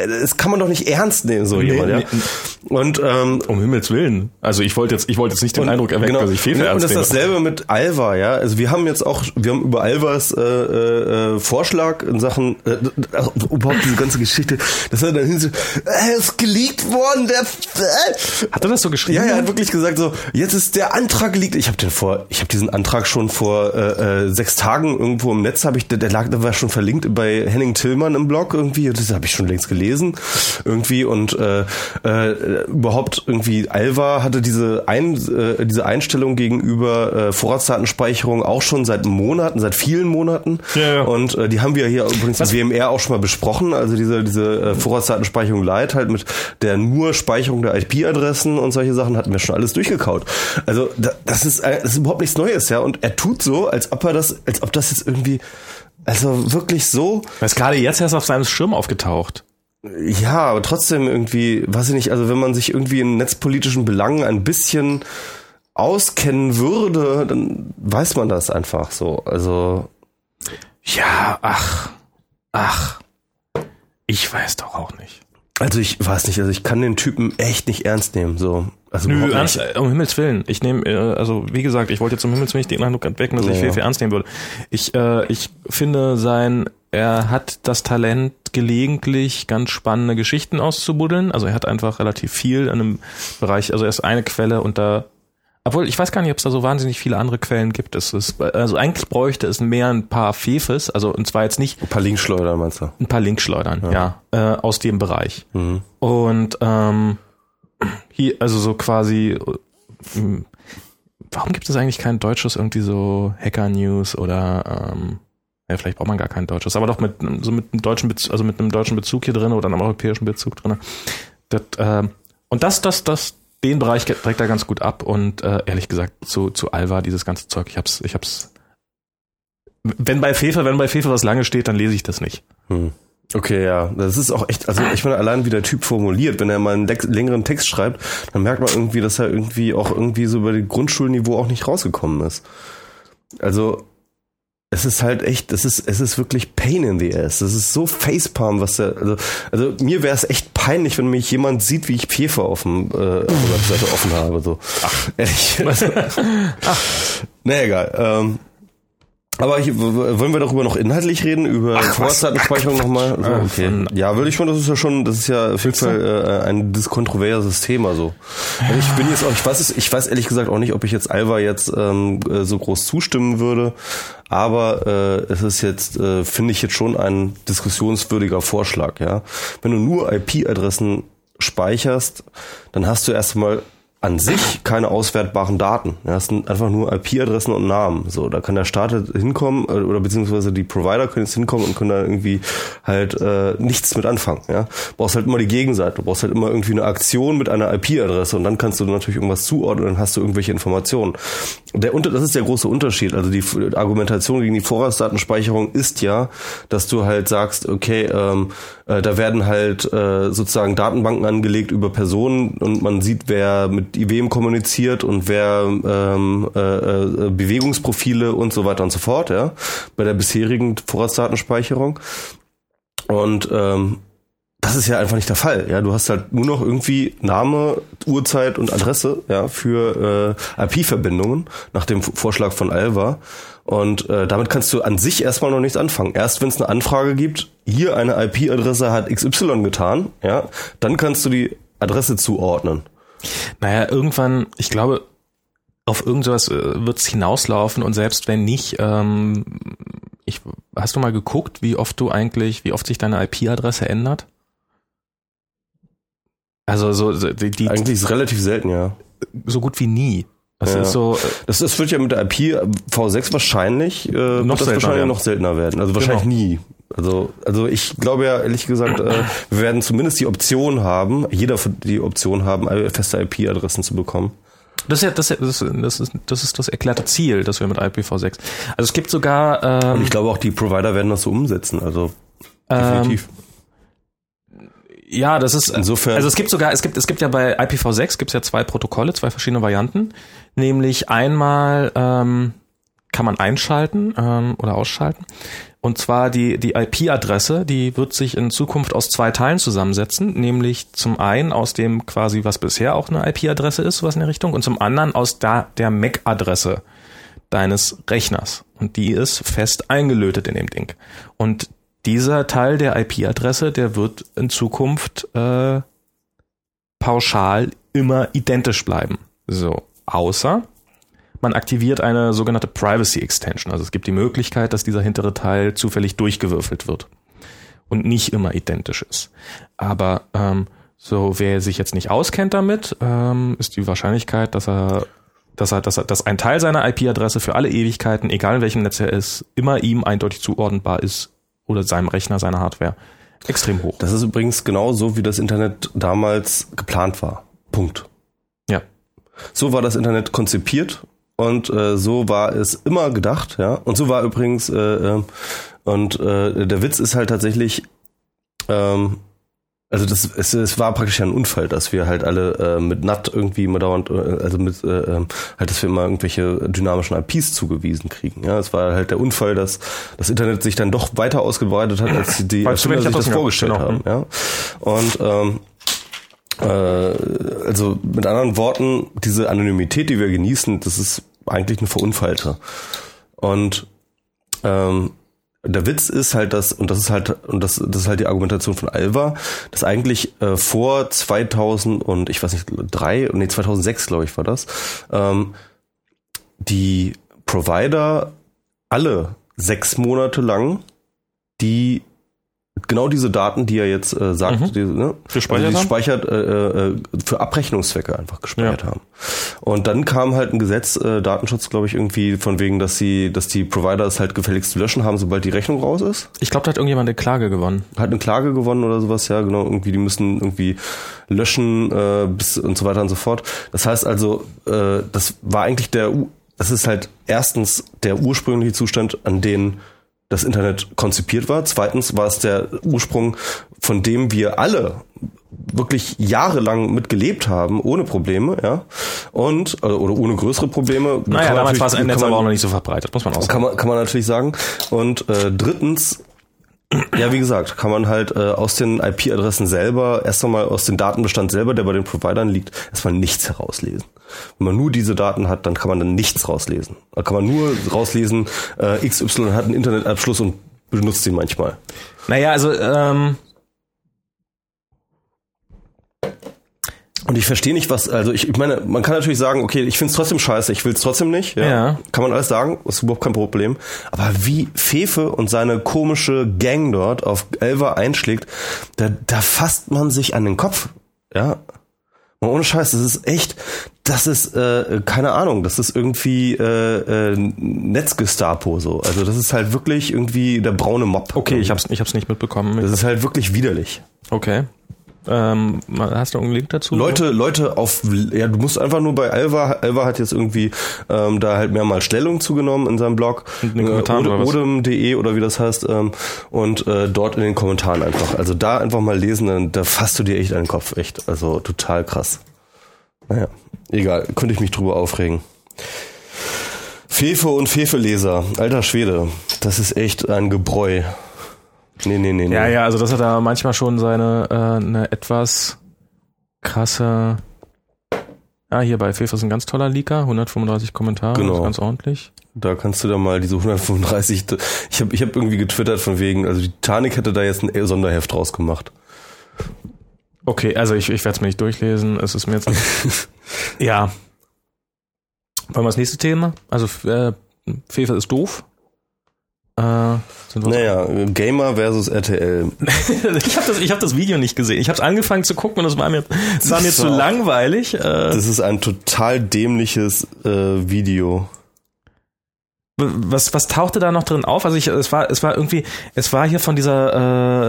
es kann man doch nicht ernst nehmen, so jemand, ja. nee. Und ähm, Um Himmels Willen. Also ich wollte jetzt, ich wollte jetzt nicht den Eindruck erwecken, genau. dass ich Fefe und, und ernst das ist nehme. dasselbe mit Alva, ja. Also wir haben jetzt auch, wir haben über Alvas äh, äh, äh, Vorschlag in Sachen äh, also überhaupt diese ganze Geschichte, dass er dann hin so, äh, ist geleakt worden, der äh, Hat er das so geschrieben? ja, er hat wirklich gesagt so, jetzt ist der Antrag geleakt. Ich habe den vor, ich habe diesen Antrag schon vor äh, äh, sechs Tagen irgendwo im Netz habe ich, der, lag, der war schon verlinkt bei Henning Tillmann im Blog irgendwie. Das habe ich schon längst gelesen irgendwie und äh, äh, überhaupt irgendwie Alva hatte diese ein, äh, diese Einstellung gegenüber äh, Vorratsdatenspeicherung auch schon seit Monaten, seit vielen Monaten. Ja, ja. Und äh, die haben wir hier übrigens Was- im WMR auch schon mal besprochen. Also diese diese äh, Vorratsdatenspeicherung Lite halt mit der nur Speicherung der IP-Adressen und solche Sachen hatten wir schon alles durchgekaut. Also da, das ist äh, das ist überhaupt nichts Neues, ja. Und er tut so, als ob er das, als ob das jetzt irgendwie also wirklich so Er ist gerade jetzt erst auf seinem Schirm aufgetaucht. ja, aber trotzdem irgendwie, weiß ich nicht, also wenn man sich irgendwie in netzpolitischen Belangen ein bisschen auskennen würde, dann weiß man das einfach so. Also, Ja, ach, ach. Ich weiß doch auch nicht. Also ich weiß nicht, also ich kann den Typen echt nicht ernst nehmen, so. Also Nö, ernst, äh, um Himmels Willen. Ich nehme, äh, also wie gesagt, ich wollte jetzt um Himmels Willen nicht den Eindruck entwecken, dass ich Ja. viel, viel ernst nehmen würde. Ich, äh, ich finde sein, er hat das Talent, gelegentlich ganz spannende Geschichten auszubuddeln. Also er hat einfach relativ viel in einem Bereich, also er ist eine Quelle und da, obwohl ich weiß gar nicht, ob es da so wahnsinnig viele andere Quellen gibt. Es ist, also eigentlich bräuchte es mehr ein paar Fefes, also und zwar jetzt nicht Ein paar Linkschleudern meinst du? ein paar Linkschleudern, ja, äh, aus dem Bereich. Mhm. Und ähm, hier, also so quasi, ähm, warum gibt es eigentlich kein deutsches irgendwie so Hacker News oder ähm, ja, vielleicht braucht man gar kein deutsches, aber doch mit so mit einem deutschen Bezug, also mit einem deutschen Bezug hier drin oder einem europäischen Bezug drin. Das, ähm, und das, das, das, den Bereich trägt er ganz gut ab und äh, ehrlich gesagt zu zu Alva dieses ganze Zeug, ich hab's, ich hab's. Wenn bei Fefe, wenn bei Fefe was lange steht, dann lese ich das nicht. Hm. Okay, ja, das ist auch echt, also ich meine, allein wie der Typ formuliert, wenn er mal einen längeren Text schreibt, dann merkt man irgendwie, dass er irgendwie auch irgendwie so über das Grundschulniveau auch nicht rausgekommen ist. Also, es ist halt echt, es ist, es ist wirklich Pain in the ass. Das ist so Facepalm, was der, also, also mir wäre es echt peinlich, wenn mich jemand sieht, wie ich Pfeffer auf dem, äh, auf der Webseite offen habe, so. Ach, ehrlich. Ach. Na egal, ähm, aber hier, w- wollen wir darüber noch inhaltlich reden? Über Ach? Vorratsdatenspeicherung nochmal? So, Ach, okay. Ja, würde ich schon, das ist ja schon, das ist ja auf jeden Fall äh, ein diskontroverses Thema so. Also ich bin jetzt auch, ich weiß ich weiß ehrlich gesagt auch nicht, ob ich jetzt Alva jetzt ähm, äh, so groß zustimmen würde, aber äh, es ist jetzt, äh, finde ich jetzt schon ein diskussionswürdiger Vorschlag, ja. Wenn du nur IP-Adressen speicherst, dann hast du erstmal an sich keine auswertbaren Daten. Ja, das sind einfach nur IP-Adressen und Namen. So, da kann der Staat hinkommen äh, oder beziehungsweise die Provider können jetzt hinkommen und können da irgendwie halt äh, nichts mit anfangen. Ja, brauchst halt immer die Gegenseite. Du brauchst halt immer irgendwie eine Aktion mit einer IP-Adresse und dann kannst du natürlich irgendwas zuordnen und dann hast du irgendwelche Informationen. Der Unter das ist der große Unterschied. Also die Argumentation gegen die Vorratsdatenspeicherung ist ja, dass du halt sagst, okay, ähm, äh, da werden halt äh, sozusagen Datenbanken angelegt über Personen und man sieht, wer mit wem kommuniziert und wer ähm, äh, äh, Bewegungsprofile und so weiter und so fort, ja, bei der bisherigen Vorratsdatenspeicherung. Und ähm, das ist ja einfach nicht der Fall. Ja, du hast halt nur noch irgendwie Name, Uhrzeit und Adresse ja für äh, IP-Verbindungen nach dem Vorschlag von Alva. Und äh, damit kannst du an sich erstmal noch nichts anfangen. Erst wenn es eine Anfrage gibt, hier eine IP-Adresse hat XY getan, ja, dann kannst du die Adresse zuordnen. Naja, irgendwann, ich glaube, auf irgend sowas äh, wird es hinauslaufen und selbst wenn nicht, ähm, ich, hast du mal geguckt, wie oft du eigentlich, wie oft sich deine IP-Adresse ändert? Also so die, die Eigentlich ist es relativ selten, ja. so gut wie nie. Das Ja. ist so, äh, Das, das wird ja mit der IP V6 wahrscheinlich äh, wird Noch das seltener wahrscheinlich werden. noch seltener werden. Also wahrscheinlich Genau. nie. Also, also ich glaube ja ehrlich gesagt, äh, wir werden zumindest die Option haben, jeder die Option haben, äh, feste IP-Adressen zu bekommen. das ist ja das, ist- das, ist- das ist das erklärte Ziel, dass wir mit IPv6. Also es gibt sogar Und ähm, ich glaube auch die Provider werden das so umsetzen. Also definitiv. Ja, das ist Insofern- Also es gibt sogar, es gibt, es gibt ja bei IPv6 gibt es ja zwei Protokolle, zwei verschiedene Varianten. Nämlich einmal ähm, kann man einschalten ähm, oder ausschalten. Und zwar die, die IP-Adresse, die wird sich in Zukunft aus zwei Teilen zusammensetzen, nämlich zum einen aus dem quasi, was bisher auch eine IP-Adresse ist, sowas in der Richtung, und zum anderen aus da, der MAC-Adresse deines Rechners. Und die ist fest eingelötet in dem Ding. Und dieser Teil der IP-Adresse, der wird in Zukunft äh, pauschal immer identisch bleiben. So, außer man aktiviert eine sogenannte Privacy Extension. Also es gibt die Möglichkeit, dass dieser hintere Teil zufällig durchgewürfelt wird und nicht immer identisch ist. Aber ähm, So, wer sich jetzt nicht auskennt damit, ähm, ist die Wahrscheinlichkeit, dass er, dass er, dass er, dass ein Teil seiner IP-Adresse für alle Ewigkeiten, egal in welchem Netz er ist, immer ihm eindeutig zuordnenbar ist oder seinem Rechner, seiner Hardware, extrem hoch. Das ist übrigens genau so, wie das Internet damals geplant war. Punkt. Ja. So war das Internet konzipiert und äh, so war es immer gedacht, ja. Und so war übrigens äh, äh, und äh, der Witz ist halt tatsächlich, ähm, also das es, es war praktisch ein Unfall, dass wir halt alle äh, mit NAT irgendwie immer dauernd, äh, also mit äh, ähm, halt, dass wir immer irgendwelche dynamischen IPs zugewiesen kriegen. Ja, es war halt der Unfall, dass das Internet sich dann doch weiter ausgebreitet hat, als die Erfinder sich das das vorgestellt genau. haben. Ja, und ähm, äh, also mit anderen Worten, diese Anonymität, die wir genießen, das ist eigentlich eine Verunfallte. Und ähm, der Witz ist halt, dass, und das ist halt, und das, das ist halt die Argumentation von Alva, dass eigentlich äh, vor 2000 und ich weiß nicht, drei, nee, 2006 glaube ich war das, ähm, die Provider alle sechs Monate lang die genau diese Daten, die er jetzt äh, sagt, Mhm. die, ne, Gespeichert also die speichert äh, äh, für Abrechnungszwecke einfach gespeichert haben. Und dann kam halt ein Gesetz, äh, Datenschutz, glaube ich, irgendwie von wegen, dass sie, dass die Provider es halt gefälligst zu löschen haben, sobald die Rechnung raus ist. Ich glaube, da hat irgendjemand eine Klage gewonnen. Hat eine Klage gewonnen oder sowas, ja, genau, irgendwie, die müssen irgendwie löschen äh, bis und so weiter und so fort. Das heißt also, äh, das war eigentlich der, U- das ist halt erstens der ursprüngliche Zustand, an den das Internet konzipiert war. Zweitens war es der Ursprung, von dem wir alle wirklich jahrelang mitgelebt haben, ohne Probleme, ja. Und, äh, oder ohne größere Probleme. Naja, damals war es im Netz aber auch noch nicht so verbreitet, muss man auch sagen. kann man, kann man natürlich sagen. Und äh, drittens, ja, wie gesagt, kann man halt äh, aus den IP-Adressen selber, erst einmal aus dem Datenbestand selber, der bei den Providern liegt, erstmal nichts herauslesen. Wenn man nur diese Daten hat, dann kann man dann nichts rauslesen. Da kann man nur rauslesen, äh, XY hat einen Internetabschluss und benutzt ihn manchmal. Naja, also, ähm, Und ich verstehe nicht, was, also ich, ich meine, man kann natürlich sagen, okay, ich find's trotzdem scheiße, ich will's trotzdem nicht. Ja. Ja. Kann man alles sagen, ist überhaupt kein Problem. Aber wie Fefe und seine komische Gang dort auf Elva einschlägt, da, da fasst man sich an den Kopf. Ja. Mal ohne Scheiß, das ist echt, das ist, äh, keine Ahnung, das ist irgendwie äh, äh, Netzgestapo so. Also das ist halt wirklich irgendwie der braune Mob. okay, ich hab's, ich hab's nicht mitbekommen. Das ist halt wirklich widerlich. Okay. Ähm, hast du einen Link dazu? Leute, Leute auf, ja, du musst einfach nur bei Alva, Alva hat jetzt irgendwie ähm, da halt mehrmals Stellung zugenommen in seinem Blog, In den Kommentaren oder odem.de oder wie das heißt, ähm, und äh, dort in den Kommentaren einfach. Also da einfach mal lesen, dann da fasst du dir echt den Kopf, echt. Also total krass. Naja, egal, könnte ich mich drüber aufregen. Fefe und Fefeleser, alter Schwede, das ist echt ein Gebräu. Nee, nee, nee, nee. Ja, ja, also das hat da manchmal schon seine äh, eine etwas krasse. Ah, hier bei FIFA ist ein ganz toller Leaker, 135 Kommentare, Genau. das ist ganz ordentlich. Da kannst du da mal diese 135. Ich habe ich hab irgendwie getwittert von wegen, also die Titanic hätte da jetzt ein Sonderheft draus gemacht. Okay, also ich, ich werde es mir nicht durchlesen. Es ist mir jetzt. ja. Wollen wir das nächste Thema? Also äh, FIFA ist doof. Äh, Naja, Gamer versus RTL. ich habe das, ich hab das Video nicht gesehen. Ich habe angefangen zu gucken und es war mir, es war mir So. zu langweilig. Äh, Das ist ein total dämliches äh, Video. Was, was tauchte da noch drin auf? Also ich, es war, es war irgendwie, es war hier von dieser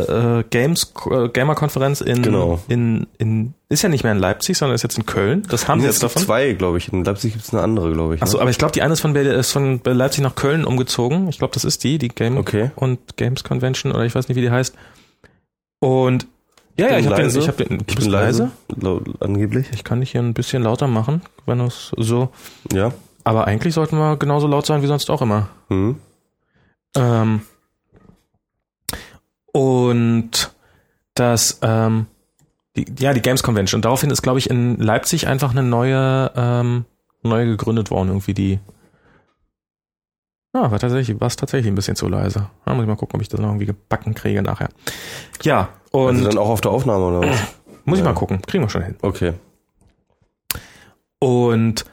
äh, äh, Games äh, Gamer Konferenz in, Genau. in, in, ist ja nicht mehr in Leipzig, sondern ist jetzt in Köln. Das haben sie es jetzt davon. zwei, glaube ich. In Leipzig gibt es eine andere, glaube ich. Achso, ne? aber ich glaube, die eine ist von, ist von Leipzig nach Köln umgezogen. Ich glaube, das ist die, die Game Okay. und Games Convention oder ich weiß nicht, wie die heißt. Und ja, ja, ich habe den, leise. ich hab den, ich bin leise. Lau- Angeblich. Ich kann dich hier ein bisschen lauter machen, wenn es so. Ja. Aber eigentlich sollten wir genauso laut sein wie sonst auch immer. Hm. Ähm, und das, ähm, die, ja, die Games Convention. Und daraufhin ist, glaube ich, in Leipzig einfach eine neue, ähm, neue gegründet worden, irgendwie die. Ah, war tatsächlich, war es tatsächlich ein bisschen zu leise. Da muss ich mal gucken, ob ich das noch irgendwie gebacken kriege nachher. Ja, und Also dann auch auf der Aufnahme oder was? muss ich ja. mal gucken. Kriegen wir schon hin. Okay. Und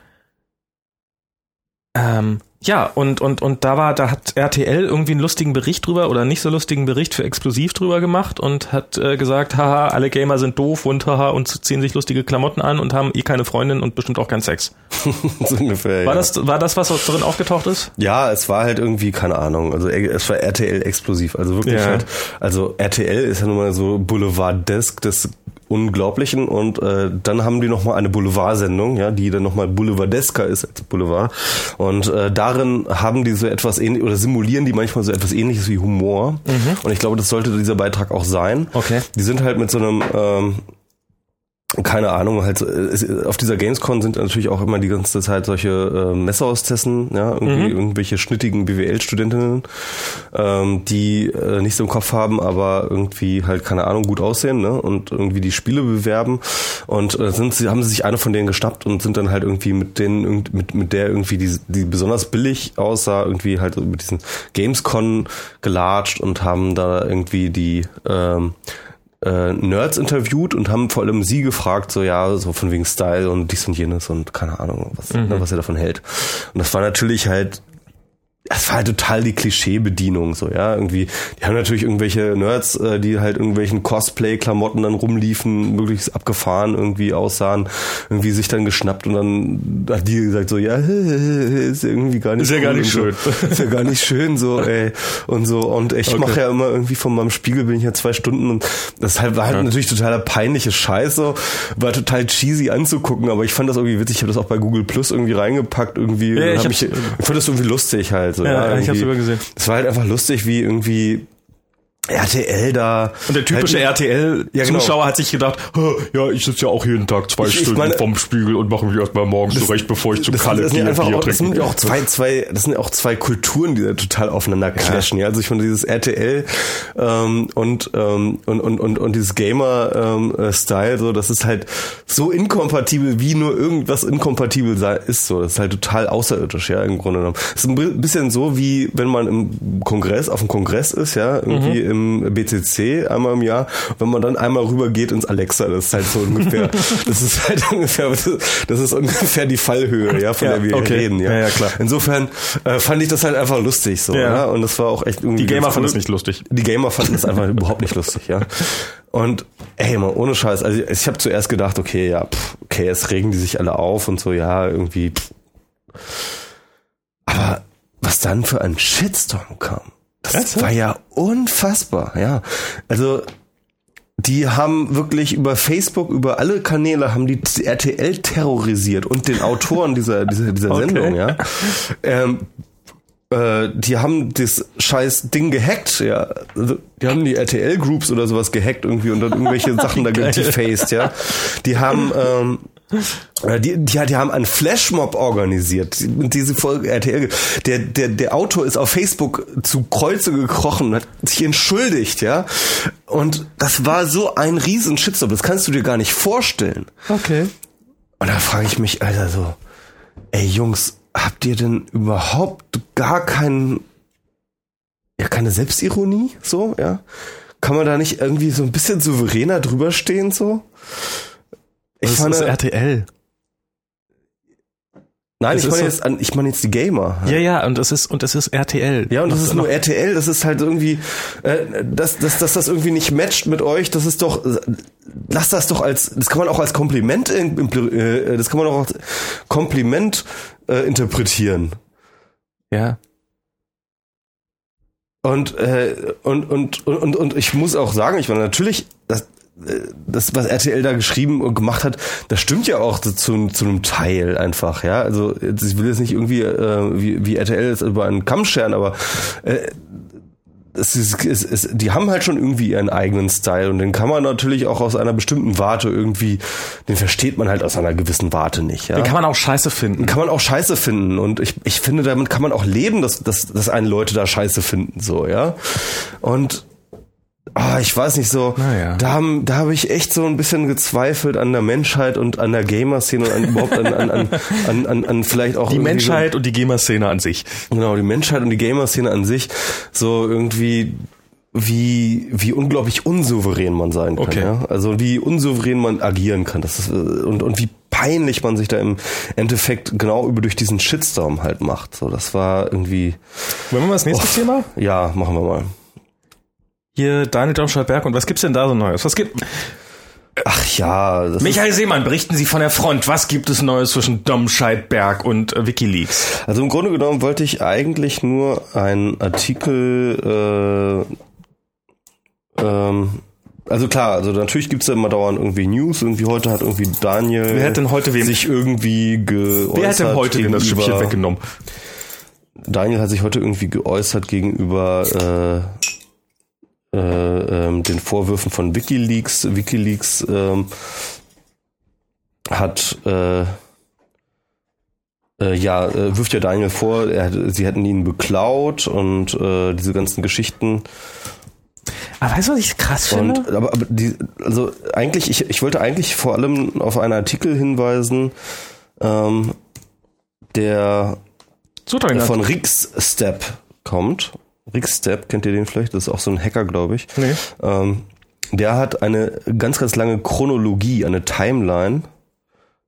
ähm, Ja, und, und, und da war, da hat RTL irgendwie einen lustigen Bericht drüber oder nicht so lustigen Bericht für Explosiv drüber gemacht und hat äh, gesagt, haha, alle Gamer sind doof und haha und ziehen sich lustige Klamotten an und haben eh keine Freundin und bestimmt auch keinen Sex. so ungefähr, War ja. das, war das, was drin aufgetaucht ist? Ja, es war halt irgendwie, keine Ahnung, also es war RTL explosiv, also wirklich Ja. halt, also RTL ist ja nun mal so Boulevard-Desk des Unglaublichen und äh, dann haben die nochmal eine Boulevard-Sendung, ja, die dann nochmal Boulevardesker ist als Boulevard und äh, darin haben die so etwas ähnlich oder simulieren die manchmal so etwas ähnliches wie Humor und ich glaube, das sollte dieser Beitrag auch sein. Okay. Die sind halt mit so einem ähm, keine Ahnung, halt so, es, auf dieser Gamescom sind natürlich auch immer die ganze Zeit solche äh, Messerhostessen, ja, irgendwie irgendwelche schnittigen BWL-Studentinnen, ähm, die äh, nichts im Kopf haben, aber irgendwie halt keine Ahnung gut aussehen, ne, und irgendwie die Spiele bewerben. Und äh, sind sie haben sie sich eine von denen geschnappt und sind dann halt irgendwie mit denen mit mit der irgendwie die die besonders billig aussah, irgendwie halt mit diesen Gamescon gelatscht und haben da irgendwie die ähm, äh, Nerds interviewt und haben vor allem sie gefragt, so ja, so von wegen Style und dies und jenes und keine Ahnung, was, ne, was er davon hält. Und das war natürlich halt es war halt total die Klischeebedienung, so, ja, irgendwie, die haben natürlich irgendwelche Nerds, äh, die halt irgendwelchen Cosplay-Klamotten dann rumliefen, möglichst abgefahren irgendwie aussahen, irgendwie sich dann geschnappt und dann hat die gesagt so, ja, ist irgendwie gar nicht Ist ja gar nicht und So. Ist ja gar nicht schön, so, ey, und so, und ich Okay. mache ja immer irgendwie von meinem Spiegel bin ich ja zwei Stunden und das halt, war halt natürlich totaler peinliche Scheiße, war total cheesy anzugucken, aber ich fand das irgendwie witzig, ich habe das auch bei Google Plus irgendwie reingepackt, irgendwie, Ja, ich hab mich, ich fand das irgendwie lustig halt, so, Ja, ja, ich hab's irgendwie. übergesehen. Es war halt einfach lustig, wie irgendwie RTL da. Und der typische halt, RTL-Zuschauer genau. hat sich gedacht, "Hä, ja, ich sitze ja auch jeden Tag zwei Ich- ich Stunden meine- vorm Spiegel und mache mich erstmal morgens zurecht, bevor ich zum das, Kalle das gehe, einfach Bier das sind ja auch zwei, zwei, das sind ja auch zwei Kulturen, die da total aufeinander clashen. Ja, also ich finde dieses RTL ähm, und, ähm, und und und und dieses Gamer ähm, äh, Style, so, das ist halt so inkompatibel, wie nur irgendwas inkompatibel sei, ist. So, das ist halt total außerirdisch, ja, im Grunde genommen. Das ist ein bi- bisschen so wie wenn man im Kongress auf dem Kongress ist, ja, irgendwie im BCC einmal im Jahr, wenn man dann einmal rüber geht ins Alexa, das ist halt so ungefähr, das ist halt ungefähr, das ist ungefähr die Fallhöhe, ja, von Ja, der wir okay. reden, ja. Ja, ja, klar. Insofern äh, fand ich das halt einfach lustig so, Ja. ja, und das war auch echt irgendwie Die Gamer fanden es nicht lustig. Die Gamer fanden es einfach überhaupt nicht lustig, ja. Und ey, mal ohne Scheiß, also ich habe zuerst gedacht, okay, ja, pff, okay, jetzt regen die sich alle auf und so, ja, irgendwie. Pff. Aber was dann für ein Shitstorm kam, das Ernsthaft? war ja unfassbar, ja. Also die haben wirklich über Facebook, über alle Kanäle haben die RTL terrorisiert und den Autoren dieser, dieser, dieser Okay. Sendung, ja. Ähm, äh, die haben das scheiß Ding gehackt, ja. Also, Die haben die RTL-Groups oder sowas gehackt irgendwie und dann irgendwelche Sachen da Geil. gedefaced, ja. Die haben, ähm, äh, die, die, die haben einen Flashmob organisiert. Diese Folge RTL, der, der, der Autor ist auf Facebook zu Kreuze gekrochen, hat sich entschuldigt, ja. Und das war so ein riesen Shitstorm, das kannst du dir gar nicht vorstellen. Okay. Und da frage ich mich, Alter, so, ey Jungs, habt ihr denn überhaupt gar keinen, ja, keine Selbstironie, so, ja? Kann man da nicht irgendwie so ein bisschen souveräner drüber stehen, so? Ich Das fand, ist RTL. nein, das ich meine jetzt, ich meine jetzt die Gamer. Ja, ja, und es ist, und es ist RTL. Ja, und das ist nur noch- RTL, das ist halt irgendwie, äh, dass, dass, dass das irgendwie nicht matcht mit euch, das ist doch, lass das doch als, das kann man auch als Kompliment, äh, das kann man auch als Kompliment äh, interpretieren. Ja. Und, äh, und, und, und, und, und ich muss auch sagen, ich meine, natürlich, das, das, was RTL da geschrieben und gemacht hat, das stimmt ja auch zu, zu einem Teil einfach, ja. Also ich will jetzt nicht irgendwie äh, wie, wie RTL jetzt über einen Kamm scheren, aber äh, es ist, es ist, die haben halt schon irgendwie ihren eigenen Style und den kann man natürlich auch aus einer bestimmten Warte irgendwie, den versteht man halt aus einer gewissen Warte nicht, ja Den kann man auch scheiße finden. kann man auch scheiße finden und ich, ich finde, damit kann man auch leben, dass, dass, dass einen Leute da scheiße finden, so, ja. Und ah, ich weiß nicht so, Naja. da haben, da habe ich echt so ein bisschen gezweifelt an der Menschheit und an der Gamer-Szene und an, überhaupt an, an, an, an, an, an vielleicht auch Die Menschheit und die Gamer-Szene an sich. So, genau, die Menschheit und die Gamer-Szene an sich, so irgendwie wie wie unglaublich unsouverän man sein kann, Okay. ja? Also wie unsouverän man agieren kann, das ist, äh, und und wie peinlich man sich da im Endeffekt genau über durch diesen Shitstorm halt macht. So, das war irgendwie. Wollen wir mal das nächste Oh. Thema? Ja, machen wir mal. Hier Daniel Domscheit-Berg und was gibt's denn da so Neues? Was gibt? Ach ja, das Michael Seemann, berichten Sie von der Front. Was gibt es Neues zwischen Domscheit-Berg und äh, WikiLeaks? Also im Grunde genommen wollte ich eigentlich nur einen Artikel, äh, ähm, also klar, also natürlich gibt's ja immer dauernd irgendwie News. Irgendwie heute hat irgendwie Daniel Wer hat denn heute wem- sich irgendwie geäußert. Wer hat denn heute das gegenüber- Schippchen weggenommen? Daniel hat sich heute irgendwie geäußert gegenüber äh, ähm, den Vorwürfen von WikiLeaks. WikiLeaks ähm, hat äh, äh, ja äh, wirft ja Daniel vor, er, sie hätten ihn beklaut und äh, diese ganzen Geschichten. Aber weißt du, was ich krass finde? Und aber, aber die, also eigentlich, ich, ich wollte eigentlich vor allem auf einen Artikel hinweisen, ähm, der doch von Rix Step kommt. Rix Step, kennt ihr den vielleicht? Das ist auch so ein Hacker, glaube ich. Nee. Ähm, der hat eine ganz, ganz lange Chronologie, eine Timeline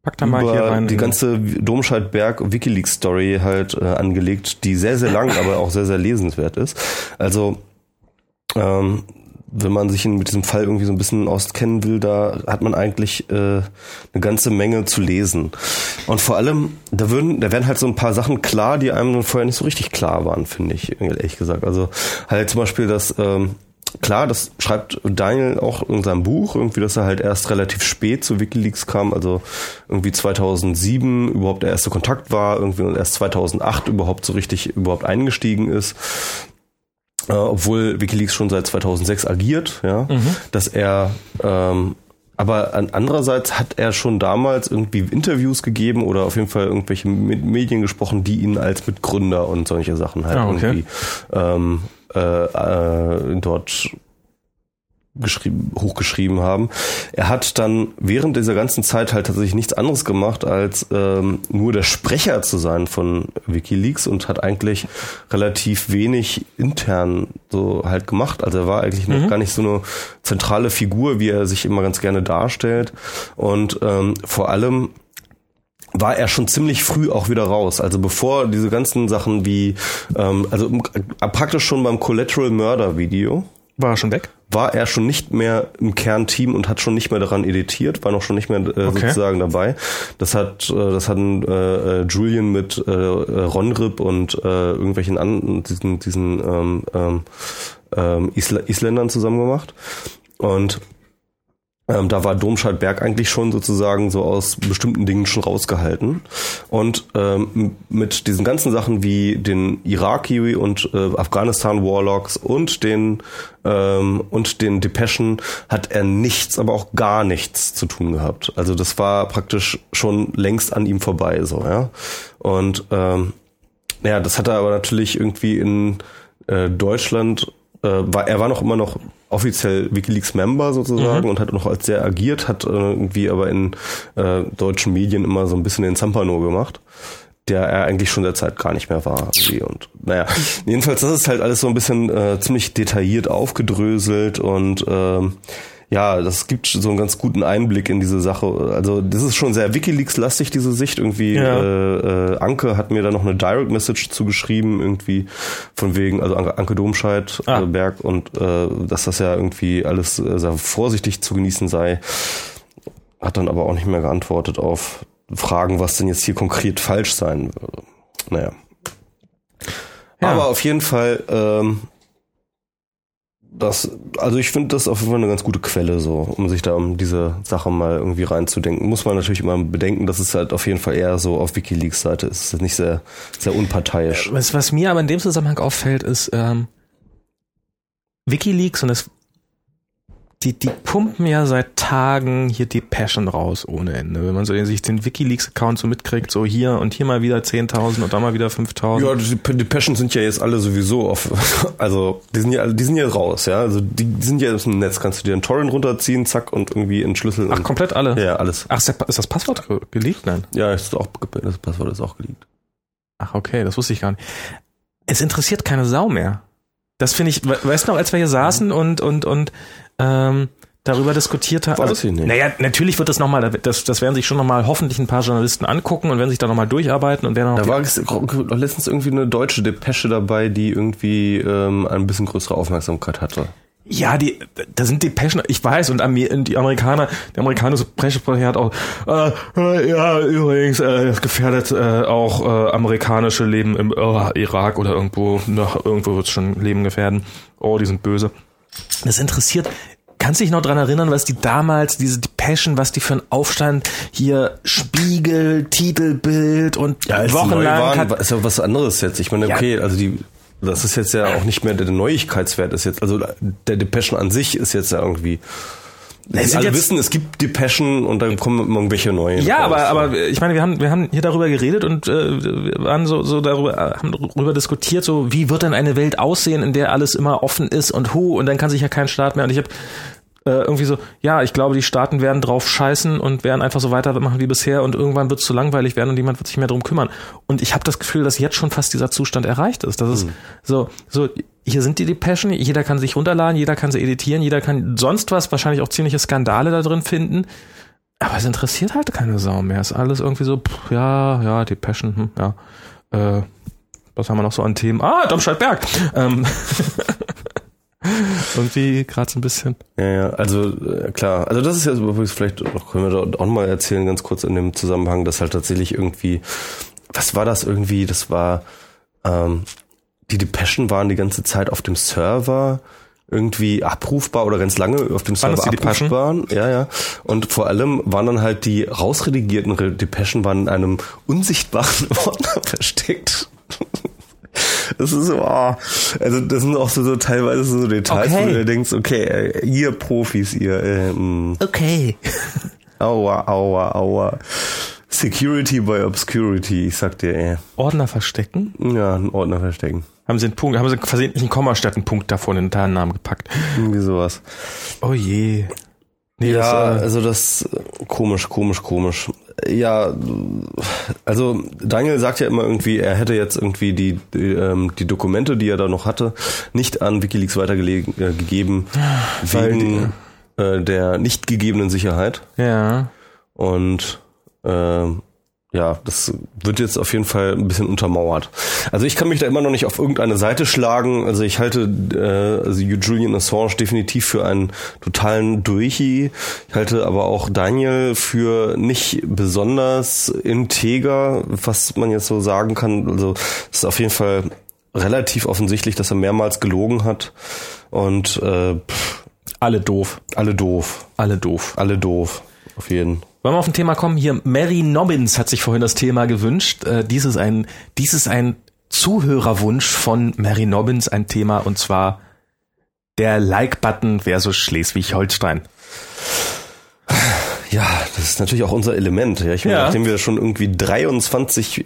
Pack da mal hier über rein. die ganze Domscheit-Berg WikiLeaks-Story halt äh, angelegt, die sehr, sehr lang, aber auch sehr, sehr lesenswert ist. Also, ähm, wenn man sich mit diesem Fall irgendwie so ein bisschen auskennen will, da hat man eigentlich äh, eine ganze Menge zu lesen. Und vor allem, da würden, da werden halt so ein paar Sachen klar, die einem vorher nicht so richtig klar waren, finde ich, ehrlich gesagt. Also halt zum Beispiel das, ähm, klar, das schreibt Daniel auch in seinem Buch, irgendwie, dass er halt erst relativ spät zu WikiLeaks kam, also irgendwie 2007 überhaupt der erste Kontakt war, irgendwie und erst 2008 überhaupt so richtig überhaupt eingestiegen ist äh, obwohl WikiLeaks schon seit 2006 agiert, ja, dass er ähm, aber an andererseits hat er schon damals irgendwie Interviews gegeben oder auf jeden Fall irgendwelche mit Medien gesprochen, die ihn als Mitgründer und solche Sachen halt Ah, okay. irgendwie ähm, äh, äh, dort geschrieben, hochgeschrieben haben. Er hat dann während dieser ganzen Zeit halt tatsächlich nichts anderes gemacht, als ähm, nur der Sprecher zu sein von WikiLeaks und hat eigentlich relativ wenig intern so halt gemacht. Also er war eigentlich noch gar nicht so eine zentrale Figur, wie er sich immer ganz gerne darstellt. Und ähm, vor allem war er schon ziemlich früh auch wieder raus. Also bevor diese ganzen Sachen wie, ähm, also praktisch schon beim Collateral Murder Video War er schon weg? war er schon nicht mehr im Kernteam und hat schon nicht mehr daran editiert, war noch schon nicht mehr äh, Okay. sozusagen dabei. Das hat, äh, das hatten äh, äh, Julian mit äh, äh, Ronrip und äh, irgendwelchen anderen, diesen, diesen ähm, ähm, ähm, Isla Isländern zusammen gemacht. Und ähm, da war Domscheit-Berg eigentlich schon sozusagen so aus bestimmten Dingen schon rausgehalten. Und ähm, mit diesen ganzen Sachen wie den Iraki und äh, Afghanistan Warlocks und den ähm, und den Depeschen hat er nichts, aber auch gar nichts zu tun gehabt. Also das war praktisch schon längst an ihm vorbei, so ja. Und ähm, ja, das hat er aber natürlich irgendwie in äh, Deutschland, äh, war, er war noch immer noch offiziell WikiLeaks-Member sozusagen und hat noch als sehr agiert, hat äh, irgendwie aber in äh, deutschen Medien immer so ein bisschen den Zampano gemacht, der er eigentlich schon derzeit gar nicht mehr war. Irgendwie. Und naja, jedenfalls, das ist halt alles so ein bisschen äh, ziemlich detailliert aufgedröselt und ähm, ja, das gibt so einen ganz guten Einblick in diese Sache. Also das ist schon sehr WikiLeaks-lastig, diese Sicht. Irgendwie Ja. äh, äh, Anke hat mir da noch eine Direct Message zugeschrieben, irgendwie von wegen, also Anke, Anke Domscheit, Ah. äh, Berg und äh, dass das ja irgendwie alles sehr vorsichtig zu genießen sei. Hat dann aber auch nicht mehr geantwortet auf Fragen, was denn jetzt hier konkret falsch sein würde. Naja. Ja. Aber auf jeden Fall, ähm, das, also ich finde das auf jeden Fall eine ganz gute Quelle, so, um sich da um diese Sache mal irgendwie reinzudenken. Muss man natürlich immer bedenken, dass es halt auf jeden Fall eher so auf WikiLeaks Seite ist. Es ist nicht sehr, sehr unparteiisch. Was, was mir aber in dem Zusammenhang auffällt, ist ähm, WikiLeaks und das die, die pumpen ja seit Tagen hier die Passion raus ohne Ende. Wenn man so sich den WikiLeaks-Account so mitkriegt, so hier und hier mal wieder 10.000 und da mal wieder 5.000. Ja, die, die Passion sind ja jetzt alle sowieso auf, also die sind ja, die sind ja raus, ja. Also die, die sind ja aus dem Netz. Kannst du dir einen Torrent runterziehen, zack und irgendwie entschlüsseln. Ach, komplett alle? Ja, alles. Ach, ist das Passwort ge- geleakt? Nein. Ja, ist auch, das Passwort ist auch geleakt. Ach, okay, das wusste ich gar nicht. Es interessiert keine Sau mehr. Das finde ich, we- weißt du noch, als wir hier saßen und, und, und ähm, darüber diskutiert haben. Weiß ich nicht. Naja, natürlich wird das nochmal, das, das werden sich schon nochmal hoffentlich ein paar Journalisten angucken und werden sich da nochmal durcharbeiten und werden Da noch war ges- letztens irgendwie eine deutsche Depesche dabei, die irgendwie ähm, ein bisschen größere Aufmerksamkeit hatte. Ja, die, da sind die Passion, ich weiß, und die Amerikaner, der amerikanische Pressesprecher hat auch, äh, äh, ja, übrigens, äh, gefährdet äh, auch äh, amerikanische Leben im äh, Irak oder irgendwo, nach, irgendwo wird es schon Leben gefährden. Oh, die sind böse. Das interessiert, kannst du dich noch dran erinnern, was die damals, diese die Passion, was die für einen Aufstand hier Spiegel, Titelbild und neu wochenlang waren, ist ja was anderes jetzt. Ich meine, Ja. okay, also die, das ist jetzt ja auch nicht mehr der Neuigkeitswert ist jetzt, also der Depeschen an sich ist jetzt ja irgendwie. Es alle wissen, es gibt Depeschen und dann kommen irgendwelche neuen. Ja, raus. aber, aber ich meine, wir haben, wir haben hier darüber geredet und äh, wir waren so, so darüber, äh, haben darüber diskutiert, so wie wird denn eine Welt aussehen, in der alles immer offen ist und hu, und dann kann sich ja kein Staat mehr. Und ich habe äh, irgendwie so, ja, ich glaube, die Staaten werden drauf scheißen und werden einfach so weitermachen wie bisher und irgendwann wird es zu langweilig werden und niemand wird sich mehr drum kümmern. Und ich habe das Gefühl, dass jetzt schon fast dieser Zustand erreicht ist. Das ist so, so, hier sind die Depeschen, jeder kann sich runterladen, jeder kann sie editieren, jeder kann sonst was, wahrscheinlich auch ziemliche Skandale da drin finden. Aber es interessiert halt keine Sau mehr. Es ist alles irgendwie so, pff, ja, ja, Depeschen, hm, ja. Äh, was haben wir noch so an Themen? Ah, Domscheit-Berg. Ähm, irgendwie gerade so ein bisschen. Ja, ja, also äh, klar, also das ist ja übrigens vielleicht können wir da auch noch mal erzählen, ganz kurz in dem Zusammenhang, dass halt tatsächlich irgendwie, was war das irgendwie? Das war, ähm, die Depeschen waren die ganze Zeit auf dem Server irgendwie abrufbar oder ganz lange auf dem Server abrufbar. Ja, ja. Und vor allem waren dann halt die rausredigierten Re- Depeschen waren in einem unsichtbaren Ordner versteckt. Das ist so, ah, also das sind auch so, so teilweise so Details, Okay. wo du denkst, okay, äh, ihr Profis, ihr, äh, mh, Okay. aua, aua, aua. Security by Obscurity, ich sag dir, ey. Ordner verstecken? Ja, einen Ordner verstecken. Haben sie einen Punkt, haben sie versehentlich einen Komma statt einen Punkt davor in den Tarnnamen gepackt. Irgendwie sowas. Oh je. Nee, Ja, das, äh, also das äh, komisch, komisch, komisch. Ja, also Daniel sagt ja immer irgendwie, er hätte jetzt irgendwie die die, ähm, die Dokumente, die er da noch hatte, nicht an WikiLeaks weitergegeben, äh, wegen äh, der nicht gegebenen Sicherheit. ja. Und ähm, ja, das wird jetzt auf jeden Fall ein bisschen untermauert. Also ich kann mich da immer noch nicht auf irgendeine Seite schlagen. Also ich halte äh, also Julian Assange definitiv für einen totalen Durchi. Ich halte aber auch Daniel für nicht besonders integer, was man jetzt so sagen kann. Also es ist auf jeden Fall relativ offensichtlich, dass er mehrmals gelogen hat. Und äh, pff, Alle doof. alle doof. Alle doof. Alle doof. Auf jeden. Wollen wir auf ein Thema kommen? Hier, Mary Nobbins hat sich vorhin das Thema gewünscht. Äh, dies, ist ein, dies ist ein Zuhörerwunsch von Mary Nobbins, ein Thema, und zwar der Like-Button versus Schleswig-Holstein. Ja, das ist natürlich auch unser Element. Ja, ich meine, Ja. nachdem wir schon irgendwie 23.000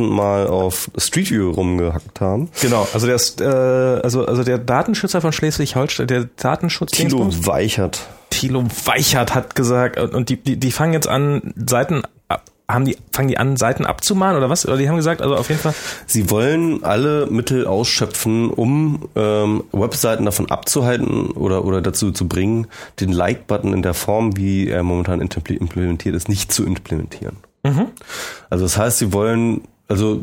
Mal auf Street View rumgehackt haben. Genau, also der, äh, also, also der Datenschützer von Schleswig-Holstein, der Datenschutz Tilo Weichert. Thilo Weichert hat gesagt, und die, die, die fangen jetzt an, Seiten ab, haben die, fangen die an, Seiten abzumahnen oder was? Oder die haben gesagt, also auf jeden Fall, Sie wollen alle Mittel ausschöpfen, um ähm, Webseiten davon abzuhalten oder, oder dazu zu bringen, den Like-Button in der Form, wie er momentan impl- implementiert ist, nicht zu implementieren. Also das heißt, sie wollen, also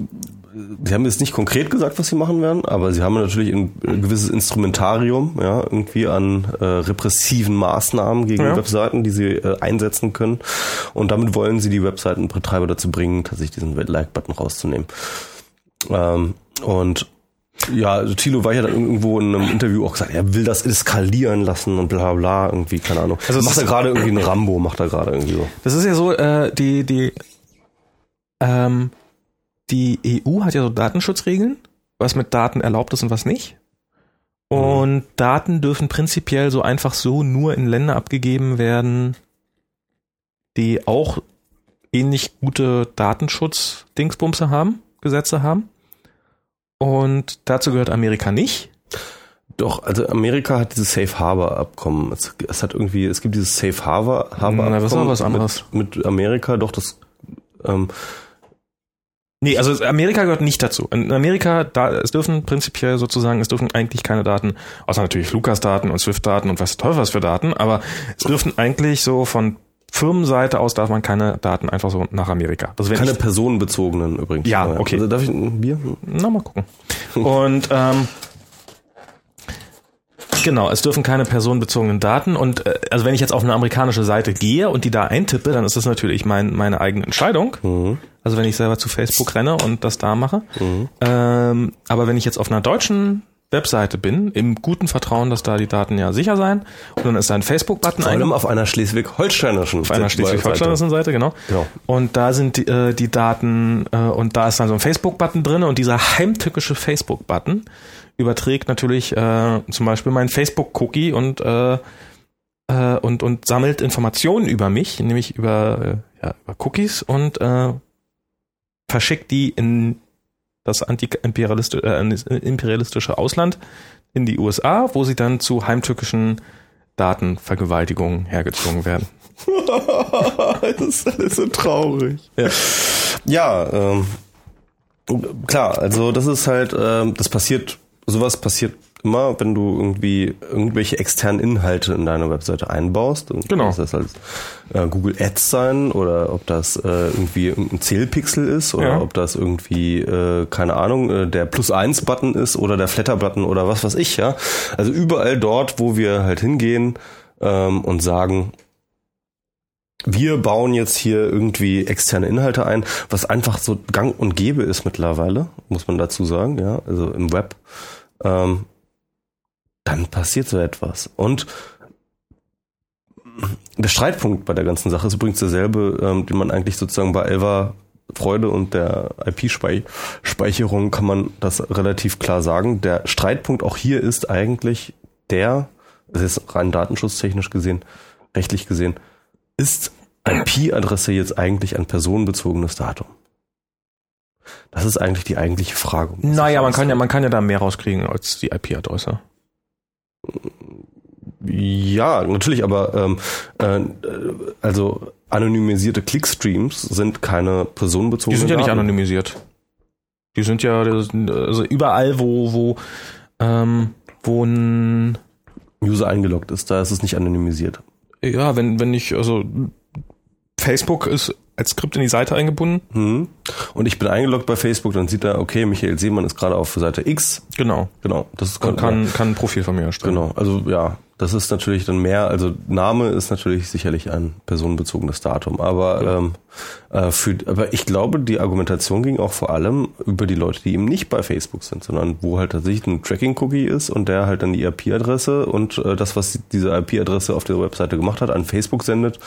sie haben jetzt nicht konkret gesagt, was sie machen werden, aber sie haben natürlich ein, ein gewisses Instrumentarium, ja, irgendwie an äh, repressiven Maßnahmen gegen Ja. Webseiten, die sie äh, einsetzen können. Und damit wollen sie die Webseitenbetreiber dazu bringen, tatsächlich diesen Like-Button rauszunehmen. Ähm, und ja, also Thilo Weichert hat irgendwo in einem Interview auch gesagt, er will das eskalieren lassen und bla bla, irgendwie, keine Ahnung. Also macht er gerade irgendwie einen Rambo, macht er gerade irgendwie so. das ist ja so, äh, die, die, ähm, die EU hat ja so Datenschutzregeln, was mit Daten erlaubt ist und was nicht. Und Daten dürfen prinzipiell so einfach so nur in Länder abgegeben werden, die auch ähnlich gute Datenschutz-Dingsbumse haben, Gesetze haben. Und dazu gehört Amerika nicht. Doch, also Amerika hat dieses Safe Harbor Abkommen. Es, es hat irgendwie, es gibt dieses Safe Harbor, Harbor Na, das ist Abkommen aber was anderes. Mit, mit Amerika. Doch das, ähm, Nee, also Amerika gehört nicht dazu. In Amerika, da, es dürfen prinzipiell sozusagen, es dürfen eigentlich keine Daten, außer natürlich Fluggastdaten und Swift-Daten und was Teufel was für Daten, aber es dürfen eigentlich so von Firmenseite aus darf man keine Daten einfach so nach Amerika. Also wenn keine personenbezogenen übrigens. Ja, okay. Also darf ich ein Bier? Na, mal gucken. Und ähm, Genau, es dürfen keine personenbezogenen Daten und äh, also wenn ich jetzt auf eine amerikanische Seite gehe und die da eintippe, dann ist das natürlich mein, meine eigene Entscheidung. Mhm. Also wenn ich selber zu Facebook renne und das da mache. Mhm. Ähm, aber wenn ich jetzt auf einer deutschen Webseite bin, im guten Vertrauen, dass da die Daten ja sicher sein. Und dann ist da ein Facebook-Button. Vor allem auf einer schleswig-holsteinischen Auf einer schleswig-holsteinischen Seite, genau. genau. Und da sind die, äh, die Daten, äh, und da ist dann so ein Facebook-Button drin und dieser heimtückische Facebook-Button überträgt natürlich äh, zum Beispiel mein Facebook-Cookie und, äh, äh, und, und sammelt Informationen über mich, nämlich über, äh, ja, über Cookies und äh, verschickt die in das anti-imperialistische äh, imperialistische Ausland, in die USA, wo sie dann zu heimtückischen Datenvergewaltigungen hergezogen werden. das ist alles so traurig. Ja, ja ähm, klar, also das ist halt, ähm, das passiert sowas passiert immer, wenn du irgendwie irgendwelche externen Inhalte in deine Webseite einbaust. Genau. Das heißt halt äh, Google Ads sein oder ob das äh, irgendwie ein Zählpixel ist oder ja. ob das irgendwie, äh, keine Ahnung, äh, der Plus eins Button ist oder der Flatter Button oder was weiß ich, ja. Also überall dort, wo wir halt hingehen ähm, und sagen, wir bauen jetzt hier irgendwie externe Inhalte ein, was einfach so gang und gäbe ist mittlerweile, muss man dazu sagen, ja, also im Web ähm, dann passiert so etwas. Und der Streitpunkt bei der ganzen Sache ist übrigens derselbe, ähm, den man eigentlich sozusagen bei Elva Freude und der IP-Speicherung kann man das relativ klar sagen. Der Streitpunkt auch hier ist eigentlich der, das ist rein datenschutztechnisch gesehen, rechtlich gesehen, ist IP-Adresse jetzt eigentlich ein personenbezogenes Datum? Das ist eigentlich die eigentliche Frage. Naja, man kann ja, man kann ja da mehr rauskriegen als die IP-Adresse. Ja, natürlich, aber ähm, äh, also anonymisierte Clickstreams sind keine personenbezogenen Die sind ja nicht anonymisiert. Die sind ja also überall, wo wo ähm, wo ein User eingeloggt ist, da ist es nicht anonymisiert. Ja, wenn wenn ich also Facebook ist als Skript in die Seite eingebunden. Mhm. Und ich bin eingeloggt bei Facebook, dann sieht er, okay, Michael Seemann ist gerade auf Seite X. Genau. Genau. Das ist, kann, kann, kann ein Profil von mir erstellen. Genau. Also ja, das ist natürlich dann mehr, also Name ist natürlich sicherlich ein personenbezogenes Datum, aber ja. ähm, äh, für, aber ich glaube, die Argumentation ging auch vor allem über die Leute, die eben nicht bei Facebook sind, sondern wo halt tatsächlich ein Tracking-Cookie ist und der halt dann die IP-Adresse und äh, das, was diese IP-Adresse auf der Webseite gemacht hat, an Facebook sendet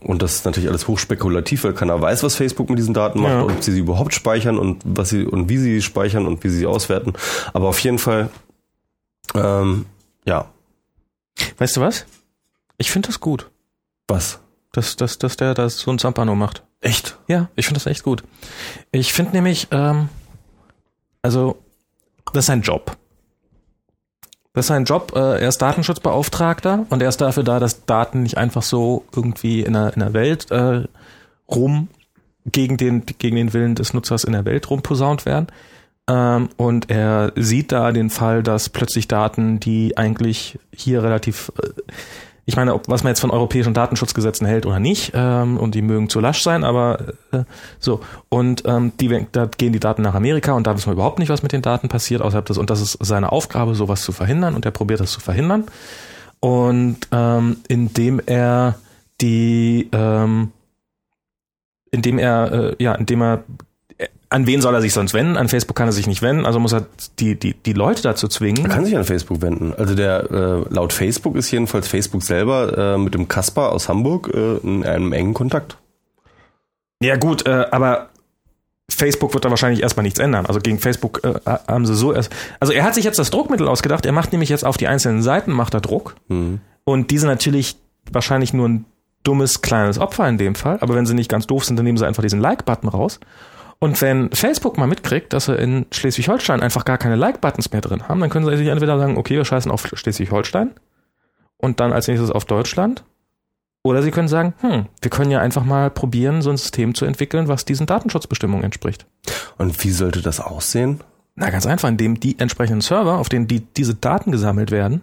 und das ist natürlich alles hochspekulativ, weil keiner weiß, was Facebook mit diesen Daten macht ja. und ob sie sie überhaupt speichern und was sie und wie sie sie speichern und wie sie sie auswerten. Aber auf jeden Fall, ähm, ja. Weißt du was? Ich finde das gut. Was? Dass, dass, dass der das so ein Zampano macht. Echt? Ja, ich finde das echt gut. Ich finde nämlich, ähm, also, das ist ein Job. Das ist sein Job. Äh, er ist Datenschutzbeauftragter und er ist dafür da, dass Daten nicht einfach so irgendwie in der, in der Welt äh, rum gegen den, gegen den Willen des Nutzers in der Welt rumposaunt werden. Ähm, und er sieht da den Fall, dass plötzlich Daten, die eigentlich hier relativ äh, ich meine, ob, was man jetzt von europäischen Datenschutzgesetzen hält oder nicht, ähm, und die mögen zu lasch sein, aber äh, so. Und ähm, die, da gehen die Daten nach Amerika und da wissen wir überhaupt nicht, was mit den Daten passiert, außerhalb des, und das ist seine Aufgabe, sowas zu verhindern, und er probiert das zu verhindern. Und ähm, indem er die ähm, indem er äh, ja, indem er an wen soll er sich sonst wenden? An Facebook kann er sich nicht wenden, also muss er die, die, die Leute dazu zwingen. Er kann sich an Facebook wenden. Also der äh, laut Facebook ist jedenfalls Facebook selber äh, mit dem Kasper aus Hamburg äh, in einem engen Kontakt. Ja gut, äh, aber Facebook wird da wahrscheinlich erstmal nichts ändern. Also gegen Facebook äh, haben sie so erst. Also er hat sich jetzt das Druckmittel ausgedacht. Er macht nämlich jetzt auf die einzelnen Seiten macht er Druck. Mhm. Und diese natürlich wahrscheinlich nur ein dummes kleines Opfer in dem Fall. Aber wenn sie nicht ganz doof sind, dann nehmen sie einfach diesen Like-Button raus. Und wenn Facebook mal mitkriegt, dass sie in Schleswig-Holstein einfach gar keine Like-Buttons mehr drin haben, dann können sie sich entweder sagen, okay, wir scheißen auf Schleswig-Holstein und dann als nächstes auf Deutschland Oder Sie können sagen, hm, wir können ja einfach mal probieren, so ein System zu entwickeln, was diesen Datenschutzbestimmungen entspricht. Und wie sollte das aussehen? Na, ganz einfach, indem die entsprechenden Server, auf denen die, diese Daten gesammelt werden,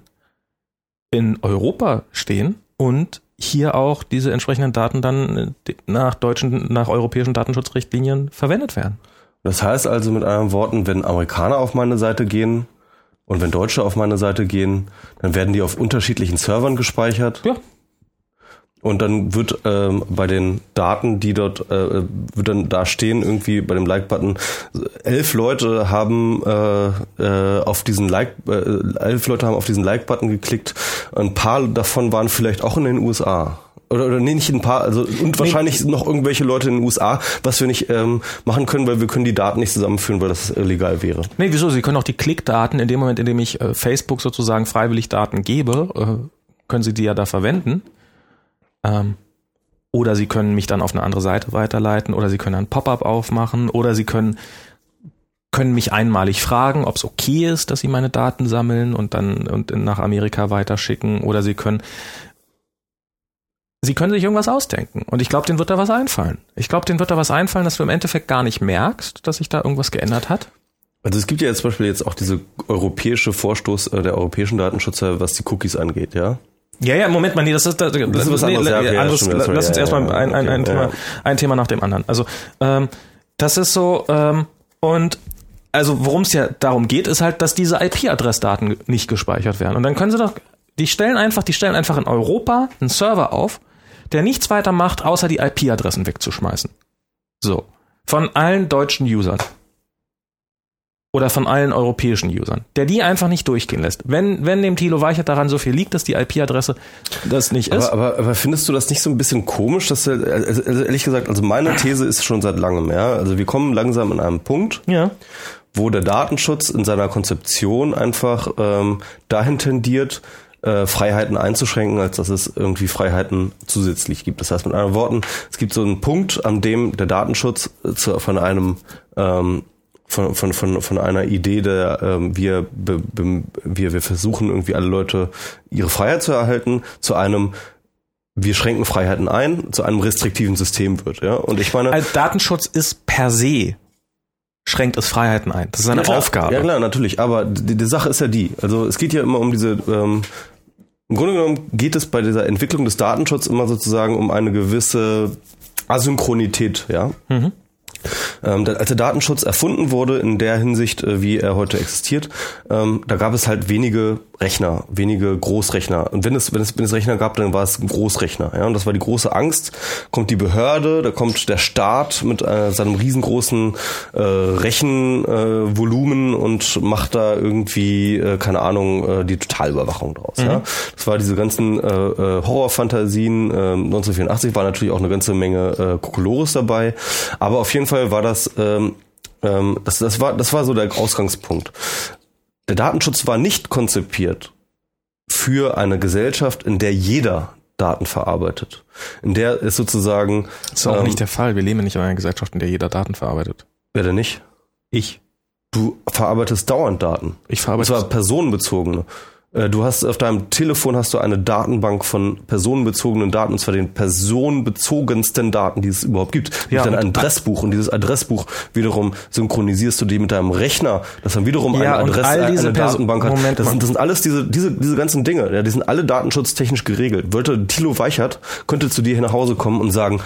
in Europa stehen und hier auch diese entsprechenden Daten dann nach deutschen, nach europäischen Datenschutzrichtlinien verwendet werden. Das heißt also mit anderen Worten, wenn Amerikaner auf meine Seite gehen und wenn Deutsche auf meine Seite gehen, dann werden die auf unterschiedlichen Servern gespeichert. Ja. Und dann wird ähm, bei den Daten, die dort äh, wird dann da stehen, irgendwie bei dem Like-Button, elf Leute haben äh, äh, auf diesen Like, äh, elf Leute haben auf diesen Like-Button geklickt. Ein paar davon waren vielleicht auch in den USA. Oder, oder nee, nicht ein paar, also und wahrscheinlich nee. noch irgendwelche Leute in den USA, was wir nicht ähm, machen können, weil wir können die Daten nicht zusammenführen, weil das illegal wäre. Nee, wieso? Sie können auch die Klickdaten, in dem Moment, in dem ich äh, Facebook sozusagen freiwillig Daten gebe, äh, können Sie die ja da verwenden. Ähm, oder Sie können mich dann auf eine andere Seite weiterleiten oder Sie können ein Pop-up aufmachen oder Sie können können mich einmalig fragen, ob es okay ist, dass sie meine Daten sammeln und dann und nach Amerika weiterschicken oder sie können sie können sich irgendwas ausdenken und ich glaube, denen wird da was einfallen. Ich glaube, denen wird da was einfallen, dass du im Endeffekt gar nicht merkst, dass sich da irgendwas geändert hat. Also es gibt ja jetzt zum Beispiel jetzt auch diese europäische Vorstoß äh, der europäischen Datenschützer, was die Cookies angeht, ja? Ja, ja, Moment mal, nee, das ist, das, das ist was anderes. Nee, ja, okay, anderes ja, lass uns ja, erstmal ein, ein, ein, okay, Thema, ein Thema nach dem anderen. Also, ähm, das ist so, ähm, und also worum es ja darum geht, ist halt, dass diese IP-Adressdaten nicht gespeichert werden. Und dann können sie doch, die stellen einfach, die stellen einfach in Europa einen Server auf, der nichts weiter macht, außer die IP-Adressen wegzuschmeißen. So. Von allen deutschen Usern oder von allen europäischen Usern, der die einfach nicht durchgehen lässt. Wenn, wenn dem Thilo Weichert daran so viel liegt, dass die IP-Adresse das nicht ist. Aber, aber, aber findest du das nicht so ein bisschen komisch, dass er, also, also ehrlich gesagt, also meine These ist schon seit langem, ja. Also wir kommen langsam an einem Punkt, ja. wo der Datenschutz in seiner Konzeption einfach ähm, dahin tendiert, äh, Freiheiten einzuschränken, als dass es irgendwie Freiheiten zusätzlich gibt. Das heißt mit anderen Worten, es gibt so einen Punkt, an dem der Datenschutz zu, von einem ähm, von, von, von, von einer Idee der ähm, wir, be, be, wir, wir versuchen irgendwie alle Leute ihre Freiheit zu erhalten, zu einem wir schränken Freiheiten ein, zu einem restriktiven System wird. Ja? Und ich meine. Also Datenschutz ist per se schränkt es Freiheiten ein. Das ist eine ja, Aufgabe. Ja klar, natürlich. Aber die, die Sache ist ja die. Also es geht ja immer um diese. Ähm, Im Grunde genommen geht es bei dieser Entwicklung des Datenschutzes immer sozusagen um eine gewisse Asynchronität. Ja. Mhm. Ähm, als der Datenschutz erfunden wurde, in der Hinsicht, äh, wie er heute existiert, ähm, da gab es halt wenige Rechner, wenige Großrechner. Und wenn es, wenn es, wenn es Rechner gab, dann war es ein Großrechner. Ja? Und das war die große Angst. Kommt die Behörde, da kommt der Staat mit äh, seinem riesengroßen äh, Rechenvolumen äh, und macht da irgendwie, äh, keine Ahnung, äh, die Totalüberwachung draus. Mhm. Ja? Das war diese ganzen äh, äh, Horrorfantasien. Äh, 1984 war natürlich auch eine ganze Menge äh, Kokolores dabei. Aber auf jeden Fall war das ähm, ähm das, das, war, das war so der Ausgangspunkt der Datenschutz war nicht konzipiert für eine Gesellschaft, in der jeder Daten verarbeitet. In der ist sozusagen. Das ist auch ähm, nicht der Fall. Wir leben nicht in einer Gesellschaft, in der jeder Daten verarbeitet. Wer denn nicht? Ich. Du verarbeitest dauernd Daten. Ich verarbeite. Und zwar personenbezogene. Äh, du hast auf deinem Telefon hast du eine Datenbank von personenbezogenen Daten, und zwar den personenbezogensten Daten, die es überhaupt gibt. Ja, dann ein Adressbuch und dieses Adressbuch wiederum synchronisierst du die mit deinem Rechner, das dann wiederum ja, eine Adresse, eine Datenbank hat. Moment, das, sind, das sind alles diese, diese, diese ganzen Dinge, ja, die sind alle datenschutztechnisch geregelt. Wollte Thilo Weichert, könnte zu dir hier nach Hause kommen und sagen,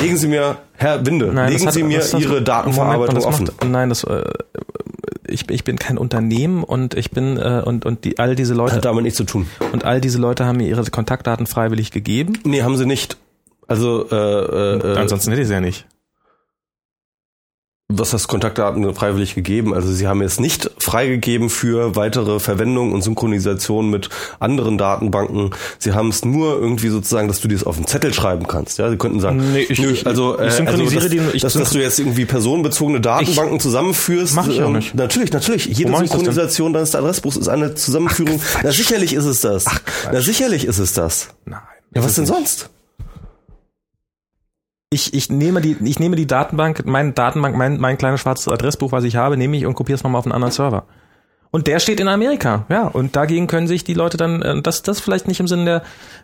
legen Sie mir, Herr Winde, nein, legen hat, Sie mir Ihre Datenverarbeitung Moment, offen. Macht, nein, das äh, ich, ich bin kein Unternehmen und ich bin äh, und und die all diese Leute hat damit nichts zu tun. Und all diese Leute haben mir ihre Kontaktdaten freiwillig gegeben? Nee, haben sie nicht. Also äh, äh, ansonsten hätte ich sie ja nicht was das Kontaktdaten freiwillig gegeben. Also sie haben es nicht freigegeben für weitere Verwendung und Synchronisation mit anderen Datenbanken. Sie haben es nur irgendwie sozusagen, dass du dir es auf den Zettel schreiben kannst. Ja, sie könnten sagen, nee, ich, nö, also, ich, ich synchronisiere also, dass, die, ich dass, dass du jetzt irgendwie personenbezogene Datenbanken zusammenführst. Mach ich auch ähm, nicht. Natürlich, natürlich. Jede Synchronisation deines Adressbuchs ist eine Zusammenführung. Ach, Na sicherlich ist es das. Ach, Na sicherlich ist es das. Nein. Ja, was denn sonst? Ich, ich nehme die, ich nehme die Datenbank, meine Datenbank, mein, mein kleines schwarzes Adressbuch, was ich habe, nehme ich und kopiere es nochmal auf einen anderen Server. Und der steht in Amerika, ja. Und dagegen können sich die Leute dann, äh, das, das vielleicht nicht im Sinne der,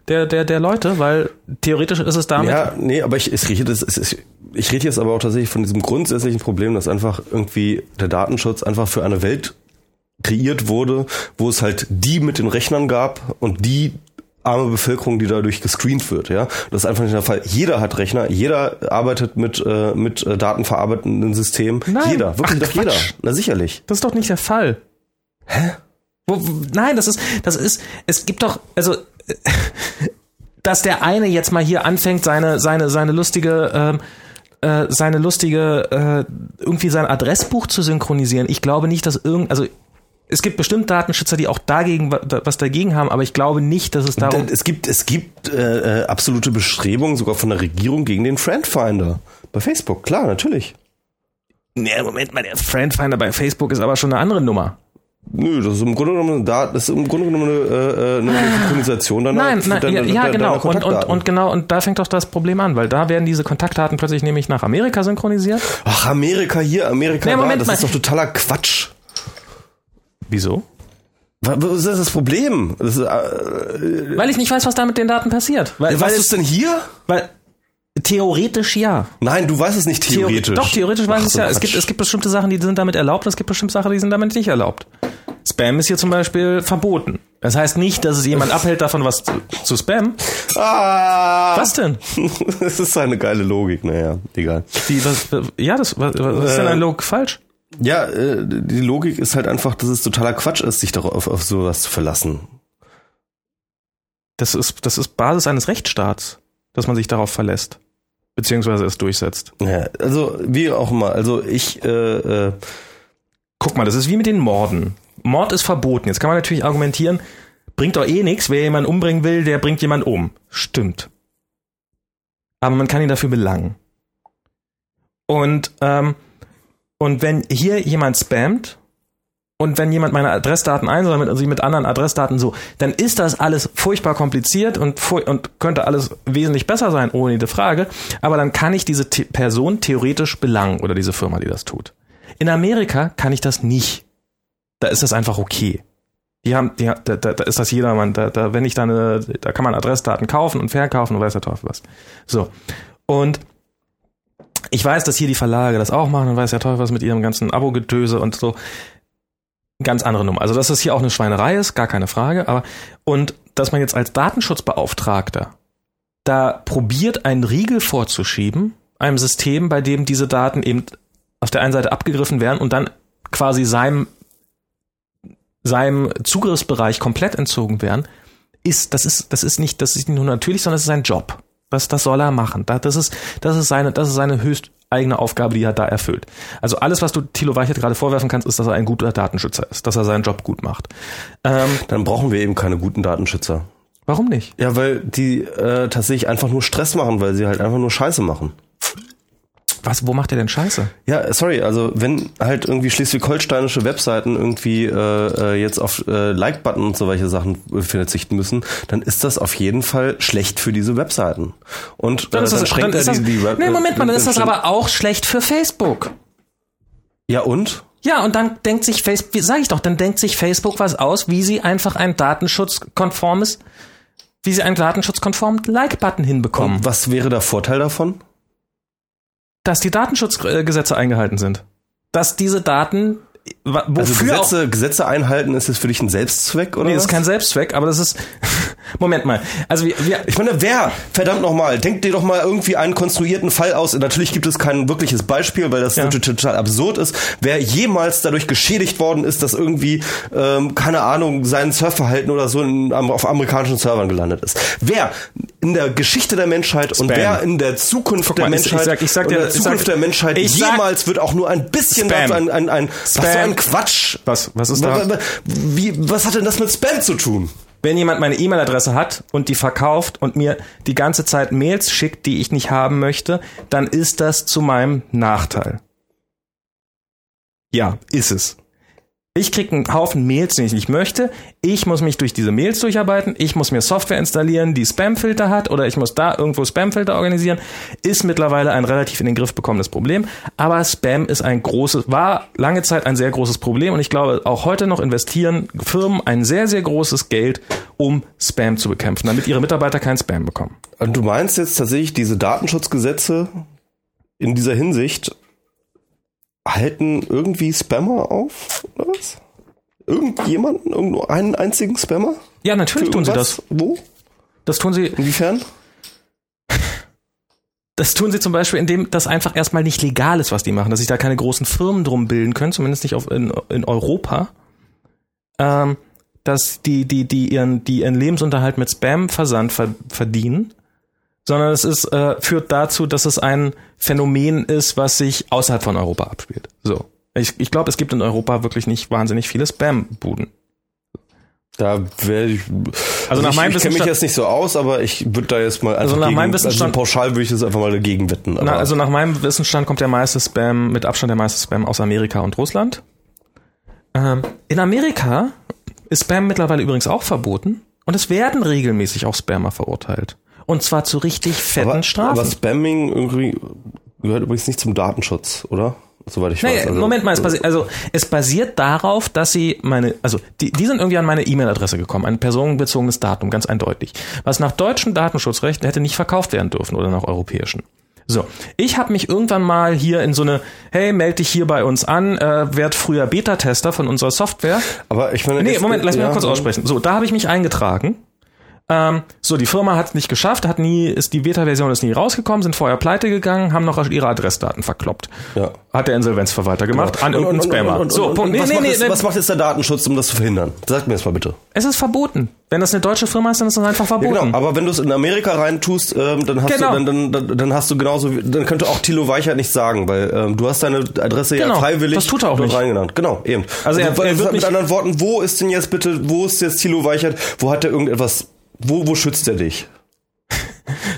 der, der, der Leute, weil theoretisch ist es damit. Ja, nee, aber ich, ich rede das, ich, ich rede jetzt aber auch tatsächlich von diesem grundsätzlichen Problem, dass einfach irgendwie der Datenschutz einfach für eine Welt kreiert wurde, wo es halt die mit den Rechnern gab und die arme Bevölkerung, die dadurch gescreent wird, ja. Das ist einfach nicht der Fall. Jeder hat Rechner, jeder arbeitet mit, äh, mit äh, datenverarbeitenden Systemen. Nein. Jeder, wirklich Ach, doch jeder. Na sicherlich. Das ist doch nicht der Fall. Hä? Wo, wo, nein, das ist, das ist, es gibt doch, also, dass der eine jetzt mal hier anfängt, seine, seine, seine lustige, ähm, äh, seine lustige, äh, irgendwie sein Adressbuch zu synchronisieren. Ich glaube nicht, dass irgend, also, es gibt bestimmt Datenschützer, die auch dagegen wa- da- was dagegen haben, aber ich glaube nicht, dass es darum. Es gibt, es gibt äh, äh, absolute Bestrebungen sogar von der Regierung gegen den Friendfinder. Bei Facebook, klar, natürlich. Nee, Moment mal, der Friendfinder bei Facebook ist aber schon eine andere Nummer. Nö, das ist im Grunde genommen, da, das ist im Grunde genommen eine, äh, eine Synchronisation deiner, Nein, nein deiner- ja, ja deiner genau. Und, und, und genau, und da fängt doch das Problem an, weil da werden diese Kontaktdaten plötzlich nämlich nach Amerika synchronisiert. Ach, Amerika hier, Amerika Nee, da, Moment das mal. ist doch totaler Quatsch. Wieso? Was ist das Problem? Das ist, äh, Weil ich nicht weiß, was da mit den Daten passiert. Weil, was weil, ist denn hier? weil theoretisch ja. Nein, du weißt es nicht theoretisch. Doch, theoretisch weiß Ach, es ja. Es gibt, es gibt bestimmte Sachen, die sind damit erlaubt und es gibt bestimmte Sachen, die sind damit nicht erlaubt. Spam ist hier zum Beispiel verboten. Das heißt nicht, dass es jemand abhält, davon was zu, zu spammen. Ah! Was denn? das ist eine geile Logik, naja, egal. Die, was, ja, das, was, was ist denn Äh, ein Log falsch? Ja, äh, die Logik ist halt einfach, dass es totaler Quatsch ist, sich darauf auf, sowas zu verlassen. Das ist, das ist Basis eines Rechtsstaats, dass man sich darauf verlässt. Beziehungsweise es durchsetzt. Ja, also wie auch immer, also ich äh, äh, Guck mal, das ist wie mit den Morden. Mord ist verboten. Jetzt kann man natürlich argumentieren, bringt doch eh nichts. Wer jemanden umbringen will, der bringt jemanden um. Stimmt. Aber man kann ihn dafür belangen. Und, ähm, und wenn hier jemand spammt und wenn jemand meine Adressdaten einsammelt und sie mit anderen Adressdaten so, dann ist das alles furchtbar kompliziert und, und könnte alles wesentlich besser sein, ohne jede Frage. Aber dann kann ich diese The Person theoretisch belangen oder diese Firma, die das tut. In Amerika kann ich das nicht. Da ist das einfach okay. Die haben, die, da, da, da ist das jedermann. Da, da, wenn ich da da kann man Adressdaten kaufen und verkaufen und weiß der Teufel was. So. Und ich weiß, dass hier die Verlage das auch machen und weiß der Teufel was mit ihrem ganzen Abo-Getöse und so. Ganz andere Nummer. Also, dass das hier auch eine Schweinerei ist, gar keine Frage. Aber, und dass man jetzt als Datenschutzbeauftragter da probiert, einen Riegel vorzuschieben, einem System, bei dem diese Daten eben auf der einen Seite abgegriffen werden und dann quasi seinem, seinem Zugriffsbereich komplett entzogen werden, ist, das ist, das ist nicht, das ist nicht nur natürlich, sondern es ist sein Job. Das, das soll er machen. Da- Das ist, das ist seine, das ist seine höchst eigene Aufgabe, die er da erfüllt. Also alles, was du Thilo Weichert gerade vorwerfen kannst, ist, dass er ein guter Datenschützer ist, dass er seinen Job gut macht. Ähm, dann brauchen wir eben keine guten Datenschützer. warum nicht? Ja, weil die äh, tatsächlich einfach nur Stress machen, weil sie halt einfach nur Scheiße machen. Was, wo macht er denn Scheiße? Ja, sorry, also wenn halt irgendwie schleswig-holsteinische Webseiten irgendwie äh, äh, jetzt auf äh, Like-Button und so welche Sachen äh, verzichten müssen, dann ist das auf jeden Fall schlecht für diese Webseiten. Und äh, Dann ist das, dann ist das, die, die Web- nee, Moment mal, dann ist das schränkt- aber auch schlecht für Facebook. Ja und? Ja, und dann denkt sich Facebook, wie sag ich doch, dann denkt sich Facebook was aus, wie sie einfach ein datenschutzkonformes, wie sie einen datenschutzkonformen Like-Button hinbekommen, Und was wäre der Vorteil davon? Dass die Datenschutzgesetze eingehalten sind. Dass diese Daten, Also wofür auch, Gesetze, Gesetze einhalten, ist es für dich ein Selbstzweck oder nee, das ist kein Selbstzweck, aber das ist, Moment mal, also wir, wir Ich meine, wer, verdammt nochmal, denkt dir doch mal irgendwie einen konstruierten Fall aus. Natürlich gibt es kein wirkliches Beispiel, weil das Ja. natürlich total absurd ist. Wer jemals dadurch geschädigt worden ist, dass irgendwie, ähm, keine Ahnung, sein Surfverhalten oder so in, auf amerikanischen Servern gelandet ist. Wer in der Geschichte der Menschheit und Spam. wer in der Zukunft der mal, ich- ich Menschheit sag- ich sag und dir- der ich Zukunft sag- der Menschheit ich sag- jemals wird auch nur ein bisschen Spam. dazu ein, ein, ein was Spam. ein Quatsch. was, was ist da? Wie, was hat denn das mit Spam zu tun? Wenn jemand meine E-Mail-Adresse hat und die verkauft und mir die ganze Zeit Mails schickt, die ich nicht haben möchte, dann ist das zu meinem Nachteil. Ja, ist es. Ich krieg einen Haufen Mails, den ich nicht möchte. Ich muss mich durch diese Mails durcharbeiten. Ich muss mir Software installieren, die Spamfilter hat, oder ich muss da irgendwo Spamfilter organisieren. Ist mittlerweile ein relativ in den Griff bekommenes Problem. Aber Spam ist ein großes, war lange Zeit ein sehr großes Problem. Und ich glaube, auch heute noch investieren Firmen ein sehr, sehr großes Geld, um Spam zu bekämpfen, damit ihre Mitarbeiter keinen Spam bekommen. Und du meinst jetzt tatsächlich, diese Datenschutzgesetze in dieser Hinsicht halten irgendwie Spammer auf, oder was? Irgendjemanden? Irgendwo einen einzigen Spammer? Ja, natürlich tun sie das. Wo? Das tun sie, Inwiefern? das tun sie zum Beispiel, indem das einfach erstmal nicht legal ist, was die machen, dass sich da keine großen Firmen drum bilden können, zumindest nicht auf, in, in Europa. Ähm, dass die, die, die ihren, die ihren Lebensunterhalt mit Spam-Versand ver verdienen, sondern es ist, äh, führt dazu, dass es ein Phänomen ist, was sich außerhalb von Europa abspielt. So. Ich, ich glaube, es gibt in Europa wirklich nicht wahnsinnig viele Spam-Buden. Da werde ich. Also nach ich, meinem ich kenne mich jetzt nicht so aus, aber ich würde da jetzt mal Also nach gegen, meinem also Wissensstand- pauschal würde ich das einfach mal dagegen wetten. Na, also nach meinem Wissensstand kommt der meiste Spam, mit Abstand der meiste Spam aus Amerika und Russland. Ähm, in Amerika ist Spam mittlerweile übrigens auch verboten und es werden regelmäßig auch Spammer verurteilt. Und zwar zu richtig fetten aber, Strafen. aber Spamming irgendwie gehört übrigens nicht zum Datenschutz, oder? Soweit ich Naja, weiß. Also, Moment mal, es basiert, also es basiert darauf, dass sie meine, also die, die sind irgendwie an meine E-Mail-Adresse gekommen, ein personenbezogenes Datum, ganz eindeutig. Was nach deutschem Datenschutzrecht hätte nicht verkauft werden dürfen oder nach europäischen. So, ich habe mich irgendwann mal hier in so eine, hey, meld dich hier bei uns an, äh, werd früher Beta-Tester von unserer Software. Aber ich meine, Nee, Moment, lass mich ja, mal kurz aussprechen. So, da habe ich mich eingetragen. Ähm, so, die Firma hat es nicht geschafft, hat nie, ist die Beta-Version ist nie rausgekommen, sind vorher pleite gegangen, haben noch ihre Adressdaten verkloppt. Ja. Hat der Insolvenzverwalter gemacht, an Und- irgendeinen Spammer. und- so, Punkt. Nee, was, nee, macht nee, jetzt, was macht jetzt der Datenschutz, um das zu verhindern? Sag mir das mal bitte. Es ist verboten. Wenn das eine deutsche Firma ist, dann ist das einfach Ja, verboten. genau, aber wenn du es in Amerika reintust, ähm, dann hast Genau. du dann, dann, dann, hast du genauso dann könnte auch Thilo Weichert nicht sagen, weil ähm, du hast deine Adresse Genau, ja freiwillig das tut er auch nicht. reingenannt. Genau, eben. Also er- er wird mit anderen Worten, wo ist denn jetzt bitte, wo ist jetzt Thilo Weichert? Wo hat er irgendetwas? Wo wo schützt er dich?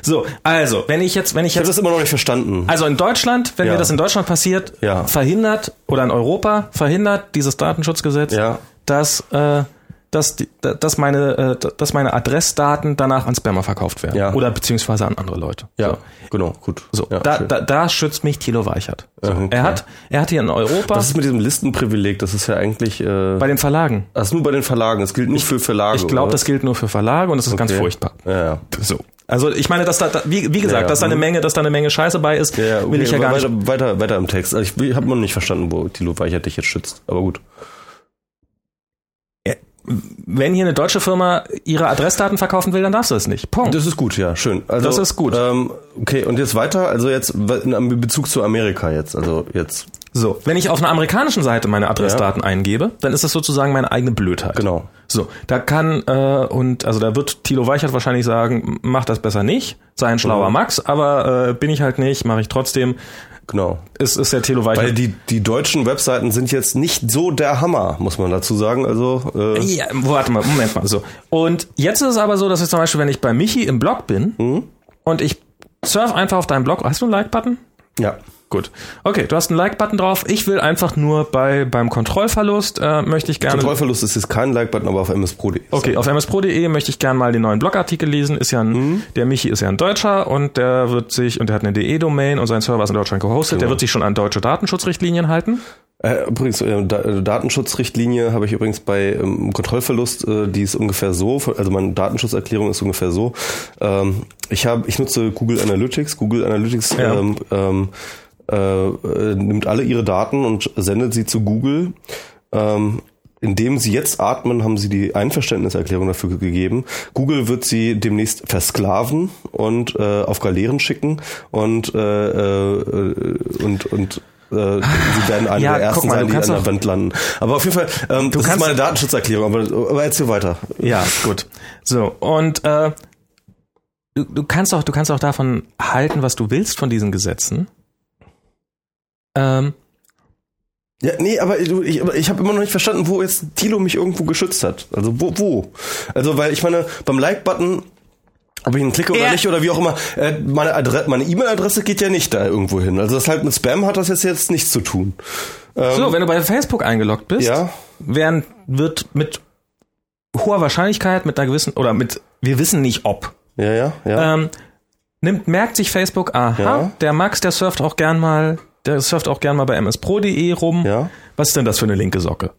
So, also, wenn ich jetzt, wenn ich Ich jetzt das immer noch nicht verstanden. Also in Deutschland, wenn Ja. mir das in Deutschland passiert, Ja. verhindert oder in Europa verhindert dieses Datenschutzgesetz, Ja. dass äh, dass, die, dass meine äh, dass meine Adressdaten danach an Spammer verkauft werden Ja. oder beziehungsweise an andere Leute. ja, genau, gut. So, ja, da, schön. da, da schützt mich Thilo Weichert. So, Mhm, er hat er hat hier in Europa Was ist mit diesem Listenprivileg? Das ist ja eigentlich äh, bei den Verlagen. das ist nur bei den Verlagen. Das gilt nicht für Verlage. Ich glaube, das gilt nur für Verlage und das ist ganz Okay. furchtbar. Ja, ja. So. Also ich meine, dass da, da wie, wie gesagt, Ja, dass da eine Menge, dass da eine Menge Scheiße bei ist, okay, will ich ja gar weiter, nicht. Weiter, weiter im Text. Also ich, ich habe noch nicht verstanden, wo Thilo Weichert dich jetzt schützt. Aber gut. Wenn hier eine deutsche Firma ihre Adressdaten verkaufen will, dann darfst du es nicht. Punkt. Das ist gut, ja, schön. Also, Das ist gut. Ähm, okay, und jetzt weiter. Also jetzt in Bezug zu Amerika jetzt. Also jetzt. So, wenn ich auf einer amerikanischen Seite meine Adressdaten eingebe, dann ist das sozusagen meine eigene Blödheit. Genau. So, da kann äh, und also da wird Thilo Weichert wahrscheinlich sagen, mach das besser nicht, sei ein schlauer Mhm. Max, aber äh, bin ich halt nicht, mache ich trotzdem. Genau. Ist ist der Thilo Weichert Weil die, die deutschen Webseiten sind jetzt nicht so der Hammer, muss man dazu sagen. Also äh, Ja, warte mal, Moment mal. So. Und jetzt ist es aber so, dass ich zum Beispiel, wenn ich bei Michi im Blog bin Mhm. und ich surf einfach auf deinen Blog, hast du einen Like-Button? ja. Gut. Okay, du hast einen Like-Button drauf. Ich will einfach nur bei beim Kontrollverlust äh, möchte ich gerne. Kontrollverlust ist jetzt kein Like-Button, aber auf mspro.de. Okay, auf mspro.de möchte ich gerne mal den neuen Blogartikel lesen. Ist ja ein, Mhm. der Michi ist ja ein Deutscher und der wird sich und der hat eine DE-Domain und sein Server ist in Deutschland gehostet. Der Genau. wird sich schon an deutsche Datenschutzrichtlinien halten. Äh, übrigens, äh, da, äh, Datenschutzrichtlinie habe ich übrigens bei ähm, Kontrollverlust, äh, die ist ungefähr so, also meine Datenschutzerklärung ist ungefähr so. Ähm, ich habe, ich nutze Google Analytics. Google Analytics Ja. ähm, ähm, äh, nimmt alle ihre Daten und sendet sie zu Google. Ähm, indem sie jetzt atmen, haben sie die Einverständniserklärung dafür gegeben. Google wird sie demnächst versklaven und äh, auf Galeeren schicken und äh, äh, und und äh, sie werden eine Ja, der ersten mal, sein, die an der Wand landen. Aber auf jeden Fall, ähm, das ist meine Datenschutzerklärung, aber, aber erzähl weiter. Ja, gut. So, und äh, du, du kannst auch, du kannst auch davon halten, was du willst von diesen Gesetzen. Ähm, Ja, nee, aber ich, aber ich habe immer noch nicht verstanden, wo jetzt Thilo mich irgendwo geschützt hat. Also wo, wo? Also weil ich meine, beim Like-Button, ob ich ihn klicke oder Er- nicht oder wie auch immer, äh, meine Adre meine E-Mail-Adresse geht ja nicht da irgendwo hin. Also das halt mit Spam hat das jetzt jetzt nichts zu tun. Ähm, so, wenn du bei Facebook eingeloggt bist, ja, werden, wird mit hoher Wahrscheinlichkeit, mit einer gewissen, oder mit, wir wissen nicht ob, Ja, ja, ja. ähm, nimmt, merkt sich Facebook, aha, Ja. der Max, der surft auch gern mal, der surft auch gern mal bei mspro.de rum. ja, Was ist denn das für eine linke Socke?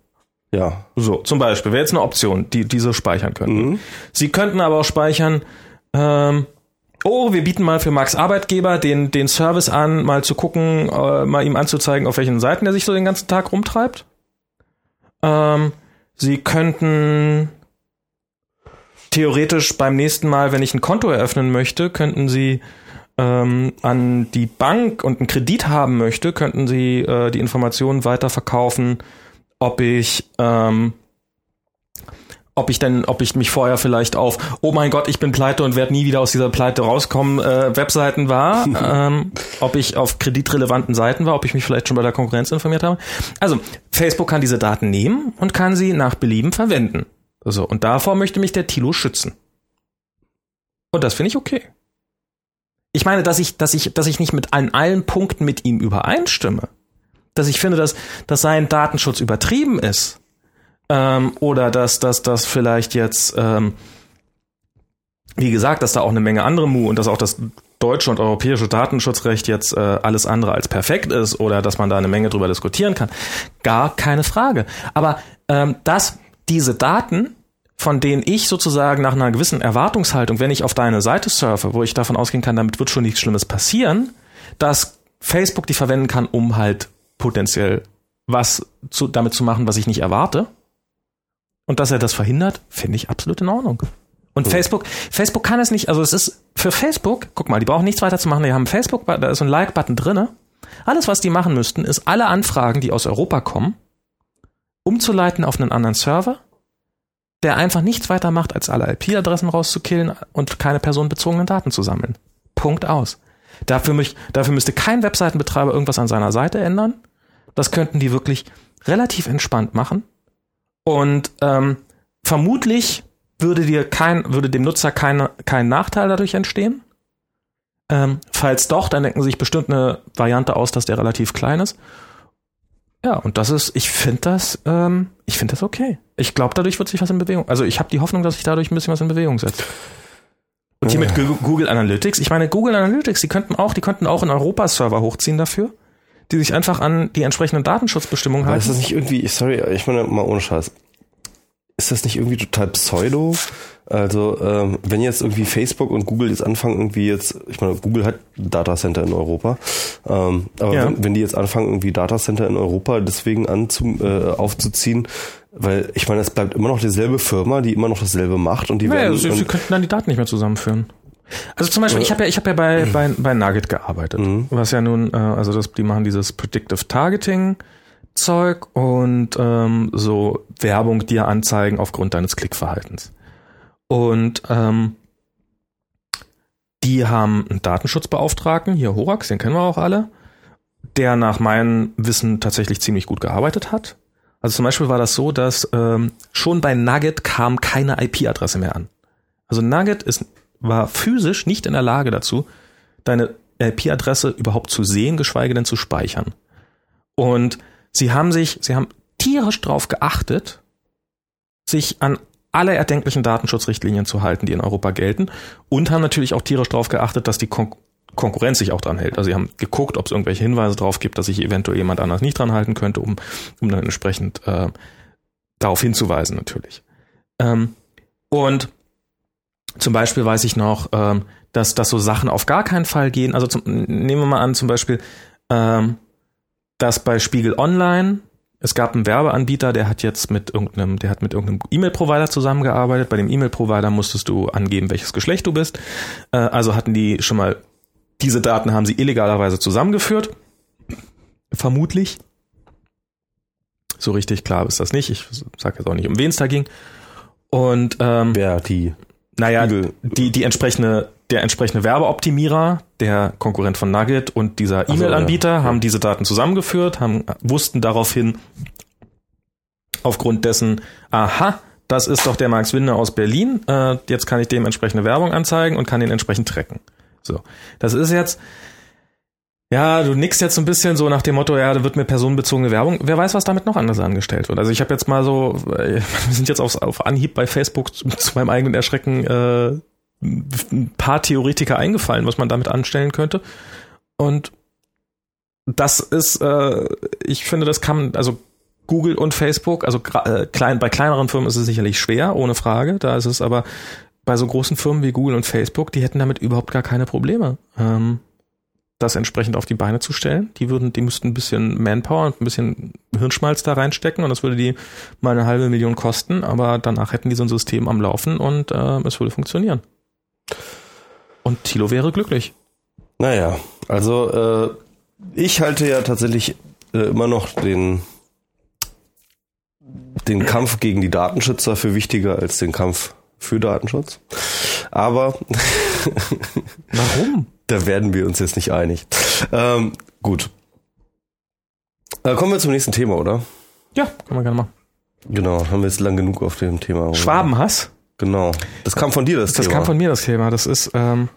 ja. So, zum Beispiel, wäre jetzt eine Option, die diese speichern könnten. Mhm. Sie könnten aber auch speichern, ähm, oh, wir bieten mal für Max Arbeitgeber den, den Service an, mal zu gucken, äh, mal ihm anzuzeigen, auf welchen Seiten er sich so den ganzen Tag rumtreibt. Ähm, Sie könnten theoretisch beim nächsten Mal, wenn ich ein Konto eröffnen möchte, könnten Sie ähm, an die Bank und einen Kredit haben möchte, könnten Sie äh, die Informationen weiterverkaufen, ob ich ähm, ob ich denn, ob ich mich vorher vielleicht auf, oh mein Gott, ich bin pleite und werde nie wieder aus dieser Pleite rauskommen, äh, Webseiten war, ähm, ob ich auf kreditrelevanten Seiten war, ob ich mich vielleicht schon bei der Konkurrenz informiert habe. Also, Facebook kann diese Daten nehmen und kann sie nach Belieben verwenden. So, und davor möchte mich der Tilo schützen. Und das finde ich okay. Ich meine, dass ich, dass ich, dass ich nicht mit an allen Punkten mit ihm übereinstimme. Dass ich finde, dass, dass sein Datenschutz übertrieben ist ähm, oder dass dass das vielleicht jetzt, ähm, wie gesagt, dass da auch eine Menge andere Mu und dass auch das deutsche und europäische Datenschutzrecht jetzt äh, alles andere als perfekt ist oder dass man da eine Menge drüber diskutieren kann. Gar keine Frage. Aber ähm, dass diese Daten, von denen ich sozusagen nach einer gewissen Erwartungshaltung, wenn ich auf deine Seite surfe, wo ich davon ausgehen kann, damit wird schon nichts Schlimmes passieren, dass Facebook die verwenden kann, um halt potenziell was zu, damit zu machen, was ich nicht erwarte. Und dass er das verhindert, finde ich absolut in Ordnung. Und Facebook, Facebook kann es nicht, also es ist für Facebook, guck mal, die brauchen nichts weiter zu machen, die haben Facebook, da ist so ein Like-Button drinne. Alles, was die machen müssten, ist alle Anfragen, die aus Europa kommen, umzuleiten auf einen anderen Server, der einfach nichts weiter macht, als alle IP-Adressen rauszukillen und keine personenbezogenen Daten zu sammeln. Punkt aus. Dafür, mich, dafür müsste kein Webseitenbetreiber irgendwas an seiner Seite ändern. Das könnten die wirklich relativ entspannt machen. Und ähm, vermutlich würde dir kein, würde dem Nutzer kein, kein Nachteil dadurch entstehen. Ähm, falls doch, dann denken sie sich bestimmt eine Variante aus, dass der relativ klein ist. Ja, und das ist, ich finde das, ähm, ich finde das okay. Ich glaube, dadurch wird sich was in Bewegung. Also ich habe die Hoffnung, dass sich dadurch ein bisschen was in Bewegung setzt. Und hier mit Google Analytics, ich meine, Google Analytics, die könnten auch, die könnten auch einen Europa-Server hochziehen dafür, die sich einfach an die entsprechenden Datenschutzbestimmungen Aber ist halten. das nicht irgendwie, sorry, ich meine mal ohne Scheiß. Ist das nicht irgendwie total pseudo? Also, ähm, wenn jetzt irgendwie Facebook und Google jetzt anfangen, irgendwie jetzt, ich meine, Google hat Datacenter in Europa, ähm, aber Ja. wenn, wenn die jetzt anfangen, irgendwie Datacenter in Europa deswegen anzu, äh, aufzuziehen, weil ich meine, es bleibt immer noch dieselbe Firma, die immer noch dasselbe macht und die Naja, werden. sie, sie könnten dann die Daten nicht mehr zusammenführen. Also zum Beispiel, ich habe ja, ich habe ja bei, bei, bei Nugget gearbeitet, Mhm. was ja nun, äh, also das, die machen dieses Predictive Targeting Zeug und ähm, so Werbung dir anzeigen aufgrund deines Klickverhaltens. Und ähm, die haben einen Datenschutzbeauftragten, hier Horax, den kennen wir auch alle, der nach meinem Wissen tatsächlich ziemlich gut gearbeitet hat. Also zum Beispiel war das so, dass ähm, schon bei Nugget kam keine IP-Adresse mehr an. Also Nugget ist, war physisch nicht in der Lage dazu, deine IP-Adresse überhaupt zu sehen, geschweige denn zu speichern. Und sie haben sich, sie haben tierisch drauf geachtet, sich an alle erdenklichen Datenschutzrichtlinien zu halten, die in Europa gelten, und haben natürlich auch tierisch darauf geachtet, dass die Kon Konkurrenz sich auch dran hält. Also sie haben geguckt, ob es irgendwelche Hinweise drauf gibt, dass sich eventuell jemand anders nicht dran halten könnte, um, um dann entsprechend äh, darauf hinzuweisen natürlich. Ähm, und zum Beispiel weiß ich noch, ähm, dass, dass so Sachen auf gar keinen Fall gehen. Also zum, nehmen wir mal an, zum Beispiel, ähm, dass bei Spiegel Online es gab einen Werbeanbieter, der hat jetzt mit irgendeinem, der hat mit irgendeinem E-Mail-Provider zusammengearbeitet. Bei dem E-Mail-Provider musstest du angeben, welches Geschlecht du bist. Äh, also hatten die schon mal diese Daten haben sie illegalerweise zusammengeführt. Vermutlich. So richtig klar ist das nicht. Ich sage jetzt auch nicht, um wen es da ging. Und ähm, wer die naja, Spiegel- die, die entsprechende, der entsprechende Werbeoptimierer, der Konkurrent von Nugget und dieser so, E-Mail-Anbieter ja. haben diese Daten zusammengeführt, haben, wussten daraufhin aufgrund dessen, aha, das ist doch der Max Winder aus Berlin, äh, jetzt kann ich dem entsprechende Werbung anzeigen und kann den entsprechend tracken. So. Das ist jetzt, Ja, du nickst jetzt ein bisschen so nach dem Motto, ja, da wird mir personenbezogene Werbung. Wer weiß, was damit noch anders angestellt wird. Also ich habe jetzt mal so, äh, wir sind jetzt auf, auf Anhieb bei Facebook zu, zu meinem eigenen Erschrecken äh, ein paar Theoretiker eingefallen, was man damit anstellen könnte. Und das ist, äh, ich finde, das kann, also Google und Facebook, also äh, klein, bei kleineren Firmen ist es sicherlich schwer, ohne Frage. Da ist es aber bei so großen Firmen wie Google und Facebook, die hätten damit überhaupt gar keine Probleme. Ähm, das entsprechend auf die Beine zu stellen. Die würden, die müssten ein bisschen Manpower und ein bisschen Hirnschmalz da reinstecken und das würde die mal eine halbe Million kosten, aber danach hätten die so ein System am Laufen und äh, es würde funktionieren. Und Thilo wäre glücklich. Naja, also äh, ich halte ja tatsächlich äh, immer noch den den Kampf gegen die Datenschützer für wichtiger als den Kampf für Datenschutz. Aber warum? Da werden wir uns jetzt nicht einig. Ähm, gut. Äh, kommen wir zum nächsten Thema, oder? Ja, können wir gerne machen. Genau, haben wir jetzt lang genug auf dem Thema. Schwabenhass? Genau. Das kam von dir, das, das Thema. Das kam von mir, das Thema. Das ist, ähm,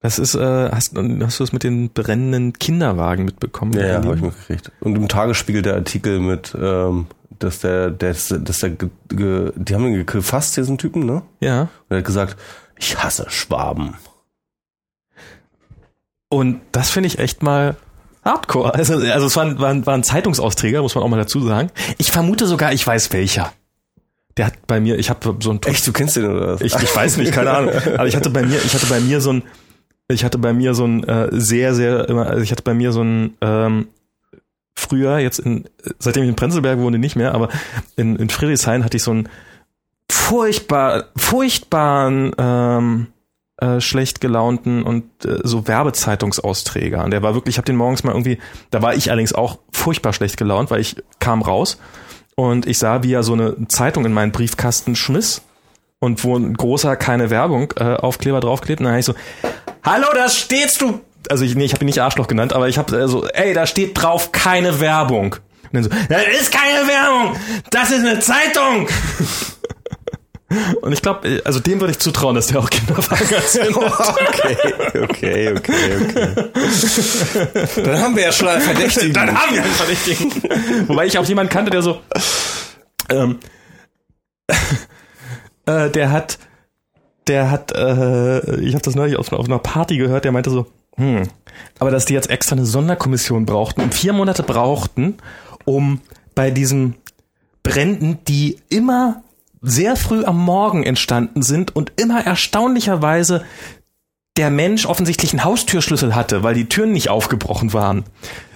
das ist, äh, hast, hast du es mit den brennenden Kinderwagen mitbekommen? Ja, ja habe ich mitgekriegt. Und im Tagesspiegel der Artikel mit, ähm, dass der, der, dass der, ge, ge, die haben ihn gefasst, diesen Typen, ne? Ja. Und er hat gesagt, ich hasse Schwaben. Und das finde ich echt mal hardcore. Also, also es war ein, war, war ein Zeitungsausträger, muss man auch mal dazu sagen. Ich vermute sogar, ich weiß welcher. Der hat bei mir, ich habe so ein Echt, du kennst den oder was? Ich, ich weiß nicht, keine Ahnung. Aber ich hatte bei mir, ich hatte bei mir so ein, ich hatte bei mir so ein äh, sehr, sehr immer, also ich hatte bei mir so ein ähm, früher, jetzt in, seitdem ich in Prenzlberg wohne, nicht mehr, aber in, in Friedrichshain hatte ich so einen furchtbar, furchtbaren, ähm, äh, schlecht gelaunten und äh, so Werbezeitungsausträger. Und der war wirklich, ich habe den morgens mal irgendwie, da war ich allerdings auch furchtbar schlecht gelaunt, weil ich kam raus und ich sah, wie er so eine Zeitung in meinen Briefkasten schmiss und wo ein großer keine Werbung äh, Aufkleber draufklebt. Und dann hab ich so, Hallo, da stehtst du. Also ich, nee, ich habe ihn nicht Arschloch genannt, aber ich habe äh, so, ey, da steht drauf keine Werbung. Und dann so, das ist keine Werbung, das ist eine Zeitung. Und ich glaube, also dem würde ich zutrauen, dass der auch Kinderwagen erzählt Okay, okay, okay, okay. Dann haben wir ja schon einen Verdächtigen. Dann haben wir einen Verdächtigen. Wobei ich auch jemanden kannte, der so, ähm, äh, der hat, der hat, äh, ich habe das neulich auf, auf einer Party gehört, der meinte so, hm, aber dass die jetzt extra eine Sonderkommission brauchten und vier Monate brauchten, um bei diesen Bränden, die immer sehr früh am Morgen entstanden sind und immer erstaunlicherweise der Mensch offensichtlich einen Haustürschlüssel hatte, weil die Türen nicht aufgebrochen waren.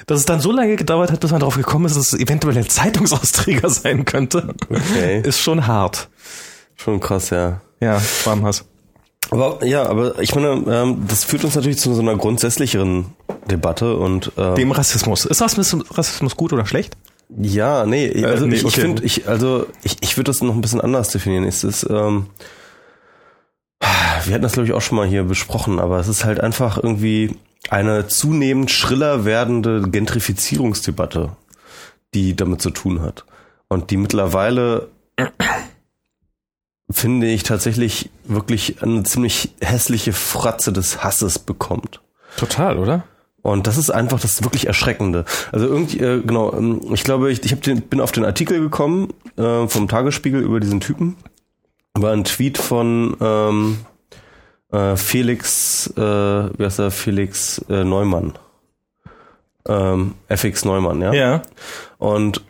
Dass es dann so lange gedauert hat, bis man darauf gekommen ist, dass es eventuell ein Zeitungsausträger sein könnte, okay. ist schon hart. Schon krass, ja. Ja, Schwarmhass. Aber ja, aber ich meine, ähm, das führt uns natürlich zu so einer grundsätzlicheren Debatte und ähm, dem Rassismus. Ist Rassismus, Rassismus gut oder schlecht? Ja, nee, also nee, ich, okay. ich finde, ich, also ich, ich würde das noch ein bisschen anders definieren. Es ist, ähm, wir hatten das glaube ich auch schon mal hier besprochen, aber es ist halt einfach irgendwie eine zunehmend schriller werdende Gentrifizierungsdebatte, die damit zu tun hat und die mittlerweile finde ich tatsächlich wirklich eine ziemlich hässliche Fratze des Hasses bekommt. Total, oder? Und das ist einfach das wirklich Erschreckende. Also irgendwie, äh, genau, ähm, ich glaube, ich, ich hab den, bin auf den Artikel gekommen äh, vom Tagesspiegel über diesen Typen. War ein Tweet von ähm, äh, Felix, äh, wie heißt er, Felix äh, Neumann. Ähm, FX Neumann, ja? Ja. Und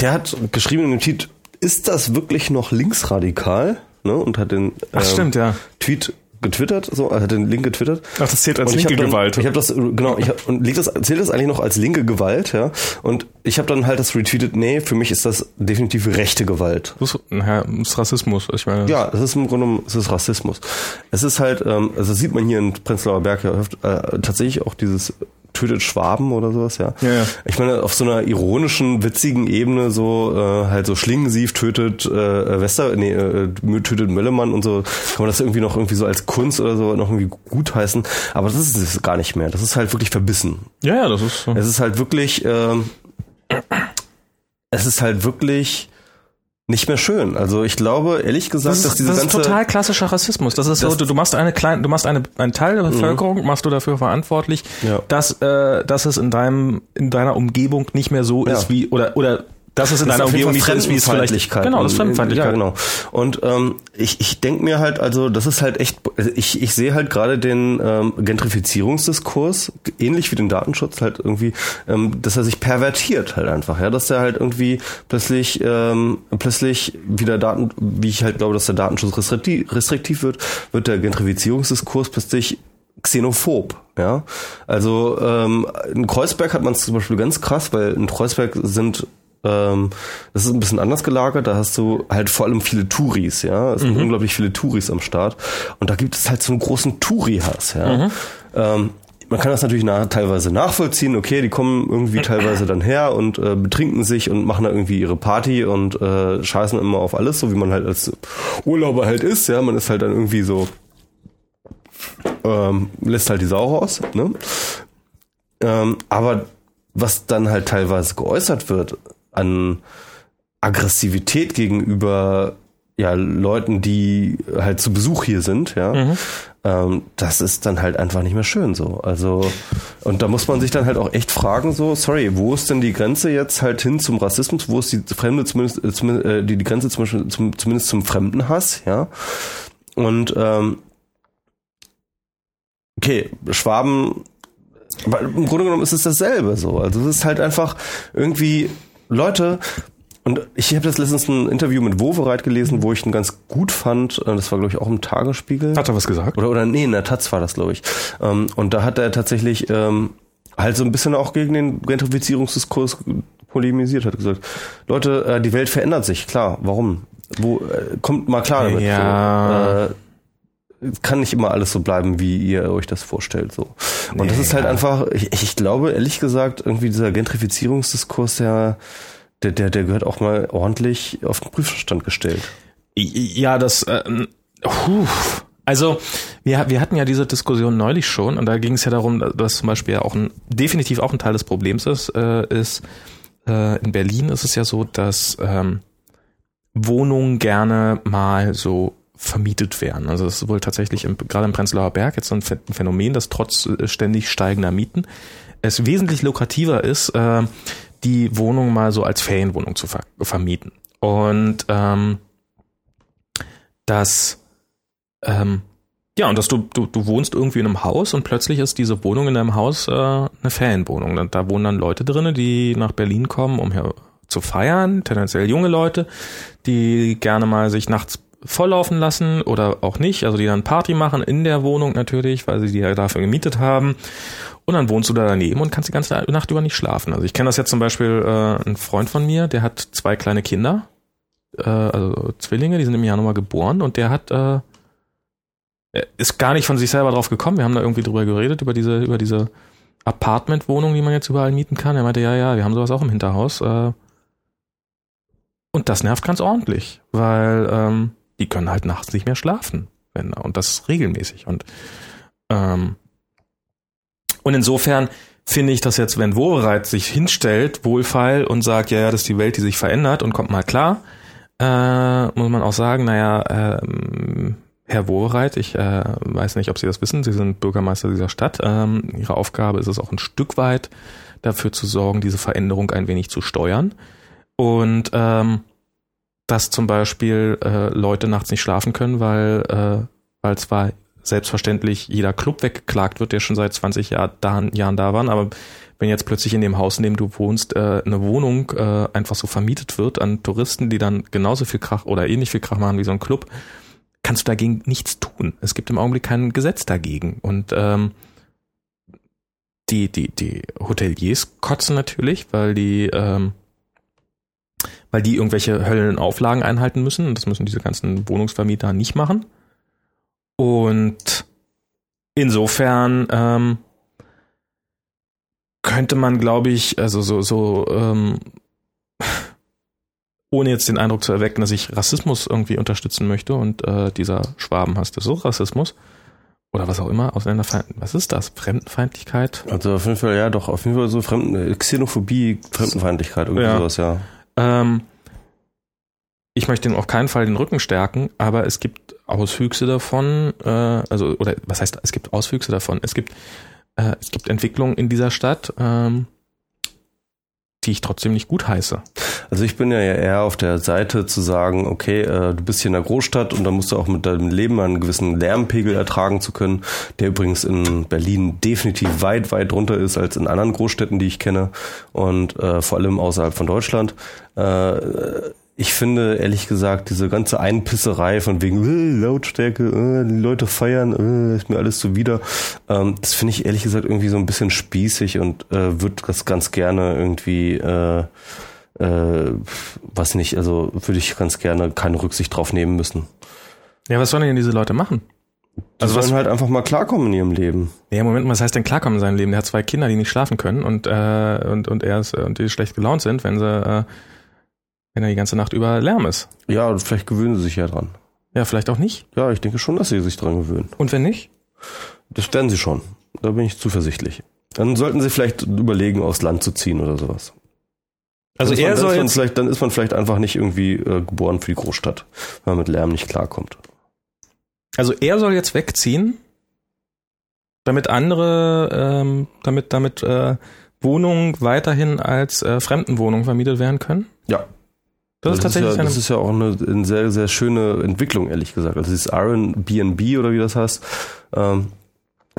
der hat geschrieben in dem Tweet, ist das wirklich noch linksradikal? Ne? Und hat den Ach, stimmt, ja. Tweet getwittert, so, er hat den Link getwittert. Ach, das zählt als linke hab dann, Gewalt. Ich habe das genau, ich hab, und liegt das zählt das eigentlich noch als linke Gewalt, ja? Und ich habe dann halt das retweetet, nee, für mich ist das definitiv rechte Gewalt. Das ist, ja, das ist Rassismus, ich meine. Ja, das ist im Grunde genommen, es ist Rassismus. Es ist halt, ähm, also sieht man hier in Prenzlauer Berg ja äh, tatsächlich auch dieses tötet Schwaben oder sowas, ja. Ja, ja. Ich meine, auf so einer ironischen, witzigen Ebene so äh, halt so Schlingensief tötet äh, Wester, nee, äh, tötet Möllemann und so, kann man das irgendwie noch irgendwie so als Kunst oder so noch irgendwie gutheißen. Aber das ist es gar nicht mehr. Das ist halt wirklich verbissen. Ja, ja, das ist so. Es ist halt wirklich, ähm, es ist halt wirklich nicht mehr schön. Also ich glaube, ehrlich gesagt, Das dass ist, diese das ist ganze total klassischer Rassismus. Das ist so, Das- du, du machst eine kleine, du machst eine, einen Teil der Bevölkerung, machst du dafür verantwortlich, Ja. dass, äh, dass es in deinem, in deiner Umgebung nicht mehr so Ja. ist wie, oder, oder, dass es in Das deiner Umgebung nicht ist, wie es vielleicht, genau, das ist Fremdenfeindlichkeit. Ja, genau. Und ähm, ich, ich denke mir halt, also das ist halt echt, ich, ich sehe halt gerade den ähm, Gentrifizierungsdiskurs, ähnlich wie den Datenschutz, halt irgendwie, ähm, dass er sich pervertiert halt einfach, ja, dass der halt irgendwie plötzlich, ähm, plötzlich wieder Daten, wie ich halt glaube, dass der Datenschutz restriktiv, restriktiv wird, wird der Gentrifizierungsdiskurs plötzlich xenophob, ja. Also ähm, in Kreuzberg hat man es zum Beispiel ganz krass, weil in Kreuzberg sind ähm, das ist ein bisschen anders gelagert, da hast du halt vor allem viele Touris, ja. Es sind unglaublich viele Touris am Start. Und da gibt es halt so einen großen Touri-Hass, ja. Ähm, man kann das natürlich nach, teilweise nachvollziehen, okay, die kommen irgendwie teilweise dann her und äh, betrinken sich und machen da irgendwie ihre Party und äh, scheißen immer auf alles, so wie man halt als Urlauber halt ist, ja, man ist halt dann irgendwie so, ähm, lässt halt die Sau raus, ne? Ähm, aber was dann halt teilweise geäußert wird an Aggressivität gegenüber ja Leuten, die halt zu Besuch hier sind, ja, ähm, das ist dann halt einfach nicht mehr schön so. Also und da muss man sich dann halt auch echt fragen so, sorry, wo ist denn die Grenze jetzt halt hin zum Rassismus? Wo ist die Fremde zumindest, äh, zumindest äh, die, die Grenze zum zum, zumindest zum Fremdenhass, ja? Und ähm, okay, Schwaben aber im Grunde genommen ist es dasselbe so. Also es ist halt einfach irgendwie Leute. Und ich habe das letztens ein Interview mit Wovereit gelesen, wo ich ihn ganz gut fand. Äh, Das war, glaube ich, auch im Tagesspiegel. Hat er was gesagt? Oder, oder nee, in der Taz war das, glaube ich. Ähm, Und da hat er tatsächlich ähm, halt so ein bisschen auch gegen den Gentrifizierungsdiskurs polemisiert, hat gesagt, Leute, äh, die Welt verändert sich, klar, warum? Wo äh, kommt mal klar damit. Ja. So. Äh, kann nicht immer alles so bleiben, wie ihr euch das vorstellt. So. Und das Nee, ist halt ja. einfach, ich, ich glaube, ehrlich gesagt, irgendwie dieser Gentrifizierungsdiskurs, der, der, der, der gehört auch mal ordentlich auf den Prüfstand gestellt. Ja, das, äh, puh. also wir, wir hatten ja diese Diskussion neulich schon und da ging es ja darum, dass zum Beispiel ja auch ein, definitiv auch ein Teil des Problems ist, äh, ist äh, in Berlin ist es ja so, dass ähm, Wohnungen gerne mal so vermietet werden. Also es ist wohl tatsächlich im, gerade im Prenzlauer Berg jetzt so ein Phän- ein Phänomen, dass trotz äh, ständig steigender Mieten es wesentlich lukrativer ist, äh, die Wohnung mal so als Ferienwohnung zu ver vermieten. Und ähm, dass ähm, ja, und dass du, du, du wohnst irgendwie in einem Haus und plötzlich ist diese Wohnung in deinem Haus äh, eine Ferienwohnung. Und da wohnen dann Leute drinne, die nach Berlin kommen, um hier zu feiern, tendenziell junge Leute, die gerne mal sich nachts volllaufen lassen oder auch nicht, also die dann Party machen in der Wohnung natürlich, weil sie die ja dafür gemietet haben. Und dann wohnst du da daneben und kannst die ganze Nacht über nicht schlafen. Also ich kenne das jetzt zum Beispiel, äh, ein Freund von mir, der hat zwei kleine Kinder, äh, also Zwillinge, die sind im Januar geboren und der hat äh, ist gar nicht von sich selber drauf gekommen. Wir haben da irgendwie drüber geredet, über diese, über diese Apartmentwohnung, die man jetzt überall mieten kann. Er meinte, ja, ja, wir haben sowas auch im Hinterhaus. Äh, und das nervt ganz ordentlich, weil ähm, die können halt nachts nicht mehr schlafen. Wenn, und das regelmäßig. Und, ähm, und insofern finde ich das jetzt, wenn Wobereit sich hinstellt, wohlfeil, und sagt, ja, ja, das ist die Welt, die sich verändert und kommt mal klar, äh, muss man auch sagen, naja, ähm, Herr Wobereit, ich äh, weiß nicht, ob Sie das wissen, Sie sind Bürgermeister dieser Stadt. Ähm, Ihre Aufgabe ist es auch ein Stück weit dafür zu sorgen, diese Veränderung ein wenig zu steuern. Und ähm, dass zum Beispiel äh, Leute nachts nicht schlafen können, weil, äh, weil zwar selbstverständlich jeder Club weggeklagt wird, der schon seit 20 Jahr, da, Jahren da waren, aber wenn jetzt plötzlich in dem Haus, in dem du wohnst, äh, eine Wohnung äh, einfach so vermietet wird an Touristen, die dann genauso viel Krach oder ähnlich viel Krach machen wie so ein Club, kannst du dagegen nichts tun. Es gibt im Augenblick kein Gesetz dagegen. Und ähm, die, die, die Hoteliers kotzen natürlich, weil die, ähm, weil die irgendwelche Höllenauflagen einhalten müssen. Und das müssen diese ganzen Wohnungsvermieter nicht machen. Und insofern ähm, könnte man, glaube ich, also so, so ähm, ohne jetzt den Eindruck zu erwecken, dass ich Rassismus irgendwie unterstützen möchte und äh, dieser Schwabenhass, das ist so Rassismus oder was auch immer, Ausländerfeind, was ist das? Fremdenfeindlichkeit? Also auf jeden Fall, ja, doch, auf jeden Fall so Fremden, Xenophobie, Fremdenfeindlichkeit, irgendwie Ja. sowas, ja. Ähm, ich möchte ihm auf keinen Fall den Rücken stärken, aber es gibt Auswüchse davon, äh, also oder was heißt, es gibt Auswüchse davon. Es gibt äh, es gibt Entwicklungen in dieser Stadt, ähm, die ich trotzdem nicht gut heiße. Also ich bin ja eher auf der Seite zu sagen, okay, äh, du bist hier in der Großstadt und da musst du auch mit deinem Leben einen gewissen Lärmpegel ertragen zu können, der übrigens in Berlin definitiv weit, weit drunter ist als in anderen Großstädten, die ich kenne und äh, vor allem außerhalb von Deutschland. Äh, ich finde, ehrlich gesagt, diese ganze Einpisserei von wegen äh, Lautstärke, äh, die Leute feiern, äh, ist mir alles zuwider, ähm, das finde ich ehrlich gesagt irgendwie so ein bisschen spießig und äh, würde das ganz gerne irgendwie, äh, äh, was nicht, also würde ich ganz gerne keine Rücksicht drauf nehmen müssen. Ja, was sollen denn diese Leute machen? Also sollen halt einfach mal klarkommen in ihrem Leben. Ja, Moment, was heißt denn klarkommen in seinem Leben? Der hat zwei Kinder, die nicht schlafen können und äh, und und er ist und die schlecht gelaunt sind, wenn sie äh, wenn er die ganze Nacht über Lärm ist. Ja, vielleicht gewöhnen sie sich ja dran. Ja, vielleicht auch nicht. Ja, ich denke schon, dass sie sich dran gewöhnen. Und wenn nicht? Das werden sie schon. Da bin ich zuversichtlich. Dann sollten sie vielleicht überlegen, aufs Land zu ziehen oder sowas. Also Dann ist er man, soll jetzt, vielleicht, dann ist man vielleicht einfach nicht irgendwie äh, geboren für die Großstadt, weil man mit Lärm nicht klarkommt. also er soll jetzt wegziehen, damit andere, ähm, damit damit äh, Wohnungen weiterhin als äh, Fremdenwohnungen vermietet werden können. Ja. Das ist tatsächlich ja, das ist ja auch eine, eine sehr, sehr schöne Entwicklung, ehrlich gesagt. Also dieses Airbnb oder wie das heißt, ähm,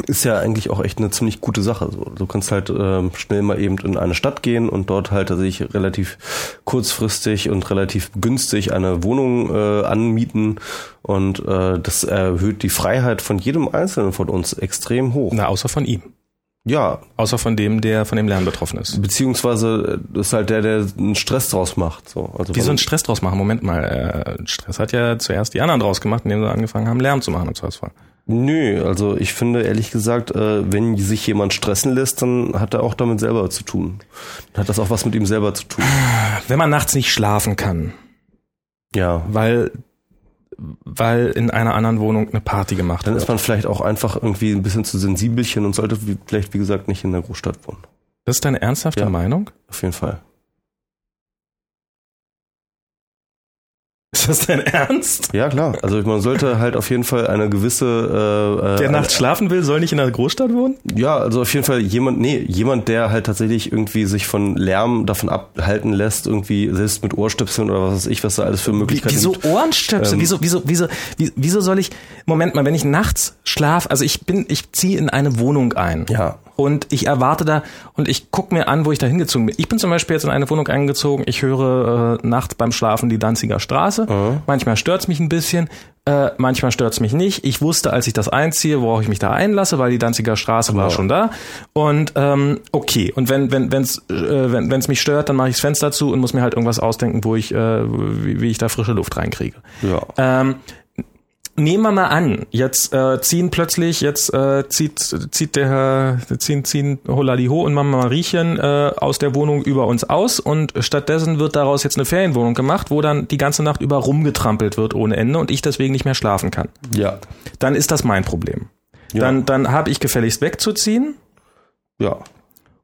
ist ja eigentlich auch echt eine ziemlich gute Sache. So, du kannst halt ähm, schnell mal eben in eine Stadt gehen und dort halt tatsächlich relativ kurzfristig und relativ günstig eine Wohnung äh, anmieten und äh, das erhöht die Freiheit von jedem Einzelnen von uns extrem hoch. na, außer von ihm. Ja, Außer von dem, der von dem Lärm betroffen ist. beziehungsweise äh, ist halt der, der einen Stress draus macht. So, also Wie so von- einen Stress draus machen. Moment mal, äh, Stress hat ja zuerst die anderen draus gemacht, indem sie angefangen haben, Lärm zu machen im Zweifelsfall. Nö, also ich finde ehrlich gesagt, äh, wenn sich jemand stressen lässt, dann hat er auch damit selber zu tun. Dann hat das auch was mit ihm selber zu tun. Wenn man nachts nicht schlafen kann, Ja. weil, weil in einer anderen Wohnung eine Party gemacht Dann wird. ist man vielleicht auch einfach irgendwie ein bisschen zu sensibelchen und sollte vielleicht, wie gesagt, nicht in der Großstadt wohnen. Das ist deine ernsthafte Ja. Meinung? Auf jeden Fall. Ist das dein Ernst? Ja, klar. Also man sollte halt auf jeden Fall eine gewisse äh, äh, Der nachts schlafen will, soll nicht in einer Großstadt wohnen? Ja, also auf jeden Fall jemand, nee, jemand, der halt tatsächlich irgendwie sich von Lärm davon abhalten lässt, irgendwie selbst mit Ohrstöpseln oder was weiß ich, was da alles für Möglichkeiten Wieso gibt. Ohrenstöpsel? Ähm, wieso, wieso, wieso, wie- wieso soll ich, Moment mal, wenn ich nachts schlaf, also ich bin, ich ziehe in eine Wohnung ein. Ja. Und ich erwarte da, und ich guck mir an, wo ich da hingezogen bin. Ich bin zum Beispiel jetzt in eine Wohnung eingezogen, ich höre äh, nachts beim Schlafen die Danziger Straße. Manchmal stört's mich ein bisschen, äh, manchmal stört's mich nicht. Ich wusste, als ich das einziehe, worauf ich mich da einlasse, weil die Danziger Straße war Genau. schon da. Und ähm, okay, und wenn wenn wenn's äh, wenn wenn's mich stört, dann mache ich das Fenster zu und muss mir halt irgendwas ausdenken, wo ich äh, wie, wie ich da frische Luft reinkriege. Ja. Ähm, nehmen wir mal an, jetzt äh, ziehen plötzlich, jetzt äh, zieht zieht der ziehen ziehen Holaliho und Mama Mariechen äh, aus der Wohnung über uns aus und stattdessen wird daraus jetzt eine Ferienwohnung gemacht, wo dann die ganze Nacht über rumgetrampelt wird ohne Ende und ich deswegen nicht mehr schlafen kann. Ja. Dann ist das mein Problem. Ja. Dann dann habe ich gefälligst wegzuziehen Ja.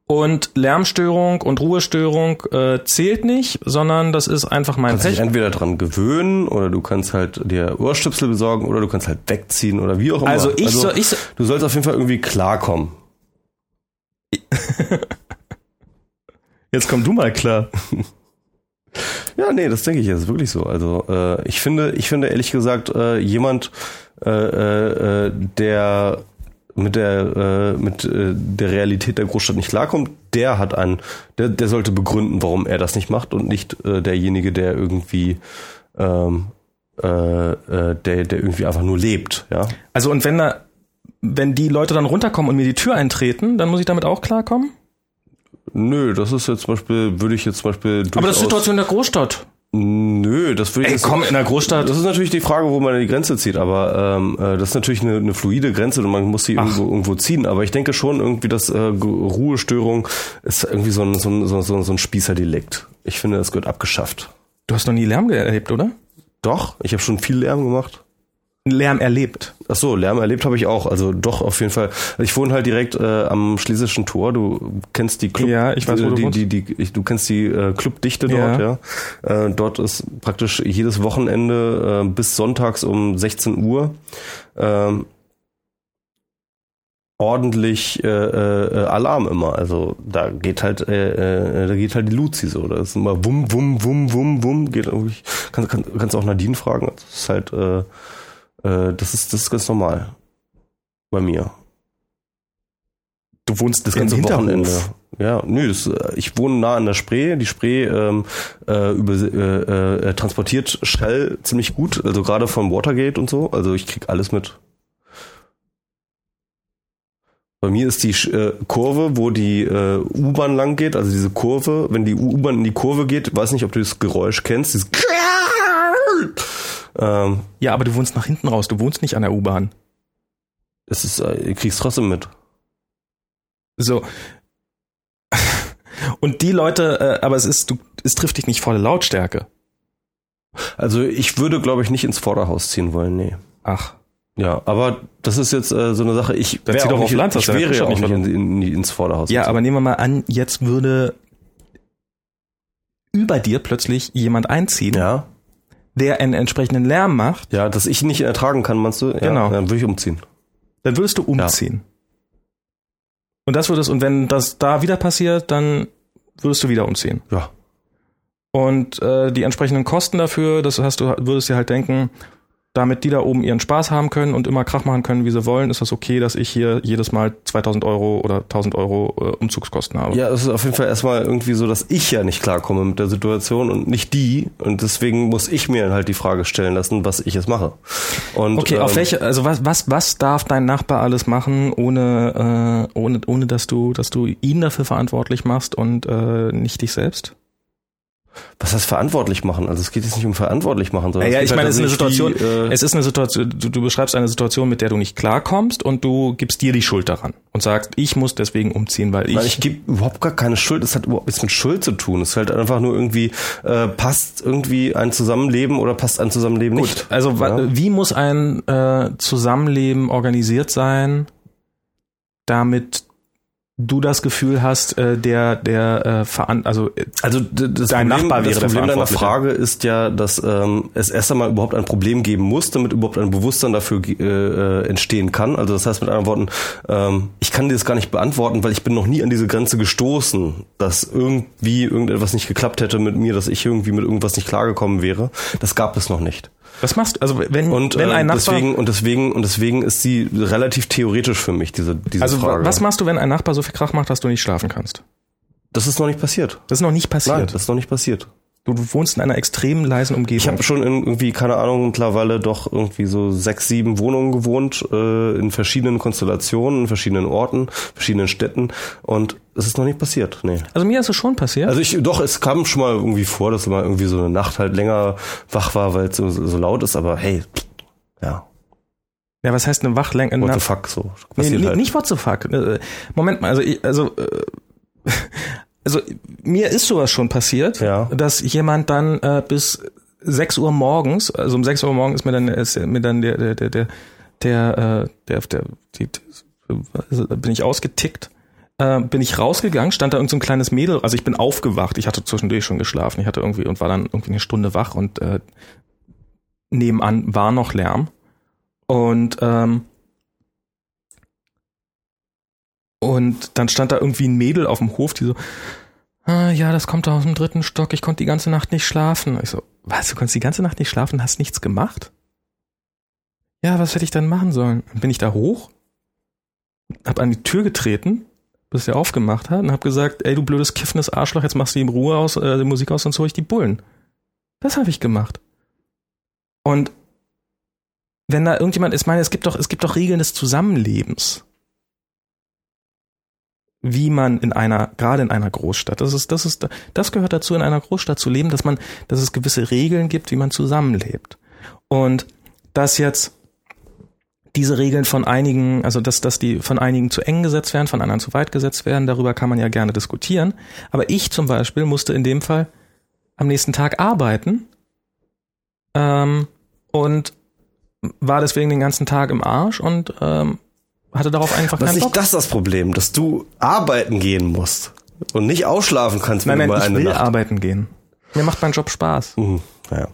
Und Lärmstörung und Ruhestörung äh, zählt nicht, sondern das ist einfach mein kannst dich Pech. entweder dran gewöhnen oder du kannst halt dir Ohrstöpsel besorgen oder du kannst halt wegziehen oder wie auch immer. Also ich soll, ich soll, du sollst auf jeden Fall irgendwie klarkommen. jetzt komm du mal klar. Ja, nee, das denke ich, das ist wirklich so. Also äh, ich finde, ich finde ehrlich gesagt, äh, jemand, äh, äh, äh, der mit der äh, mit äh, der Realität der Großstadt nicht klarkommt, der hat einen, der, der sollte begründen, warum er das nicht macht und nicht äh, derjenige, der irgendwie ähm, äh, äh, der der irgendwie einfach nur lebt, ja. Also und wenn da, wenn die Leute dann runterkommen und mir die Tür eintreten, dann muss ich damit auch klarkommen? Nö, das ist jetzt zum Beispiel, würde ich jetzt zum Beispiel Aber das ist Situation in der Großstadt. Nö, das würde ich Ey, komm, in der Großstadt. Das ist natürlich die Frage, wo man die Grenze zieht, aber ähm, äh, das ist natürlich eine, eine fluide Grenze und man muss sie irgendwo, irgendwo ziehen. Aber ich denke schon irgendwie, dass äh, Ruhestörung ist irgendwie so ein, so ein, so ein, so ein Spießerdelikt. Ich finde, das gehört abgeschafft. Du hast noch nie Lärm erlebt, oder? Doch, ich habe schon viel Lärm gemacht. Lärm erlebt. Ach so, Lärm erlebt habe ich auch. Also doch, auf jeden Fall. Ich wohne halt direkt äh, am Schlesischen Tor. Du kennst die Club. Ja, ich weiß, wo die, du die, die, die, ich, Du kennst die äh, Clubdichte Ja. dort, ja. Äh, dort ist praktisch jedes Wochenende äh, bis sonntags um 16 Uhr ähm, ordentlich äh, äh, Alarm immer. Also da geht halt, äh, äh, da geht halt die Luzi so. Da ist immer wum, wum, wum, wum, wum. Geht irgendwie. Kann, kann, kannst auch Nadine fragen. Das ist halt, äh, äh, das ist, das ist ganz normal bei mir. Du wohnst Das ganze. Wochenende. Ja, nö, das, äh, ich wohne nah an der Spree. Die Spree ähm, äh, über, äh, äh, transportiert Shell ziemlich gut, also gerade von Watergate und so. Also ich krieg alles mit. Bei mir ist die äh, Kurve, wo die äh, U-Bahn lang geht, also diese Kurve, wenn die U-Bahn in die Kurve geht, weiß nicht, ob du das Geräusch kennst, dieses ähm, Ja, aber du wohnst nach hinten raus. Du wohnst nicht an der U-Bahn. das ist, äh, ich krieg's trotzdem mit. So. Und die Leute, äh, aber es ist, du, es trifft dich nicht volle Lautstärke. Also ich würde, glaube ich, nicht ins Vorderhaus ziehen wollen, nee. Ach. Ja, aber das ist jetzt äh, so eine Sache. Ich wär doch auch auf nicht, Land, ich wäre ja auch nicht in, in, in, ins Vorderhaus. Ja, aber nehmen wir mal an, jetzt würde über dir plötzlich jemand einziehen, ja, der einen entsprechenden Lärm macht, ja, dass ich nicht ertragen kann, meinst du? Ja, Genau. Dann würde ich umziehen. dann würdest du umziehen. Und das würdest, und wenn das da wieder passiert, dann würdest du wieder umziehen. Ja. Und äh, die entsprechenden Kosten dafür, das hast du, würdest dir halt denken, damit die da oben ihren Spaß haben können und immer Krach machen können, wie sie wollen, ist das okay, dass ich hier jedes Mal 2000 Euro oder 1000 Euro äh, Umzugskosten habe. Ja, es ist auf jeden Fall erstmal irgendwie so, dass ich ja nicht klarkomme mit der Situation und nicht die. Und deswegen muss ich mir halt die Frage stellen lassen, was ich jetzt mache. Und, Okay, auf ähm, welche, also was, was, was darf dein Nachbar alles machen, ohne, äh, ohne, ohne dass du, dass du ihn dafür verantwortlich machst und äh, nicht dich selbst? Was heißt verantwortlich machen? Also es geht jetzt nicht um verantwortlich machen, sondern Ja, ja, es ich geht meine, halt es ist eine Situation, wie, äh, es ist eine Situation, du, du beschreibst eine Situation, mit der du nicht klarkommst und du gibst dir die Schuld daran und sagst, ich muss deswegen umziehen, weil ich, Nein, ich gebe überhaupt gar keine Schuld. Es hat überhaupt nichts mit Schuld zu tun. Es ist halt einfach nur irgendwie, äh, passt irgendwie ein Zusammenleben oder passt ein Zusammenleben Gut, nicht. also Ja. wie muss ein äh, Zusammenleben organisiert sein, damit du das Gefühl hast, äh, der der äh, veran also äh, Also das Dein Problem, Nachbar wäre das Problem deiner. Frage ist ja, dass ähm, es erst einmal überhaupt ein Problem geben muss, damit überhaupt ein Bewusstsein dafür ge- äh, entstehen kann. Also das heißt mit anderen Worten, ähm, ich kann dir das gar nicht beantworten, weil ich bin noch nie an diese Grenze gestoßen, dass irgendwie irgendetwas nicht geklappt hätte mit mir, dass ich irgendwie mit irgendwas nicht klargekommen wäre. Das gab es noch nicht. Was machst du? Also wenn Und wenn äh, ein Nachbar deswegen und deswegen und deswegen ist sie relativ theoretisch für mich diese diese also Frage. was machst du, wenn ein Nachbar so viel Krach macht, dass du nicht schlafen kannst? das ist noch nicht passiert. Das ist noch nicht passiert. Nein, das ist noch nicht passiert. Du, du wohnst in einer extrem leisen Umgebung. Ich habe schon in irgendwie, keine Ahnung, mittlerweile doch irgendwie so sechs, sieben Wohnungen gewohnt, äh, in verschiedenen Konstellationen, in verschiedenen Orten, verschiedenen Städten und es ist noch nicht passiert, nee. also mir ist es schon passiert. Also ich, doch, es kam schon mal irgendwie vor, dass man irgendwie so eine Nacht halt länger wach war, weil es so, so laut ist, aber hey, ja, ja, was heißt eine Wachlänge? what the fuck, so. nee, Passiert nee, halt. nicht what the fuck. Äh, Moment mal, also ich, also äh, also mir ist sowas schon passiert, Ja. dass jemand dann äh, bis 6 Uhr morgens, also um 6 Uhr morgens ist mir dann ist mir dann der der der der der äh, der, der die, bin ich ausgetickt. Äh, bin ich rausgegangen, stand da irgend so ein kleines Mädel, also ich bin aufgewacht, ich hatte zwischendurch schon geschlafen, ich hatte irgendwie und war dann irgendwie eine Stunde wach und äh, nebenan war noch Lärm und ähm, und dann stand da irgendwie ein Mädel auf dem Hof, die so, ah, ja, das kommt aus dem dritten Stock, ich konnte die ganze Nacht nicht schlafen. Ich so, was, du konntest die ganze Nacht nicht schlafen, hast nichts gemacht? Ja, was hätte ich dann machen sollen? Bin ich da hoch, hab an die Tür getreten, bis er aufgemacht hat und hab gesagt, ey, du blödes kiffendes Arschloch, jetzt machst du die Ruhe aus, äh, die Musik aus, sonst hol ich die Bullen. Das habe ich gemacht. Und wenn da irgendjemand, ich meine, es gibt doch, es gibt doch Regeln des Zusammenlebens wie man in einer, gerade in einer Großstadt, das ist, das ist, das gehört dazu, in einer Großstadt zu leben, dass man, dass es gewisse Regeln gibt, wie man zusammenlebt. Und dass jetzt diese Regeln von einigen, also dass, dass die von einigen zu eng gesetzt werden, von anderen zu weit gesetzt werden, darüber kann man ja gerne diskutieren. Aber ich zum Beispiel musste in dem Fall am nächsten Tag arbeiten ähm, und war deswegen den ganzen Tag im Arsch und ähm, hatte darauf einfach Was keinen ist Bock. das das Problem, dass du arbeiten gehen musst und nicht ausschlafen kannst, wenn Nein, du nein, mal ich eine will Nacht. arbeiten gehen. Mir macht mein Job Spaß. Mhm, ja.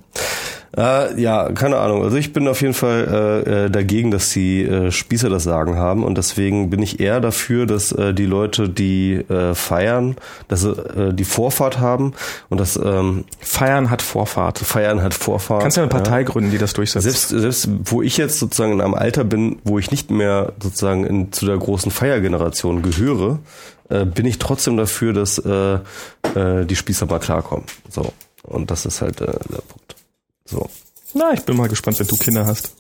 Äh, ja, keine Ahnung. Also ich bin auf jeden Fall äh, äh, dagegen, dass die äh, Spießer das Sagen haben und deswegen bin ich eher dafür, dass äh, die Leute, die äh, feiern, dass sie äh, die Vorfahrt haben und das ähm, Feiern hat Vorfahrt. Feiern hat Vorfahrt. Kannst du eine Partei gründen, die das durchsetzt? Selbst, selbst wo ich jetzt sozusagen in einem Alter bin, wo ich nicht mehr sozusagen in, zu der großen Feiergeneration gehöre, äh, bin ich trotzdem dafür, dass äh, äh, die Spießer mal klarkommen. So. Und das ist halt äh, der Punkt. So. Na, ich bin mal gespannt, wenn du Kinder hast.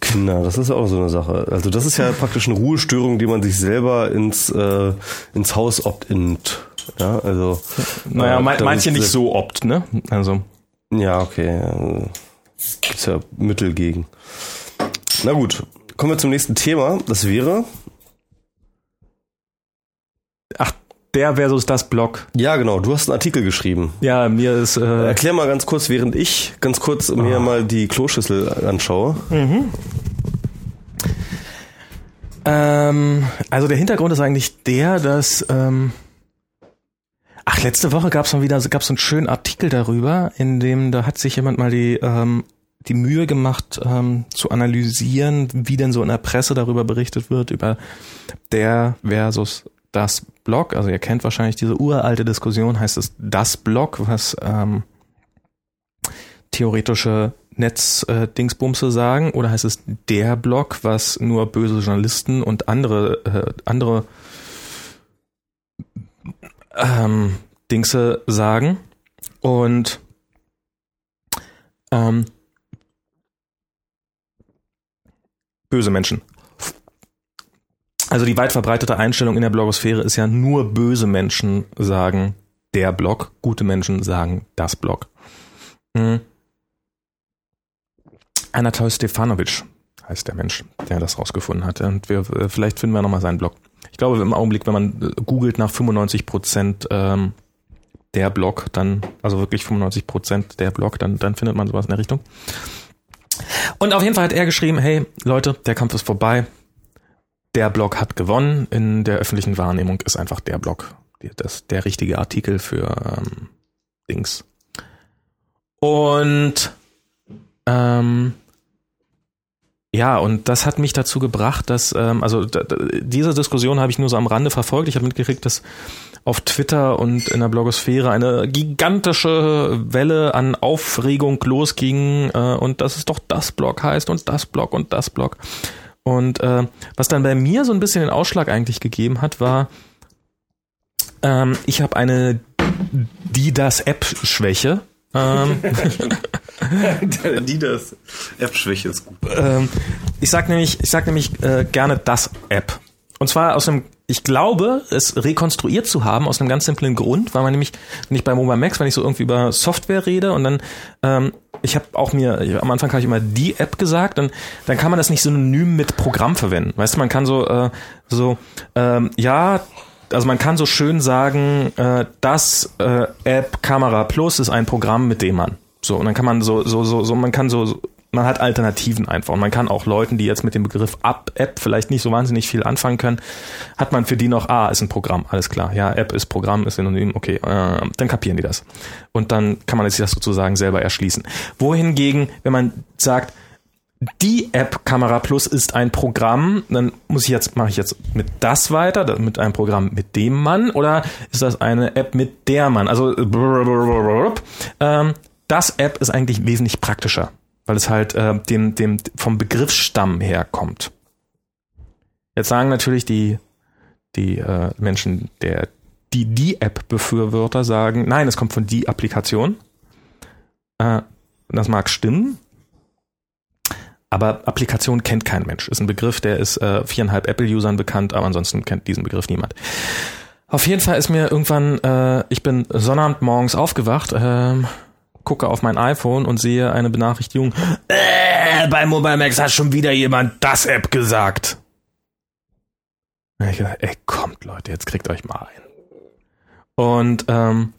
Kinder, das ist ja auch so eine Sache. Also das ist ja praktisch eine Ruhestörung, die man sich selber ins, äh, ins Haus opt-int. Ja, also. Naja, äh, manche nicht so opt, ne? Also. Ja, okay. ja. Gibt's ja Mittel gegen. Na gut, kommen wir zum nächsten Thema. Das wäre. Ach, der versus das Block. Ja, genau, du hast einen Artikel geschrieben. Ja, mir ist. Äh, Erklär mal ganz kurz, während ich ganz kurz mir mal die Kloschüssel anschaue. ähm, also der Hintergrund ist eigentlich der, dass. Ähm, ach, letzte Woche gab es mal wieder gab's so einen schönen Artikel darüber, in dem da hat sich jemand mal die ähm, die Mühe gemacht ähm, zu analysieren, wie denn so in der Presse darüber berichtet wird über der versus das Blog. Also ihr kennt wahrscheinlich diese uralte Diskussion, heißt es das Blog, was ähm, theoretische Netz-Dingsbumse sagen, oder heißt es der Blog, was nur böse Journalisten und andere äh, andere ähm, Dingse sagen. Und ähm, böse Menschen. Also die weit verbreitete Einstellung in der Blogosphäre ist ja nur böse Menschen sagen der Blog, gute Menschen sagen das Blog. Mhm. Anatol Stefanovic heißt der Mensch, der das rausgefunden hat. Und wir, äh, vielleicht finden wir nochmal seinen Blog. Ich glaube im Augenblick, wenn man äh, googelt nach 95 Prozent ähm, der Blog, dann, also wirklich 95 Prozent der Blog, dann, dann findet man sowas in der Richtung. Und auf jeden Fall hat er geschrieben, hey Leute, der Kampf ist vorbei. Der Blog hat gewonnen. In der öffentlichen Wahrnehmung ist einfach der Blog das, der richtige Artikel für ähm, Dings. Und ähm, ja, und das hat mich dazu gebracht, dass, ähm, also diese Diskussion habe ich nur so am Rande verfolgt. Ich habe mitgekriegt, dass auf Twitter und in der Blogosphäre eine gigantische Welle an Aufregung losging äh, und dass es doch das Blog heißt und das Blog und das Blog. Und äh, was dann bei mir so ein bisschen den Ausschlag eigentlich gegeben hat, war, ähm, ich habe eine die das App-Schwäche. Ähm, Die das App-Schwäche ist gut. ähm, ich sag nämlich, ich sag nämlich äh, gerne das App. Und zwar aus einem, ich glaube, es rekonstruiert zu haben aus einem ganz simplen Grund, weil man nämlich, wenn ich bei Mobile Max, wenn ich so irgendwie über Software rede und dann, ähm, ich habe auch mir, am Anfang habe ich immer die App gesagt, und dann kann man das nicht synonym mit Programm verwenden. Weißt du, man kann so, äh, so, ähm, ja, also man kann so schön sagen, äh, das äh, App Kamera Plus ist ein Programm, mit dem man. So, und dann kann man so, so, so, so, man kann so, so man hat Alternativen einfach. Und man kann auch Leuten, die jetzt mit dem Begriff App, vielleicht nicht so wahnsinnig viel anfangen können, hat man für die noch, ah, ist ein Programm, alles klar. Ja, App ist Programm, ist Synonym, okay, äh, dann kapieren die das. Und dann kann man sich das sozusagen selber erschließen. Wohingegen, wenn man sagt, die App Kamera Plus ist ein Programm, dann muss ich jetzt, mache ich jetzt mit das weiter, mit einem Programm mit dem Mann, oder ist das eine App mit der Mann? Also, ähm, das App ist eigentlich wesentlich praktischer, weil es halt äh, dem, dem, vom Begriffsstamm herkommt. Jetzt sagen natürlich die, die äh, Menschen, der, die die App Befürworter sagen, nein, es kommt von die Applikation. Äh, das mag stimmen, aber Applikation kennt kein Mensch. Ist ein Begriff, der ist äh, viereinhalb Apple-Usern bekannt, aber ansonsten kennt diesen Begriff niemand. Auf jeden Fall ist mir irgendwann, äh, ich bin Sonnabend morgens aufgewacht, ähm, gucke auf mein iPhone und sehe eine Benachrichtigung. Äh, bei Mobile Max hat schon wieder jemand das App gesagt. Und ich gedacht, ey, kommt Leute, jetzt kriegt euch mal ein. Und ähm,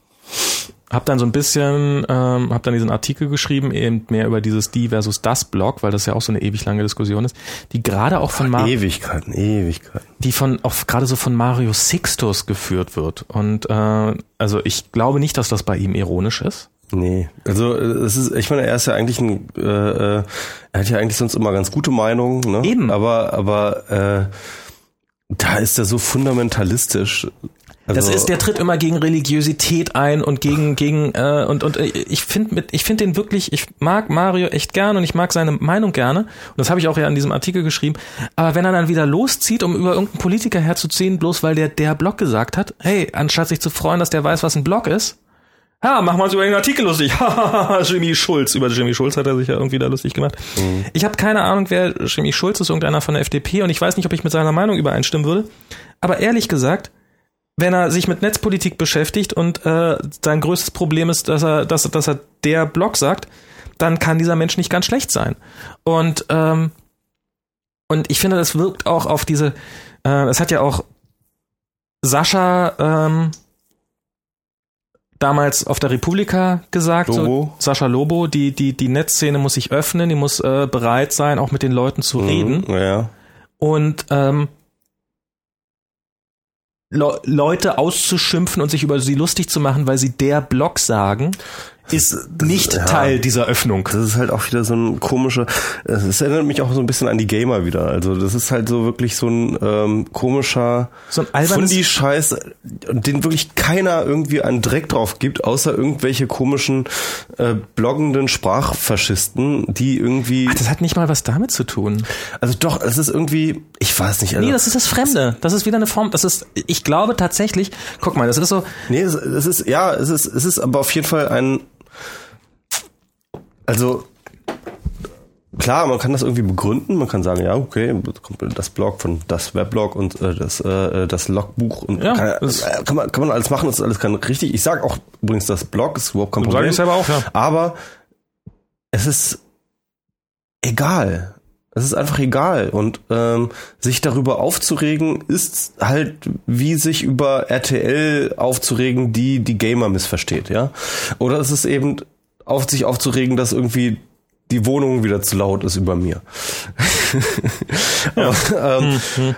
hab dann so ein bisschen, ähm, hab dann diesen Artikel geschrieben, eben mehr über dieses Die versus das Blog, weil das ja auch so eine ewig lange Diskussion ist, die gerade auch von Mario, Ewigkeiten, Ewigkeiten. die von auch gerade so von Mario Sixtus geführt wird. Und äh, also ich glaube nicht, dass das bei ihm ironisch ist. Nee, also äh, es ist, ich meine, er ist ja eigentlich ein, äh, äh, er hat ja eigentlich sonst immer ganz gute Meinungen, ne? Eben. Aber, aber äh, da ist er so fundamentalistisch. Also, Das ist, der tritt immer gegen Religiosität ein und gegen gegen äh, und und äh, ich finde mit ich finde den wirklich, ich mag Mario echt gern und ich mag seine Meinung gerne und das habe ich auch ja in diesem Artikel geschrieben. Aber wenn er dann wieder loszieht, um über irgendeinen Politiker herzuziehen, bloß weil der der Blog gesagt hat, hey, anstatt sich zu freuen, dass der weiß, was ein Blog ist, machen wir uns über den Artikel lustig. Jimmy Schulz. Über Jimmy Schulz hat er sich ja irgendwie da lustig gemacht. Ich habe keine Ahnung, wer Jimmy Schulz ist, irgendeiner von der FDP und ich weiß nicht, ob ich mit seiner Meinung übereinstimmen würde. Aber ehrlich gesagt, wenn er sich mit Netzpolitik beschäftigt und äh, sein größtes Problem ist, dass er, dass, dass er der Blog sagt, dann kann dieser Mensch nicht ganz schlecht sein. Und ähm, und ich finde, das wirkt auch auf diese. Äh, es hat ja auch Sascha ähm, damals auf der Republika gesagt, so, Lobo. Sascha Lobo, die die die Netzszene muss sich öffnen, die muss äh, bereit sein, auch mit den Leuten zu reden Mhm, ja. und ähm, Le Leute auszuschimpfen und sich über sie lustig zu machen, weil sie der Blog sagen, ist nicht ja. Teil dieser Öffnung. Das ist halt auch wieder so ein komischer, es erinnert mich auch so ein bisschen an die Gamer wieder. Also das ist halt so wirklich so ein ähm, komischer So ein albernes- Fundi-Scheiß, den wirklich keiner irgendwie einen Dreck drauf gibt, außer irgendwelche komischen äh, bloggenden Sprachfaschisten, die irgendwie, Ach, das hat nicht mal was damit zu tun. also doch, es ist irgendwie, ich weiß nicht, also, Nee, das ist das Fremde. Das ist wieder eine Form, das ist, ich glaube tatsächlich, guck mal, das ist so, Nee, es, es ist, ja, es ist, es ist aber auf jeden Fall ein, also, klar, man kann das irgendwie begründen, man kann sagen, ja, okay, das Blog von das Weblog und äh, das, äh, das Logbuch und Ja, kann, äh, kann, man, kann man alles machen, das ist alles kein richtig. Ich sage auch übrigens, das Blog ist überhaupt kein Sag Problem. ich selber auch, ja. Aber es ist egal. Es ist einfach egal. Und ähm, sich darüber aufzuregen, ist halt wie sich über RTL aufzuregen, die die Gamer missversteht, ja. Oder es ist eben auf sich aufzuregen, dass irgendwie die Wohnung wieder zu laut ist über mir. Aber, ähm,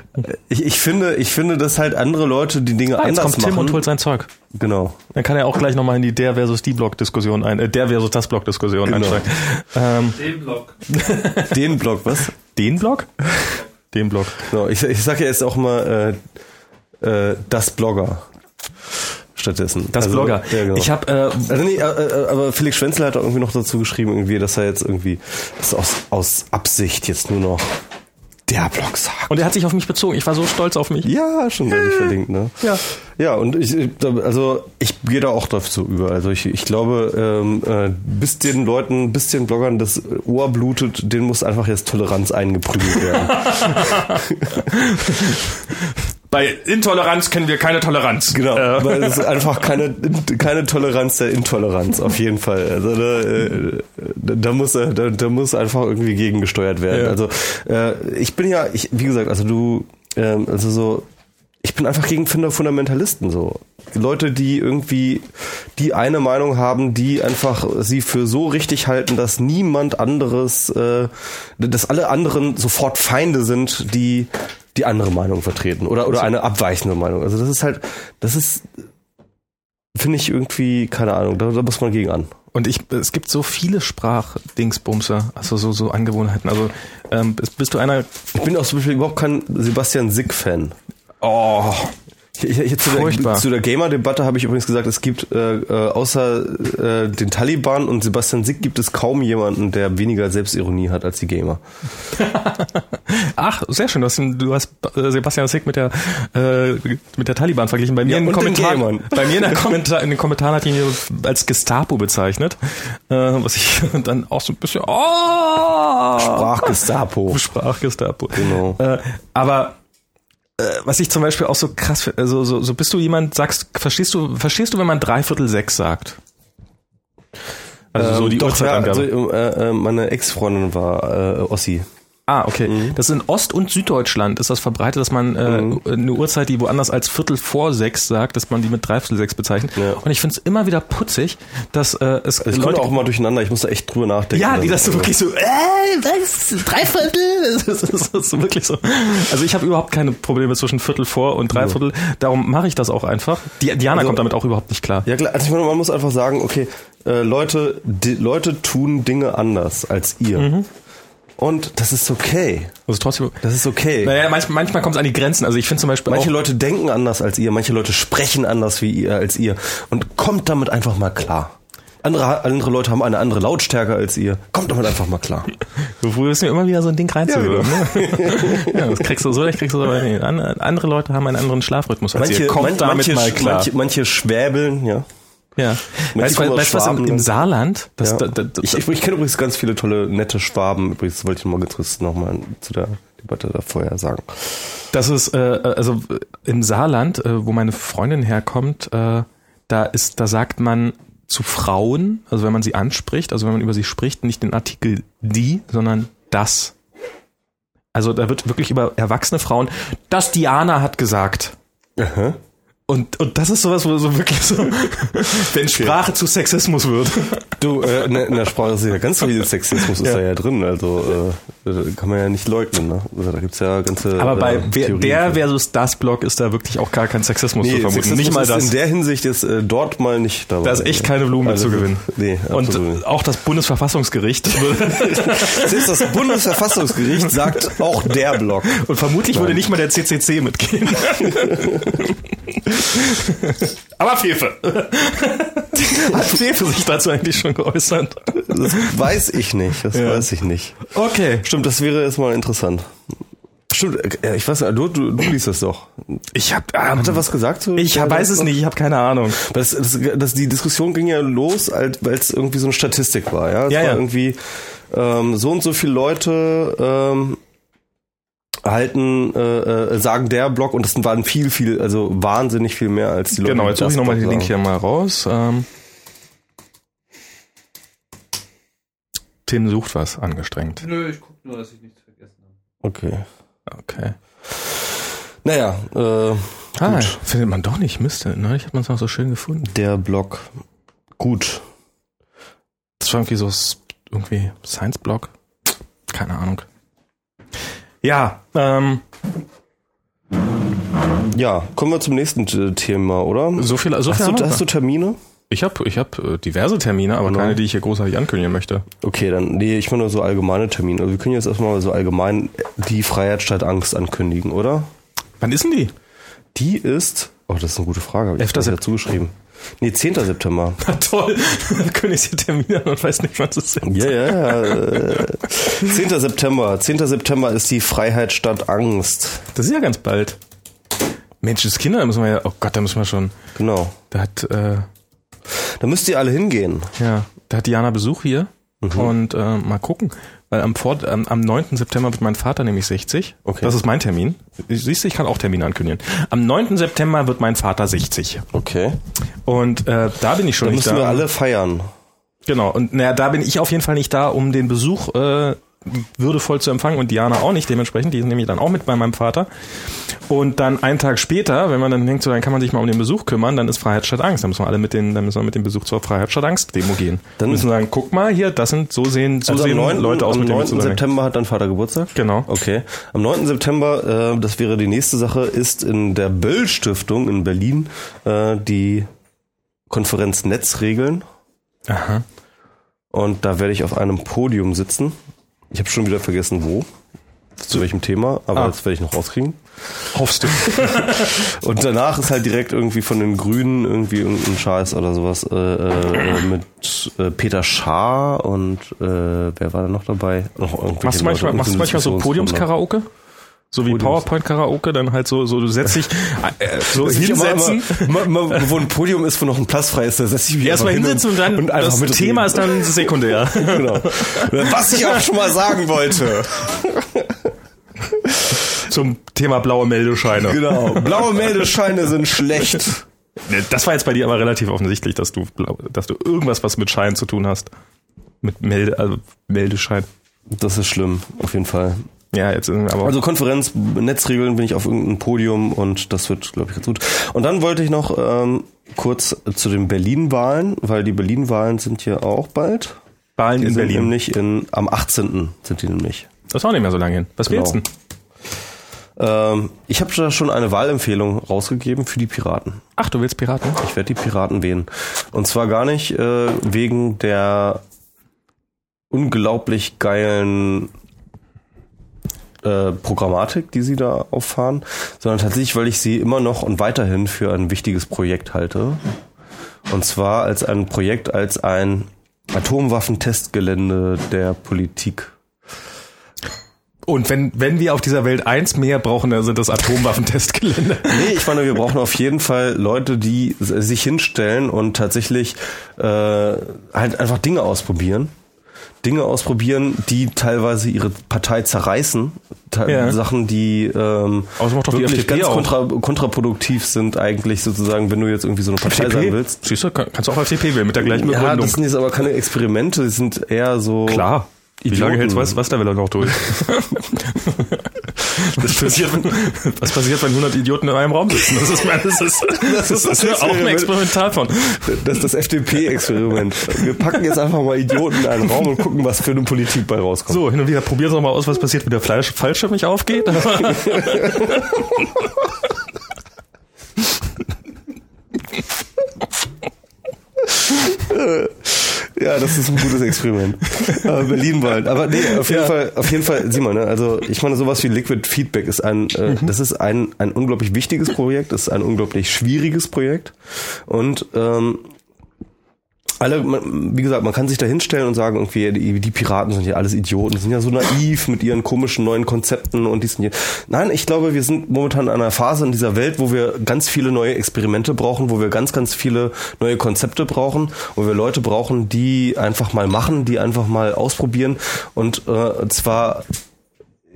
ich, ich finde, ich finde, dass halt andere Leute die Dinge ah, jetzt anders kommt Tim machen. und holt sein Zeug. genau. Dann kann er auch gleich nochmal in die der versus die Blog-Diskussion ein, äh, der versus das Blog-Diskussion Genau. einsteigen. Ähm, Den Block. Den Blog, was? den Blog? Den Blog. Genau, ich, ich sage ja jetzt auch mal äh, äh, das Blogger stattdessen. Das Also, Blogger. Ja, genau. Ich habe äh, also nee, äh, äh, aber Felix Schwenzel hat auch irgendwie noch dazu geschrieben, irgendwie, dass er jetzt irgendwie das aus, aus Absicht jetzt nur noch der Blog sagt. und er hat sich auf mich bezogen. Ich war so stolz auf mich. Ja, schon deutlich verlinkt, ne? Ja. Ja, und ich, also ich gehe da auch dazu über. Also ich, ich glaube, ähm, äh, bis den Leuten, bis den Bloggern das Ohr blutet, denen muss einfach jetzt Toleranz eingeprügelt werden. Bei Intoleranz kennen wir keine Toleranz. Genau, Äh, weil es ist einfach keine, keine Toleranz der Intoleranz, auf jeden Fall. Also da, äh, da muss da, da muss einfach irgendwie gegengesteuert werden. Ja. Also äh, ich bin ja, ich, wie gesagt, also du, ähm, also so, ich bin einfach gegen Funda- Fundamentalisten so. Leute, die irgendwie die eine Meinung haben, die einfach sie für so richtig halten, dass niemand anderes, äh, dass alle anderen sofort Feinde sind, die die andere Meinung vertreten oder oder eine abweichende Meinung. Also das ist halt, das ist finde ich irgendwie keine Ahnung. Da, da muss man gegen an. Und ich, es gibt so viele Sprachdingsbumser, also so, so Angewohnheiten. Also ähm, bist, bist du einer. Ich bin auch zum Beispiel überhaupt kein Sebastian Sick-Fan. Oh, Ich, ich, zu, der, Furchtbar. zu der Gamer-Debatte habe ich übrigens gesagt, es gibt äh, äh, außer äh, den Taliban und Sebastian Sick gibt es kaum jemanden, der weniger Selbstironie hat als die Gamer. ach, sehr schön. Du hast, du hast äh, Sebastian Sick mit der äh, mit der Taliban verglichen. Bei mir Ja, in den Kommentaren, bei mir in, der Kommentar, in den Kommentaren hat ihn hier als Gestapo bezeichnet, äh, was ich dann auch so ein bisschen oh Sprachgestapo. Sprachgestapo. Genau. Äh, aber was ich zum Beispiel auch so krass also so, so bist du jemand, sagst, verstehst du, verstehst du, wenn man dreiviertel sechs sagt? Also so Ähm, die doch, ja, Uhrzeitangabe. also, äh, äh, meine Ex-Freundin war äh, Ossi. Ah, okay. Das ist in Ost- und Süddeutschland ist das verbreitet, dass man äh, eine Uhrzeit, die woanders als Viertel vor sechs sagt, dass man die mit Dreiviertel sechs bezeichnet. Ja. Und ich finde es immer wieder putzig, dass äh, es Also ich komme auch mal durcheinander, ich muss da echt drüber nachdenken. ja, die das so wirklich so, äh, was, Dreiviertel? Das ist, das ist so wirklich so. Also ich habe überhaupt keine Probleme zwischen Viertel vor und Dreiviertel. Darum mache ich das auch einfach. Die, Diana Also- kommt damit auch überhaupt nicht klar. Ja, klar, also ich meine, man muss einfach sagen, okay, äh, Leute, die, Leute tun Dinge anders als ihr. Mhm. Und das ist okay. Also trotzdem. Das ist okay. Naja, manchmal, manchmal kommt es an die Grenzen. Also ich finde zum Beispiel Manche auch, Leute denken anders als ihr, manche Leute sprechen anders wie ihr als ihr. Und kommt damit einfach mal klar. Andere, andere Leute haben eine andere Lautstärke als ihr. Kommt damit einfach mal klar. du probierst mir immer wieder so ein Ding reinzuwirken. Ja, ne? ja, das kriegst du so leicht, kriegst du. An- Andere Leute haben einen anderen Schlafrhythmus als Manche, ihr. Kommt man- damit manche, mal klar. Manche, manche schwäbeln, ja. Ja. Weißt du, du, was im, im? Saarland? Das, ja. da, da, da, ich ich, ich kenne übrigens ganz viele tolle, nette Schwaben. Übrigens wollte ich mal kurz nochmal zu der Debatte da vorher sagen. Das ist äh, also äh, im Saarland, äh, wo meine Freundin herkommt, äh, da ist, da sagt man zu Frauen, also wenn man sie anspricht, also wenn man über sie spricht, nicht den Artikel die, sondern das. Also da wird wirklich über erwachsene Frauen, das Diana hat gesagt. Aha. Und, und das ist sowas, wo so wirklich so, wenn Sprache zu Sexismus wird. Du, äh, in, der, in der Sprache ist ja ganz viel Sexismus ist da ja drin, also äh, äh, kann man ja nicht leugnen. Ne? Also, da gibt's ja ganze. Aber bei äh, der versus das Blog ist da wirklich auch gar kein Sexismus Nee, zu vermuten. Sexismus nicht mal das. in der Hinsicht ist äh, dort mal nicht dabei. Da ist echt keine Blume Also, zu gewinnen. Nee, Und nicht. auch das Bundesverfassungsgericht. Selbst das Bundesverfassungsgericht sagt auch der Block. Und vermutlich würde nicht mal der CCC mitgehen. Aber Fefe. Hat Fefe sich dazu eigentlich schon geäußert? Das weiß ich nicht, das Ja. weiß ich nicht. Okay. Stimmt, das wäre jetzt mal interessant. Stimmt, äh, ich weiß nicht, du, du, du liest das doch. Ich hab, ähm, Hat er was gesagt? Zu ich der- weiß es nicht, ich habe keine Ahnung. Das, das, das, die Diskussion ging ja los, weil es irgendwie so eine Statistik war. Ja, es Ja, war ja. irgendwie ähm, so und so viele Leute ähm, halten, äh, äh, sagen der Blog und das waren viel, viel, also wahnsinnig viel mehr als die Leute. Genau, jetzt suche ich nochmal den Link hier mal raus. Ähm, Tim sucht was angestrengt. Nö, ich guck nur, dass ich nichts vergessen habe. Okay. Okay. Naja, äh, Ah, findet man doch nicht. Mist, neulich hat man es auch so schön gefunden. der Blog. Gut. Das war irgendwie so irgendwie Science-Blog. Keine Ahnung. Ja, ähm, Ja, kommen wir zum nächsten äh, Thema, oder? so viel, so viel hast, du, hast du Termine? Ich habe ich hab, äh, diverse Termine, aber Genau. keine, die ich hier großartig ankündigen möchte. Okay, dann, nee, ich meine nur so allgemeine Termine. Also wir können jetzt erstmal so allgemein die Freiheit statt Angst ankündigen, oder? Wann ist denn die? Die ist, oh, das ist eine gute Frage, habe ich 11. gar nicht dazu geschrieben. Nee, 10. September. Na toll, dann kündige ich die Termine und weiß nicht, was es sind. Ja, ja, ja. äh, 10. September. 10. September ist die Freiheit statt Angst. Das ist ja ganz bald. Mensch, das Kinder, da müssen wir ja, oh Gott, da müssen wir schon, Genau. da hat, äh, Da müsst ihr alle hingehen. ja, da hat Diana Besuch hier Mhm. und äh, mal gucken. Weil am, Vor am, am 9. September wird mein Vater nämlich 60. Okay. Das ist mein Termin. Siehst du, ich kann auch Termine ankündigen. Am 9. September wird mein Vater 60. Okay. Und äh, da bin ich schon Dann nicht müssen da. wir alle feiern. Genau, und naja, da bin ich auf jeden Fall nicht da, um den Besuch äh, würdevoll zu empfangen und Diana auch nicht, dementsprechend, die ist nämlich dann auch mit bei meinem Vater. Und dann einen Tag später, wenn man dann denkt, so, dann kann man sich mal um den Besuch kümmern, dann ist Freiheit statt Angst. Dann müssen wir alle mit den, dann müssen wir mit dem Besuch zur Freiheit statt Angst Demo gehen. Dann- müssen wir sagen, guck mal hier, das sind, so sehen, so Also am sehen 9. Leute aus, am mit denen wir 9. zusammen- September hat dein Vater Geburtstag? Genau. Okay. Am 9. September, äh, das wäre die nächste Sache, ist in der Böll Stiftung in Berlin äh, die Konferenz Netzregeln. Aha. Und da werde ich auf einem Podium sitzen. Ich habe schon wieder vergessen, wo. Zu welchem Thema, aber Ah. das werde ich noch rauskriegen. Hoffst du? Und danach ist halt direkt irgendwie von den Grünen irgendwie irgendein Scheiß oder sowas äh, äh, mit äh, Peter Schaar und äh, wer war da noch dabei? Noch Machst du manchmal, machst du manchmal so. Podiumskaraoke? So wie PowerPoint-Karaoke, dann halt so, so du setzt dich äh, so hinsetzen. Mal, mal, mal, wo ein Podium ist, wo noch ein Platz frei ist, da setze ich mich Erstmal hinsetzen und dann und einfach das mitreden. Thema ist dann sekundär. genau. Was ich auch schon mal sagen wollte. Zum Thema blaue Meldescheine. Genau. Blaue Meldescheine sind schlecht. Das war jetzt bei dir aber relativ offensichtlich, dass du, dass du irgendwas, was mit Schein zu tun hast. Mit Melde, also Meldeschein. Das ist schlimm, auf jeden Fall. Ja, jetzt aber. Also Konferenz, Netzregeln bin ich auf irgendeinem Podium und das wird, glaube ich, ganz gut. Und dann wollte ich noch ähm, kurz zu den Berlin-Wahlen, weil die Berlin-Wahlen sind ja auch bald. Wahlen Die in sind Berlin. nämlich in, am 18. sind die nämlich. Das ist auch nicht mehr so lange hin. Was Genau. willst du denn? Ähm, ich habe da schon eine Wahlempfehlung rausgegeben für die Piraten. Ach, du willst Piraten? Ich werde die Piraten wählen. Und zwar gar nicht äh, wegen der unglaublich geilen äh, Programmatik, die sie da auffahren, sondern tatsächlich, weil ich sie immer noch und weiterhin für ein wichtiges Projekt halte. Und zwar als ein Projekt, als ein Atomwaffentestgelände der Politik. Und wenn, wenn wir auf dieser Welt eins mehr brauchen, dann sind das Atomwaffentestgelände. Nee, ich meine, wir brauchen auf jeden Fall Leute, die sich hinstellen und tatsächlich äh, halt einfach Dinge ausprobieren. Dinge ausprobieren, die teilweise ihre Partei zerreißen. Ja. Sachen, die ähm, die wirklich FDP ganz kontra kontraproduktiv sind eigentlich sozusagen, wenn du jetzt irgendwie so eine Partei sein willst. Siehst du, kann- kannst du auch FDP wählen mit der gleichen Ja, Begründung. das sind jetzt aber keine Experimente, das sind eher so Klar. Wie Idioten. lange hältst du was, was der will er noch durch? das passiert, was passiert, wenn 100 Idioten in einem Raum sitzen? Das ist, mein, das ist, das ist, das ist auch ein Experimental von. Das ist das FDP-Experiment. Wir packen jetzt einfach mal Idioten in einen Raum und gucken, was für eine Politik bei rauskommt. So, hin und wieder probieren Sie mal aus, was passiert, wenn der Fleisch, Fallschirm nicht aufgeht. Ja, das ist ein gutes Experiment. Aber Berlin bald. Aber nee, auf jeden Ja. Fall, auf jeden Fall, sieh mal, ne, also ich meine, sowas wie Liquid Feedback ist ein, äh, Mhm. das ist ein, ein unglaublich wichtiges Projekt, das ist ein unglaublich schwieriges Projekt. Und ähm, alle, wie gesagt, man kann sich da hinstellen und sagen, irgendwie, die, die Piraten sind ja alles Idioten, sind ja so naiv mit ihren komischen neuen Konzepten und diesen hier. Nein, ich glaube, wir sind momentan in einer Phase in dieser Welt, wo wir ganz viele neue Experimente brauchen, wo wir ganz, ganz viele neue Konzepte brauchen, wo wir Leute brauchen, die einfach mal machen, die einfach mal ausprobieren und äh, zwar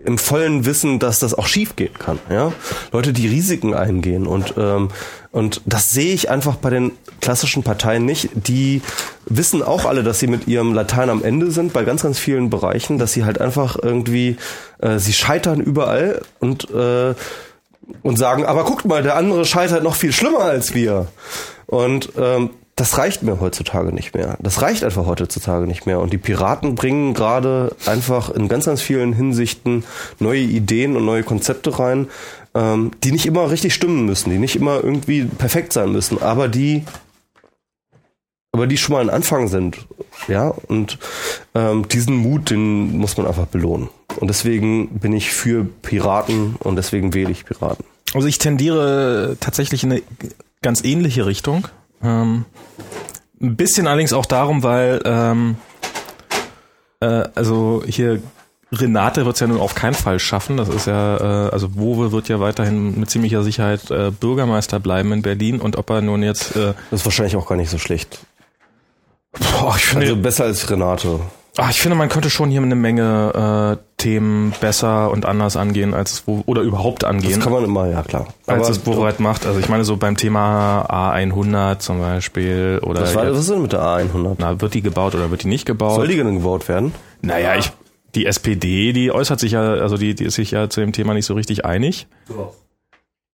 im vollen Wissen, dass das auch schief gehen kann. Ja? Leute, die Risiken eingehen und ähm, und das sehe ich einfach bei den klassischen Parteien nicht. Die wissen auch alle, dass sie mit ihrem Latein am Ende sind bei ganz ganz vielen Bereichen, dass sie halt einfach irgendwie äh, sie scheitern überall und äh, und sagen, aber guckt mal, der andere scheitert noch viel schlimmer als wir. Und ähm, das reicht mir heutzutage nicht mehr. Das reicht einfach heutzutage nicht mehr. Und die Piraten bringen gerade einfach in ganz, ganz vielen Hinsichten neue Ideen und neue Konzepte rein, ähm, die nicht immer richtig stimmen müssen, die nicht immer irgendwie perfekt sein müssen, aber die aber die schon mal ein Anfang sind. Ja, und ähm, diesen Mut, den muss man einfach belohnen. Und deswegen bin ich für Piraten und deswegen wähle ich Piraten. Also ich tendiere tatsächlich in eine ganz ähnliche Richtung. Ähm, ein bisschen allerdings auch darum, weil ähm, äh, also hier Renate wird es ja nun auf keinen Fall schaffen. Das ist ja, äh, also Wowe wird ja weiterhin mit ziemlicher Sicherheit äh, Bürgermeister bleiben in Berlin und ob er nun jetzt äh, Das ist wahrscheinlich auch gar nicht so schlecht. boah, ich finde, Also besser als Renate. Ah, ich finde, man könnte schon hier eine Menge äh, Themen besser und anders angehen, als es wo, oder überhaupt Das angehen, kann man immer, ja klar. als es Wowereit macht. Also ich meine so beim Thema A100 zum Beispiel oder was, war, jetzt, was ist denn mit der A100? na, wird die gebaut oder wird die nicht gebaut? Soll die denn gebaut werden? naja, ich, die SPD, die äußert sich ja, also die, die ist sich ja zu dem Thema nicht so richtig einig. Du auch.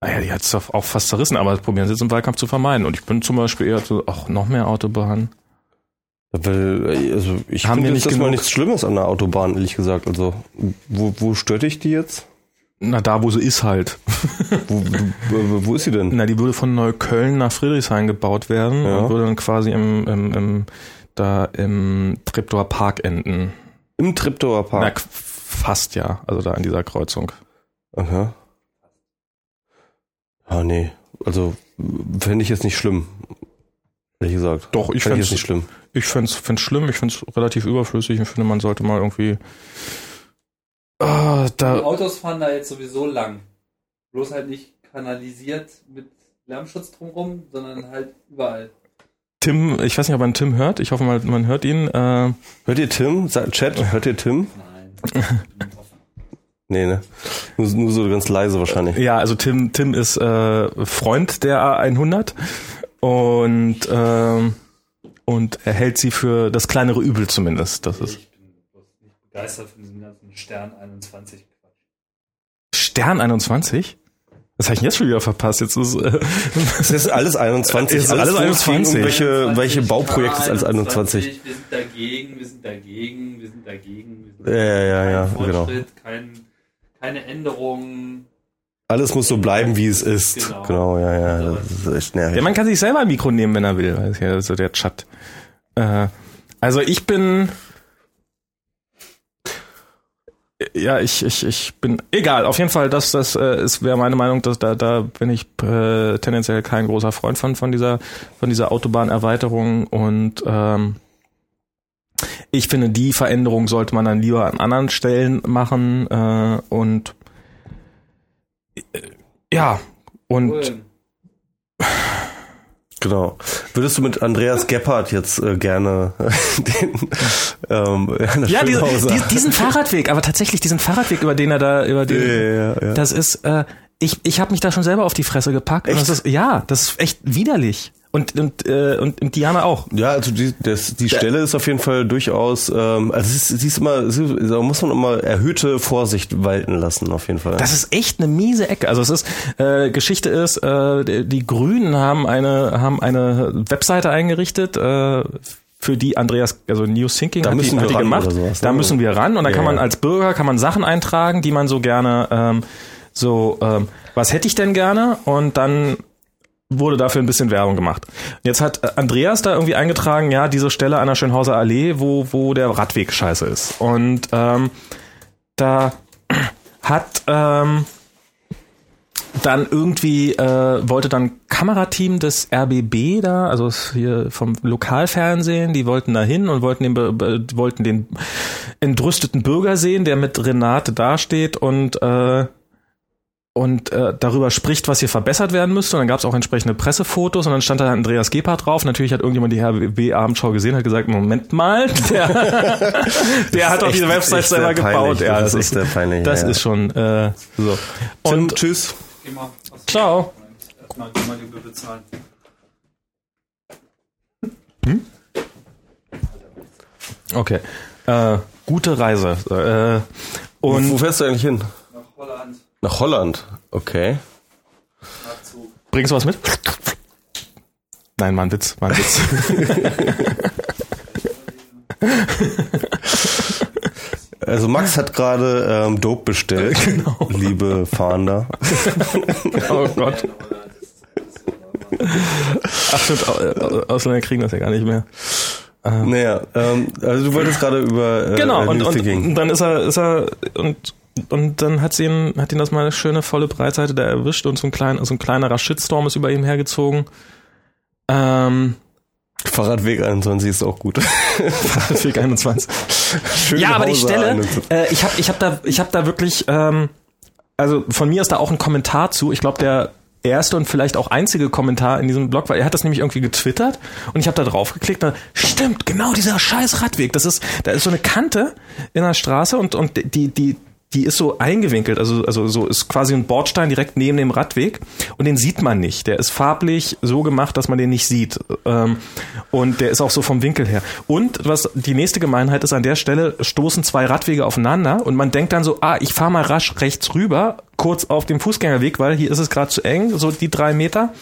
Naja, die hat es doch auch fast zerrissen, aber das probieren sie jetzt im Wahlkampf zu vermeiden. Und ich bin zum Beispiel eher so, ach, noch mehr Autobahn. Weil, also ich Haben wir nicht das mal nichts Schlimmes an der Autobahn, ehrlich gesagt. Also, wo, wo stört dich die jetzt? Na, da, wo sie ist halt. Wo, wo, wo ist sie denn? Na, die würde von Neukölln nach Friedrichshain gebaut werden Ja. und würde dann quasi im, im, im da im Treptower Park enden. Im Triptower Na, Park. qu- fast ja, also da an dieser Kreuzung. Aha. Ah, nee. Also, fände ich jetzt nicht schlimm. Ehrlich gesagt. Doch, ich Fände jetzt nicht schlimm. Ich fänd's, fänd's schlimm, ich find's relativ überflüssig. Ich finde, man sollte mal irgendwie ah, Die da Autos fahren da jetzt sowieso lang. Bloß halt nicht kanalisiert mit Lärmschutz drumrum, sondern halt überall. Tim, ich weiß nicht, ob man Tim hört. Ich hoffe mal, man hört ihn. Äh, Hört ihr Tim? Chat, hört ihr Tim? Nein. Nee, ne? Nur, nur so ganz leise wahrscheinlich. ja, also Tim, Tim ist äh, Freund der A100 und ähm, und er hält sie für das kleinere Übel zumindest. Das ist Ich bin nicht begeistert von diesem ganzen Stern 21 Quatsch. Stern 21? Was habe ich denn jetzt schon wieder verpasst? Jetzt ist, äh, Es ist alles 21. Ist alles wo 21. stehen Welche, welche Bauprojekte ist alles 21? Wir sind dagegen, wir sind dagegen, wir sind dagegen. Wir sind Ja, ja, ja, ja, kein genau. Fortschritt, kein, keine Änderungen. Alles muss so bleiben, wie es ist. Genau. Genau, ja, ja. Das ist echt nervig. ja, man kann sich selber ein Mikro nehmen, wenn er will. Das ist ja so der Chat. Äh, also ich bin, ja, ich, ich, ich bin, egal, auf jeden Fall, das, das äh, ist, wäre meine Meinung, dass da, da bin ich äh, tendenziell kein großer Freund von, von dieser, von dieser Autobahnerweiterung und ähm, ich finde, die Veränderung sollte man dann lieber an anderen Stellen machen äh, und ja, und Cool. Genau. Würdest du mit Andreas Gebhardt jetzt äh, gerne den ähm, Ja, diese, diesen Fahrradweg, aber tatsächlich diesen Fahrradweg, über den er da, über den, ja, ja, ja. das ist, äh, ich, ich habe mich da schon selber auf die Fresse gepackt. Und das ist, ja, das ist echt widerlich. Und, und, äh, und, und Diana auch. Ja, also die, das, die Stelle ist auf jeden Fall durchaus, ähm, also sie ist, sie ist immer, sie, da muss man immer erhöhte Vorsicht walten lassen, auf jeden Fall. Das ist echt eine miese Ecke. Also es ist, äh, Geschichte ist, äh, die, Grünen haben eine, haben eine Webseite eingerichtet, äh, für die Andreas, also New Thinking Da hat die, müssen hat wir die ran gemacht. sowas, da ne? müssen wir ran und da Ja, kann man als Bürger kann man Sachen eintragen, die man so gerne, ähm, so, ähm, was hätte ich denn gerne? Und dann wurde dafür ein bisschen Werbung gemacht. Jetzt hat äh, Andreas da irgendwie eingetragen, ja, diese Stelle an der Schönhauser Allee, wo, wo der Radweg scheiße ist. Und ähm, da hat ähm, dann irgendwie äh, wollte dann Kamerateam des RBB da, also hier vom Lokalfernsehen, die wollten da hin und wollten den, wollten den entrüsteten Bürger sehen, der mit Renate dasteht und äh, und äh, darüber spricht, was hier verbessert werden müsste. Und dann gab es auch entsprechende Pressefotos und dann stand da Andreas Gebhardt drauf. Natürlich hat irgendjemand die RBB-Abendschau gesehen und hat gesagt, Moment mal, der, der hat doch diese Website selber gebaut. Ja, Das das, ist sehr peinlich, Das ja, ist schon äh, so. Tim, Und tschüss. Mal. was- Ciao. Erstmal bezahlen. Okay. Äh, gute Reise. Äh, und Wo fährst du eigentlich hin? Nach Holland. Nach Holland. Okay. Bringst du was mit? Nein, war ein Witz, war ein Witz. Also Max hat gerade ähm, Dope bestellt, Genau. liebe Fahnder. oh Gott. Ach stimmt, Au- Au- Ausländer kriegen das ja gar nicht mehr. Naja, ähm, also du wolltest gerade über äh, Genau, und, und, und dann ist er, ist er, und, und dann hat sie ihn, hat ihn das mal eine schöne volle Breitseite da erwischt und so ein, klein, so ein kleinerer Shitstorm ist über ihm hergezogen. Ähm, Fahrradweg 21 ist auch gut. Weg 21. Schön ja, aber die Stelle, 21. äh, ich habe ich hab da, ich hab da wirklich, ähm, also von mir ist da auch ein Kommentar zu. Ich glaube, der erste und vielleicht auch einzige Kommentar in diesem Blog, weil er hat das nämlich irgendwie getwittert und ich habe da drauf geklickt. Stimmt, genau dieser scheiß Radweg. Das ist, da ist so eine Kante in der Straße und und die die die ist so eingewinkelt, also also so ist quasi ein Bordstein direkt neben dem Radweg und den sieht man nicht. Der ist farblich so gemacht, dass man den nicht sieht ähm, und der ist auch so vom Winkel her. Und was die nächste Gemeinheit ist, an der Stelle stoßen zwei Radwege aufeinander und man denkt dann so, ah, ich fahre mal rasch rechts rüber, kurz auf dem Fußgängerweg, weil hier ist es gerade zu eng, so die drei Meter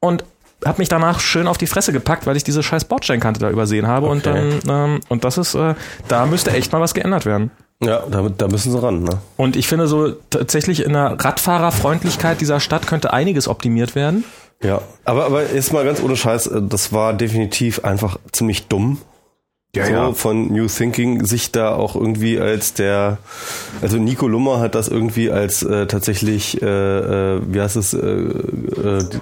und habe mich danach schön auf die Fresse gepackt, weil ich diese scheiß Bordsteinkante da übersehen habe und Okay. dann ähm, und das ist, äh, da müsste echt mal was geändert werden. Ja, da, da müssen sie ran, ne? Und ich finde so tatsächlich in der Radfahrerfreundlichkeit dieser Stadt könnte einiges optimiert werden. Ja, aber, aber jetzt mal ganz ohne Scheiß, äh, das war definitiv einfach ziemlich dumm. Ja, so ja. von New Thinking sich da auch irgendwie als der, also Nico Lummer hat das irgendwie als äh, tatsächlich, äh, äh, wie heißt es, äh, äh, die-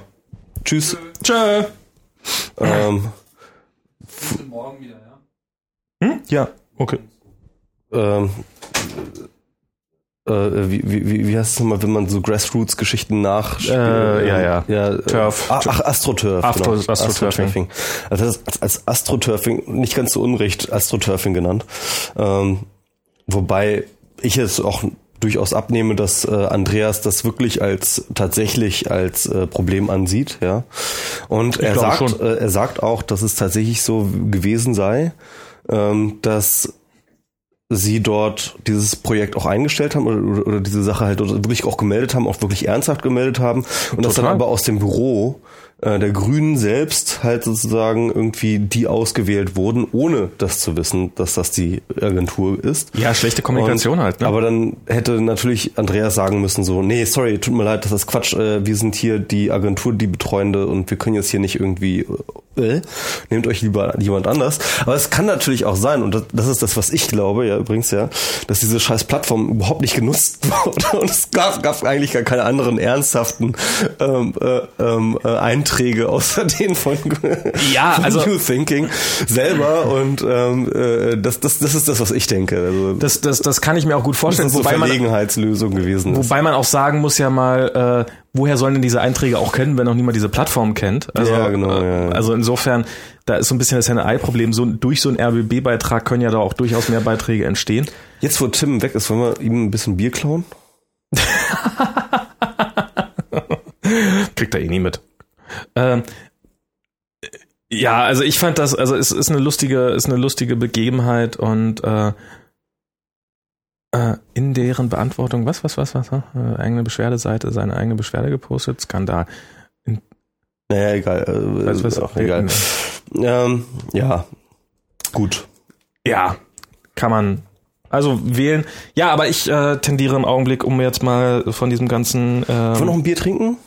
tschüss, Tschö. ähm, morgen wieder, ja? Hm? Ja, okay. Ähm, äh, wie, wie, wie- heißt es nochmal, wenn man so Grassroots-Geschichten nach Äh, ja, ja. ja äh, Turf. Ach, ach Astroturf. Astro- genau. Astroturfing. Also das ist als, Astroturfing, nicht ganz so unrecht, Astroturfing genannt. Ähm, wobei ich es auch durchaus abnehme, dass äh, Andreas das wirklich als tatsächlich als äh, Problem ansieht, ja. Und er sagt, äh, er sagt auch, dass es tatsächlich so gewesen sei, ähm, dass sie dort dieses Projekt auch eingestellt haben oder, oder, diese Sache halt wirklich auch gemeldet haben, auch wirklich ernsthaft gemeldet haben und das dann Total. aber aus dem Büro äh, der Grünen selbst halt sozusagen irgendwie die ausgewählt wurden, ohne das zu wissen, dass das die Agentur ist. Ja, schlechte Kommunikation Und- halt, ne? Aber dann hätte natürlich Andreas sagen müssen so, nee, sorry, tut mir leid, das ist Quatsch, äh, wir sind hier die Agentur, die Betreuende und wir können jetzt hier nicht irgendwie, äh, nehmt euch lieber jemand anders. Aber es kann natürlich auch sein, und das, das ist das, was ich glaube, ja, übrigens, ja, dass diese scheiß Plattform überhaupt nicht genutzt wurde und es gab, gab eigentlich gar keine anderen ernsthaften ähm, äh, ähm, äh, Einträge außer den von, Ja, von also- New Thinking selber und ähm, äh, das, das, das ist das, was ich denke. Also, Das, das, das kann ich mir auch gut das vorstellen, ist so wobei man, Verlegenheitslösung gewesen ist. wobei man auch sagen muss ja mal, äh, woher sollen denn diese Einträge auch kennen, wenn noch niemand diese Plattform kennt? Also, Ja, genau, äh, ja. also insofern, da ist so ein bisschen das Henne-Ei-Problem. So, durch so einen RBB-Beitrag können ja da auch durchaus mehr Beiträge entstehen. Jetzt, wo Tim weg ist, wollen wir ihm ein bisschen Bier klauen? Kriegt er eh nie mit. Ähm, ja, also ich fand das, also es ist eine lustige, ist eine lustige Begebenheit und äh, äh, in deren Beantwortung, was, was, was, was, äh, eigene Beschwerdeseite, seine eigene Beschwerde gepostet, Skandal. Naja, egal. Äh, Weißt du, was auch egal. Ähm, ja, gut. Ja, kann man. Also wählen. Ja, aber ich äh, tendiere im Augenblick, um jetzt mal von diesem ganzen. Wollen wir noch Ähm, ein Bier trinken?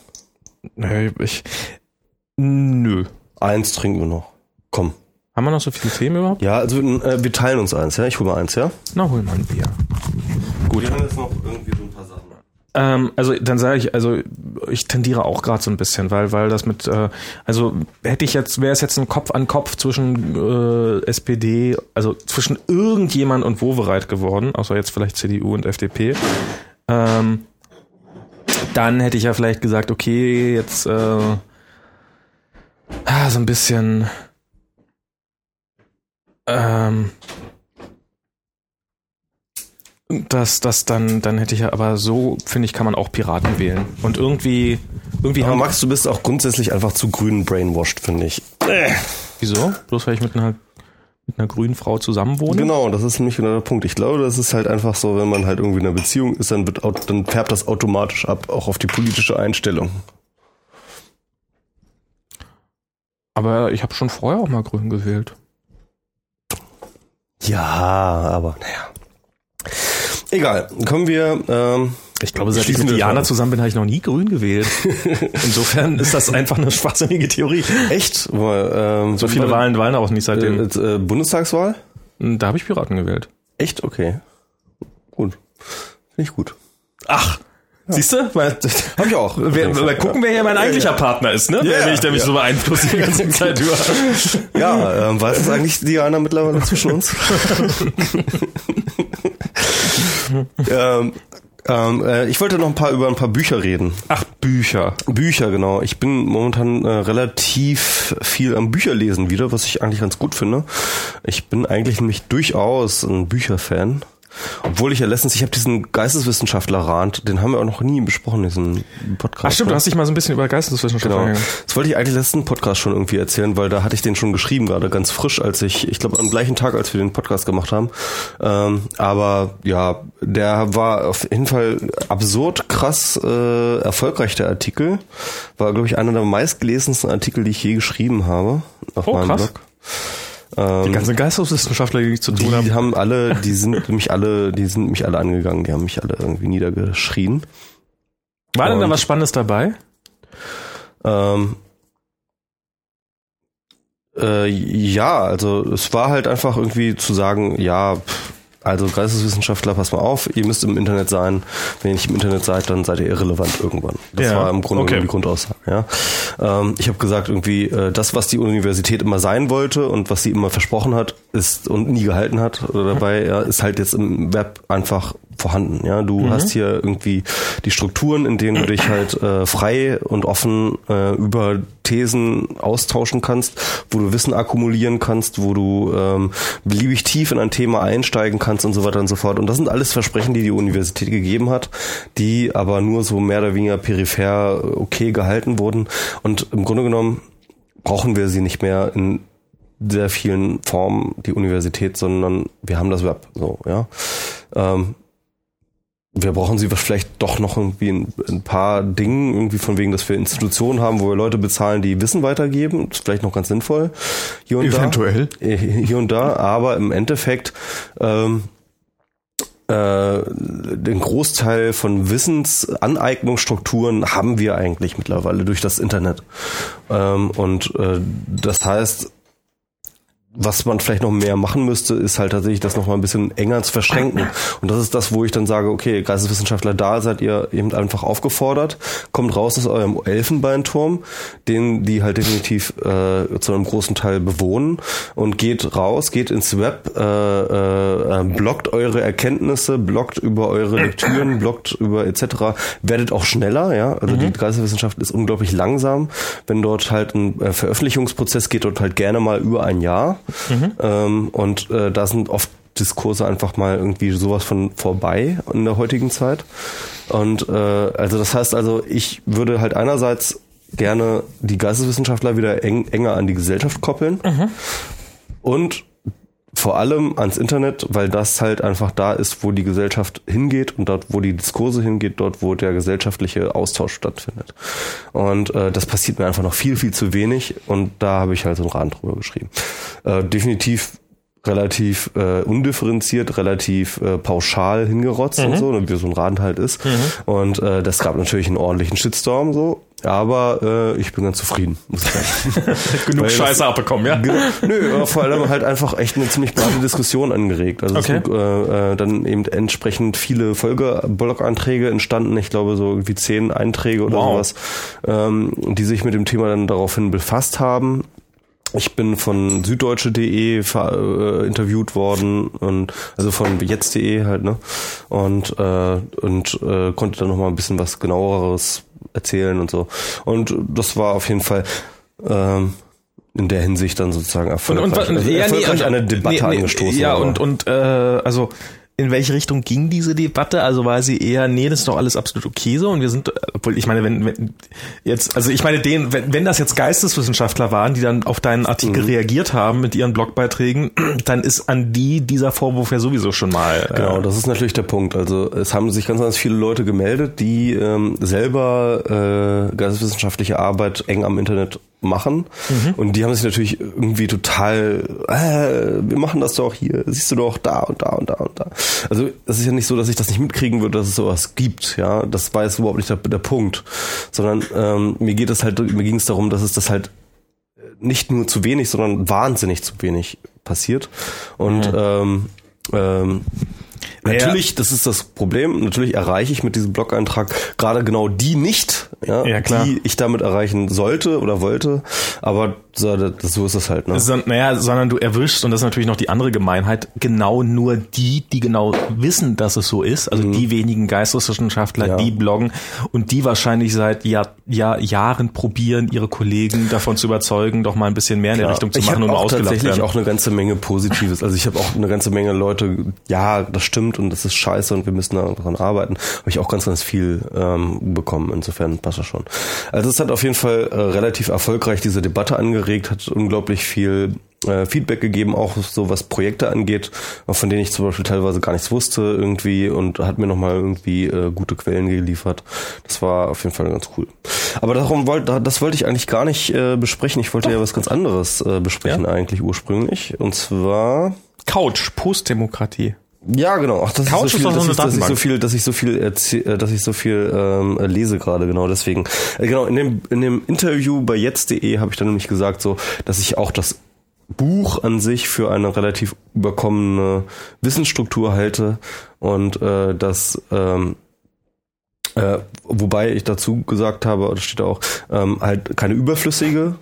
Nö, ich, nö. Eins trinken wir noch. Komm. Haben wir noch so viele Themen überhaupt? Ja, also äh, wir teilen uns eins, ja? Ich hole mal eins, ja? Na, hol mal ein Bier. Gut. Wir haben jetzt noch irgendwie so ein paar Sachen. Ähm, also dann sage ich, also ich tendiere auch gerade so ein bisschen, weil weil das mit, äh, also hätte ich jetzt, wäre es jetzt ein Kopf an Kopf zwischen äh, SPD, also zwischen irgendjemand und Wovereit geworden, außer jetzt vielleicht CDU und FDP, ähm, dann hätte ich ja vielleicht gesagt, okay, jetzt äh, ah, so ein bisschen ähm, das, das dann, dann hätte ich ja, aber so, finde ich, kann man auch Piraten wählen. Und irgendwie, irgendwie Aber haben, Max, du bist auch grundsätzlich einfach zu grün brainwashed, finde ich. Wieso? Bloß weil ich mit einer, mit einer grünen Frau zusammenwohne? Genau, das ist nämlich genau der Punkt. Ich glaube, das ist halt einfach so, wenn man halt irgendwie in einer Beziehung ist, dann wird, dann färbt das automatisch ab, auch auf die politische Einstellung. Aber ich habe schon vorher auch mal grün gewählt. Ja, aber naja. Egal, kommen wir. Ähm, Ich glaube, seit ich mit wir Diana zusammen bin, habe ich noch nie grün gewählt. Insofern ist das einfach eine schwachsinnige Theorie. echt? Ähm, So viele Wahlen, Wahlen auch nicht seitdem. Äh, äh, Bundestagswahl? Da habe ich Piraten gewählt. Echt? Okay. Gut. Finde ich gut. Ach, siehst du? Weil, Hab ich auch. wer, mal gucken, wer hier mein eigentlicher Partner ist, ne? Ja, Wer nicht, der mich ja. so beeinflusst die ganze Zeit über. Ja, ähm, weiß es eigentlich Diana mittlerweile zwischen uns? ähm, ähm, äh, ich wollte noch ein paar über ein paar Bücher reden. Ach, Bücher. Bücher, genau. Ich bin momentan äh, relativ viel am Bücherlesen wieder, was ich eigentlich ganz gut finde. Ich bin eigentlich nämlich durchaus ein Bücherfan. Obwohl ich ja letztens, ich habe diesen Geisteswissenschaftler Rand, den haben wir auch noch nie besprochen, diesen Podcast. Ach stimmt, du hast dich mal so ein bisschen über Geisteswissenschaft Genau. Das wollte ich eigentlich letzten Podcast schon irgendwie erzählen, weil da hatte ich den schon geschrieben, gerade ganz frisch, als ich, ich glaube am gleichen Tag, als wir den Podcast gemacht haben. Ähm, aber ja, der war auf jeden Fall absurd krass äh, erfolgreich, der Artikel. War, glaube ich, einer der meistgelesensten Artikel, die ich je geschrieben habe auf Oh, meinem krass. Blog. Ähm, Die ganzen Geisteswissenschaftler, die ich zu tun die habe. haben alle, die sind mich alle, die sind mich alle angegangen, die haben mich alle irgendwie niedergeschrien. War denn da was Spannendes dabei? Ähm, äh, ja, also es war halt einfach irgendwie zu sagen, ja, pff, also Geisteswissenschaftler, pass mal auf, ihr müsst im Internet sein. Wenn ihr nicht im Internet seid, dann seid ihr irrelevant irgendwann. Das Ja, war im Grunde okay. die Grundaussage. Ja. Ähm, ich habe gesagt, irgendwie, äh, das, was die Universität immer sein wollte und was sie immer versprochen hat, ist und nie gehalten hat oder dabei, ja, ist halt jetzt im Web einfach vorhanden. Ja, du Mhm. hast hier irgendwie die Strukturen, in denen du dich halt äh, frei und offen äh, über Thesen austauschen kannst, wo du Wissen akkumulieren kannst, wo du ähm, beliebig tief in ein Thema einsteigen kannst und so weiter und so fort. Und das sind alles Versprechen, die die Universität gegeben hat, die aber nur so mehr oder weniger peripher okay gehalten wurden. Und im Grunde genommen brauchen wir sie nicht mehr in sehr vielen Formen die Universität, sondern wir haben das Web. So, ja. Ähm, wir brauchen sie vielleicht doch noch irgendwie ein, ein, paar Dingen, irgendwie von wegen, dass wir Institutionen haben, wo wir Leute bezahlen, die Wissen weitergeben. Das ist vielleicht noch ganz sinnvoll. Hier und Eventuell. Da, äh, hier und da, aber im Endeffekt ähm, äh, den Großteil von Wissensaneignungsstrukturen haben wir eigentlich mittlerweile durch das Internet. Ähm, und äh, das heißt, was man vielleicht noch mehr machen müsste, ist halt tatsächlich das noch mal ein bisschen enger zu verschränken. Und das ist das, wo ich dann sage, okay, Geisteswissenschaftler, da seid ihr eben einfach aufgefordert, kommt raus aus eurem Elfenbeinturm, den die halt definitiv äh, zu einem großen Teil bewohnen und geht raus, geht ins Web, äh, äh, blockt eure Erkenntnisse, blockt über eure Lektüren, blockt über etc. Werdet auch schneller, ja. Also mhm. die Geisteswissenschaft ist unglaublich langsam. Wenn dort halt ein äh, Veröffentlichungsprozess geht, dort halt gerne mal über ein Jahr. Mhm. Ähm, und äh, da sind oft Diskurse einfach mal irgendwie sowas von vorbei in der heutigen Zeit. Und äh, also das heißt also, ich würde halt einerseits gerne die Geisteswissenschaftler wieder eng, enger an die Gesellschaft koppeln mhm. und vor allem ans Internet, weil das halt einfach da ist, wo die Gesellschaft hingeht und dort, wo die Diskurse hingeht, dort, wo der gesellschaftliche Austausch stattfindet. Und äh, das passiert mir einfach noch viel, viel zu wenig und da habe ich halt so einen Rahmen drüber geschrieben. Äh, definitiv relativ äh, undifferenziert, relativ äh, pauschal hingerotzt mhm. und so, wie so ein Rand halt ist. Mhm. Und äh, das gab natürlich einen ordentlichen Shitstorm so. Aber äh, ich bin ganz zufrieden, muss ich sagen. Genug Weil Scheiße das, abbekommen, ja? Nö, aber vor allem halt einfach echt eine ziemlich breite Diskussion angeregt. Also okay. es äh, äh, dann eben entsprechend viele Folgeblog-Einträge entstanden. Ich glaube so irgendwie zehn Einträge oder wow. sowas, ähm, die sich mit dem Thema dann daraufhin befasst haben. Ich bin von süddeutsche.de äh, interviewt worden und also von jetzt.de halt ne und äh, und äh, konnte dann noch mal ein bisschen was genaueres erzählen und so und das war auf jeden Fall ähm, in der Hinsicht dann sozusagen erfolgreich, und, und, also erfolgreich ja, nee, eine Debatte nee, nee, angestoßen. Ja und und äh, also in welche Richtung ging diese Debatte? Also war sie eher, nee, das ist doch alles absolut okay so und wir sind, obwohl ich meine, wenn, wenn jetzt, also ich meine, den, wenn, wenn das jetzt Geisteswissenschaftler waren, die dann auf deinen Artikel mhm. reagiert haben mit ihren Blogbeiträgen, dann ist an die dieser Vorwurf ja sowieso schon mal. Äh genau, das ist natürlich der Punkt. Also es haben sich ganz, ganz viele Leute gemeldet, die ähm, selber äh, geisteswissenschaftliche Arbeit eng am Internet machen. Mhm. Und die haben sich natürlich irgendwie total, äh, wir machen das doch hier, siehst du doch da und da und da und da. Also es ist ja nicht so, dass ich das nicht mitkriegen würde, dass es sowas gibt, ja. Das war jetzt überhaupt nicht der, der Punkt. Sondern ähm, mir geht es halt, mir ging es darum, dass es das halt nicht nur zu wenig, sondern wahnsinnig zu wenig passiert. Und mhm. ähm, ähm, Natürlich, das ist das Problem. Natürlich erreiche ich mit diesem Blog-Eintrag gerade genau die nicht, ja, ja die ich damit erreichen sollte oder wollte. Aber so, das, so ist es halt. Ne? So, naja, sondern du erwischst, und das ist natürlich noch die andere Gemeinheit, genau nur die, die genau wissen, dass es so ist. Also mhm. die wenigen Geisteswissenschaftler, ja. die bloggen und die wahrscheinlich seit Jahr, Jahr, Jahren probieren, ihre Kollegen davon zu überzeugen, doch mal ein bisschen mehr in der Richtung zu machen und ausgelacht tatsächlich werden. auch eine ganze Menge Positives. Also ich habe auch eine ganze Menge Leute, ja, das stimmt und das ist scheiße und wir müssen daran arbeiten. Habe ich auch ganz, ganz viel ähm, bekommen. Insofern passt das schon. Also es hat auf jeden Fall äh, relativ erfolgreich diese Debatte angeregt, hat unglaublich viel äh, Feedback gegeben, auch so was Projekte angeht, von denen ich zum Beispiel teilweise gar nichts wusste irgendwie und hat mir nochmal irgendwie äh, gute Quellen geliefert. Das war auf jeden Fall ganz cool. Aber darum wollte, das wollte ich eigentlich gar nicht äh, besprechen. Ich wollte Doch. ja was ganz anderes äh, besprechen ja? eigentlich ursprünglich. Und zwar Couch, Postdemokratie. Ja, genau. Ach, das Couch ist so viel, dass, ich, dass ich so viel, dass ich so viel erzähl, äh, dass ich so viel ähm, lese gerade, genau deswegen. Äh, genau, in dem, in dem Interview bei jetzt.de habe ich dann nämlich gesagt, so, dass ich auch das Buch an sich für eine relativ überkommene Wissensstruktur halte und äh, dass ähm, äh, wobei ich dazu gesagt habe, das steht auch, ähm, halt keine überflüssige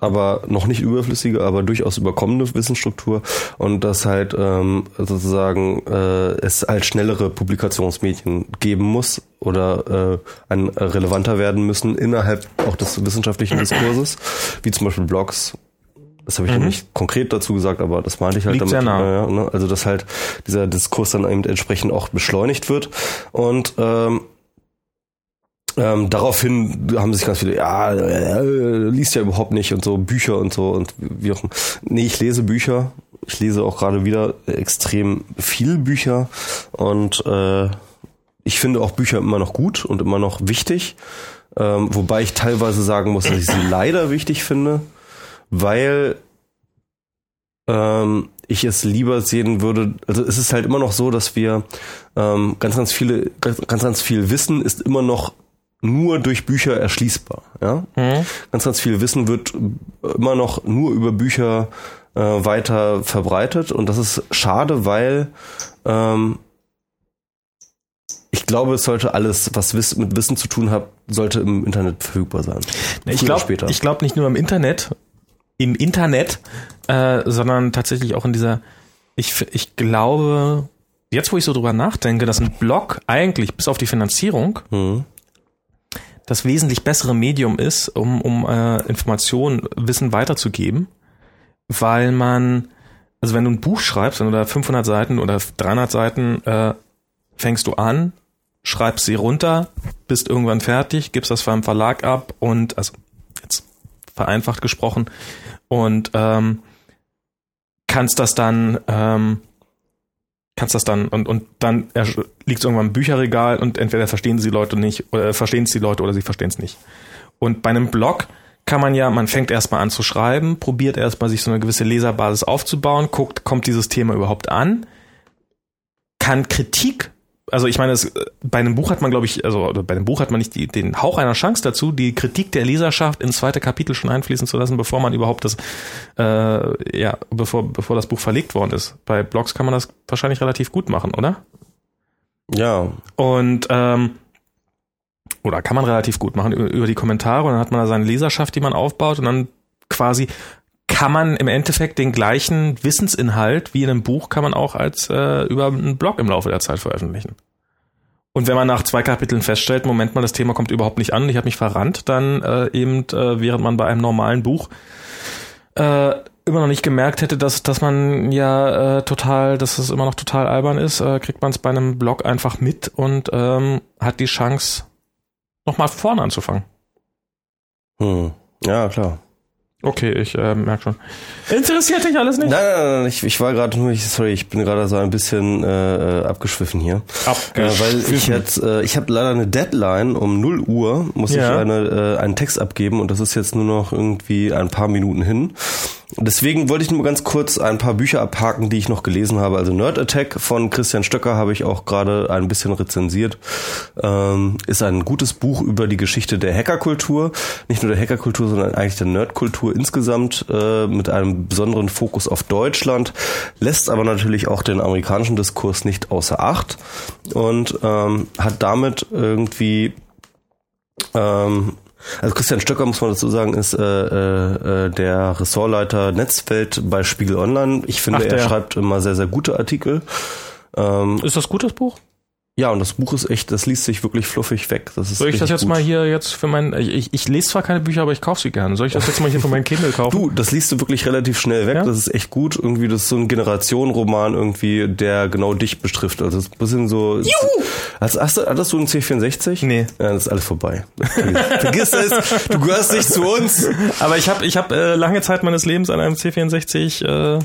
aber noch nicht überflüssige, aber durchaus überkommene Wissensstruktur und dass halt ähm, sozusagen äh, es halt schnellere Publikationsmedien geben muss oder äh, ein relevanter werden müssen innerhalb auch des wissenschaftlichen Diskurses, wie zum Beispiel Blogs. Das habe ich mhm. nicht konkret dazu gesagt, aber das meinte ich halt Liegt damit. Sehr nah. Ja, ne? Also dass halt dieser Diskurs dann eben entsprechend auch beschleunigt wird und ähm, Ähm, daraufhin haben sich ganz viele, ja, äh, liest ja überhaupt nicht und so Bücher und so und wie auch. Nee, ich lese Bücher. Ich lese auch gerade wieder extrem viel Bücher und äh, ich finde auch Bücher immer noch gut und immer noch wichtig. Ähm, wobei ich teilweise sagen muss, dass ich sie leider wichtig finde, weil ähm, ich es lieber sehen würde, also es ist halt immer noch so, dass wir ähm, ganz, ganz viele, ganz, ganz viel Wissen ist immer noch nur durch Bücher erschließbar. Ja? Mhm. Ganz, ganz viel Wissen wird immer noch nur über Bücher äh, weiter verbreitet und das ist schade, weil ähm, ich glaube, es sollte alles, was mit Wissen zu tun hat, sollte im Internet verfügbar sein. Ich Früher oder glaube ich glaub nicht nur im Internet, im Internet, äh, sondern tatsächlich auch in dieser, ich, ich glaube, jetzt wo ich so drüber nachdenke, dass ein Blog eigentlich bis auf die Finanzierung Mhm. Das wesentlich bessere Medium ist, um, um äh, Informationen, Wissen weiterzugeben, weil man, also wenn du ein Buch schreibst, wenn du da 500 Seiten oder 300 Seiten äh, fängst du an, schreibst sie runter, bist irgendwann fertig, gibst das beim Verlag ab und, also jetzt vereinfacht gesprochen, und ähm, kannst das dann ähm, kannst das dann und und dann liegt irgendwann im Bücherregal und entweder verstehen sie Leute nicht oder verstehen es die Leute oder sie verstehen es nicht. Und bei einem Blog kann man ja, man fängt erstmal an zu schreiben, probiert erstmal sich so eine gewisse Leserbasis aufzubauen, guckt, kommt dieses Thema überhaupt an, kann Kritik, also ich meine, es, bei einem Buch hat man, glaube ich, also bei einem Buch hat man nicht die, den Hauch einer Chance dazu, die Kritik der Leserschaft ins zweite Kapitel schon einfließen zu lassen, bevor man überhaupt das, äh, ja, bevor, bevor das Buch verlegt worden ist. Bei Blogs kann man das wahrscheinlich relativ gut machen, oder? Ja, Und ähm, oder kann man relativ gut machen über, über die Kommentare und dann hat man da seine Leserschaft, die man aufbaut und dann quasi kann man im Endeffekt den gleichen Wissensinhalt wie in einem Buch kann man auch als äh, über einen Blog im Laufe der Zeit veröffentlichen. Und wenn man nach zwei Kapiteln feststellt, Moment mal, das Thema kommt überhaupt nicht an, ich habe mich verrannt, dann äh, eben, äh, während man bei einem normalen Buch äh, immer noch nicht gemerkt hätte, dass, dass man ja äh, total, dass es immer noch total albern ist, äh, kriegt man es bei einem Blog einfach mit und ähm, hat die Chance, nochmal vorne anzufangen. hm. ja klar. Okay, ich äh, merke schon. Interessiert dich alles nicht? Nein, nein, nein, ich, ich war gerade nur, ich, sorry, ich bin gerade so ein bisschen äh, äh, abgeschwiffen hier. Äh, weil ich jetzt, äh, ich habe leider eine Deadline um 0 Uhr, muss Ja. ich eine, äh, einen Text abgeben und das ist jetzt nur noch irgendwie ein paar Minuten hin. Deswegen wollte ich nur ganz kurz ein paar Bücher abhaken, die ich noch gelesen habe. Also Nerd Attack von Christian Stöcker habe ich auch gerade ein bisschen rezensiert. Ähm, ist ein gutes Buch über die Geschichte der Hackerkultur. Nicht nur der Hackerkultur, sondern eigentlich der Nerdkultur insgesamt äh, mit einem besonderen Fokus auf Deutschland. Lässt aber natürlich auch den amerikanischen Diskurs nicht außer Acht und ähm, hat damit irgendwie ähm, also Christian Stöcker, muss man dazu sagen, ist äh, äh, äh, der Ressortleiter Netzwelt bei Spiegel Online. Ich finde, Ach, er schreibt immer sehr, sehr gute Artikel. Ähm, Ist das gut, das Buch? Ja, und das Buch ist echt, das liest sich wirklich fluffig weg. Das ist Soll ich das jetzt gut. mal hier jetzt für mein, ich, ich, lese zwar keine Bücher, aber ich kaufe sie gerne. Soll ich das jetzt mal hier für mein Kindle kaufen? Du, das liest du wirklich relativ schnell weg. Ja? Das ist echt gut. Irgendwie, das ist so ein Generationenroman irgendwie, der genau dich betrifft. Also, es ist ein bisschen so. Juhu! Hast, hast, du- hattest du einen C64? Nee. Ja, das ist alles vorbei. Vergiss es. Du gehörst nicht zu uns. Aber ich habe ich hab, äh, lange Zeit meines Lebens an einem C64, äh,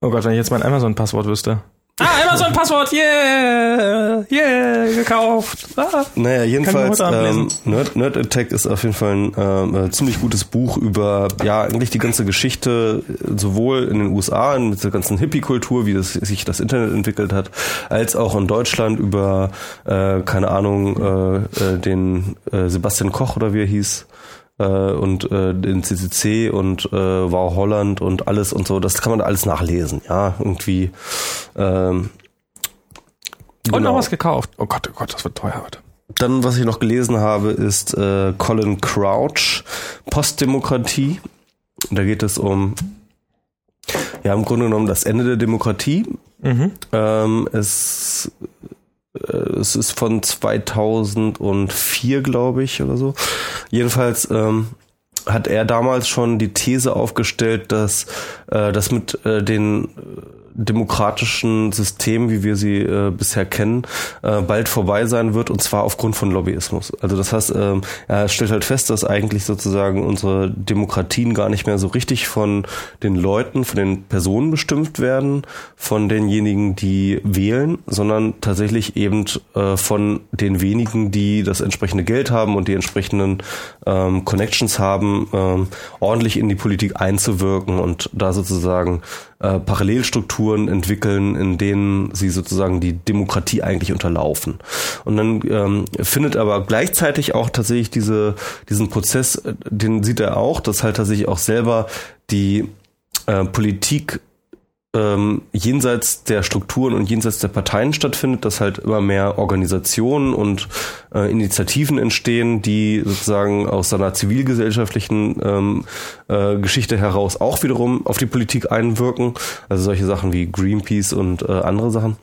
oh Gott, wenn ich jetzt mein Amazon-Passwort wüsste. Ah, Amazon-Passwort, yeah, yeah, gekauft. Ah. Naja, jedenfalls, ähm. Nerd, Nerd Attack ist auf jeden Fall ein ähm, äh, ziemlich gutes Buch über, ja, eigentlich die ganze Geschichte, äh, sowohl in den USA, mit der ganzen Hippie-Kultur, wie das, sich das Internet entwickelt hat, als auch in Deutschland über, äh, keine Ahnung, äh, äh, den äh, Sebastian Koch oder wie er hieß, äh, und äh, den CCC und äh, Wow Holland und alles und so, das kann man alles nachlesen, ja, irgendwie. Ähm, Und genau. noch was gekauft. Oh Gott, oh Gott, das wird teuer heute. Dann, was ich noch gelesen habe, ist äh, Colin Crouch, Postdemokratie. Da geht es um, ja, im Grunde genommen das Ende der Demokratie. Mhm. Ähm, es, es ist von 2004, glaube ich, oder so. Jedenfalls ähm, hat er damals schon die These aufgestellt, dass äh, das mit äh, den demokratischen System, wie wir sie äh, bisher kennen, äh, bald vorbei sein wird und zwar aufgrund von Lobbyismus. Also das heißt, äh, er stellt halt fest, dass eigentlich sozusagen unsere Demokratien gar nicht mehr so richtig von den Leuten, von den Personen bestimmt werden, von denjenigen, die wählen, sondern tatsächlich eben äh, von den wenigen, die das entsprechende Geld haben und die entsprechenden ähm, Connections haben, ähm, ordentlich in die Politik einzuwirken und da sozusagen äh, Parallelstrukturen entwickeln, in denen sie sozusagen die Demokratie eigentlich unterlaufen. Und dann ähm, findet aber gleichzeitig auch tatsächlich diese, diesen Prozess, äh, den sieht er auch, dass halt tatsächlich auch selber die äh, Politik ähm, jenseits der Strukturen und jenseits der Parteien stattfindet, dass halt immer mehr Organisationen und äh, Initiativen entstehen, die sozusagen aus seiner zivilgesellschaftlichen ähm, äh, Geschichte heraus auch wiederum auf die Politik einwirken. Also solche Sachen wie Greenpeace und äh, andere Sachen.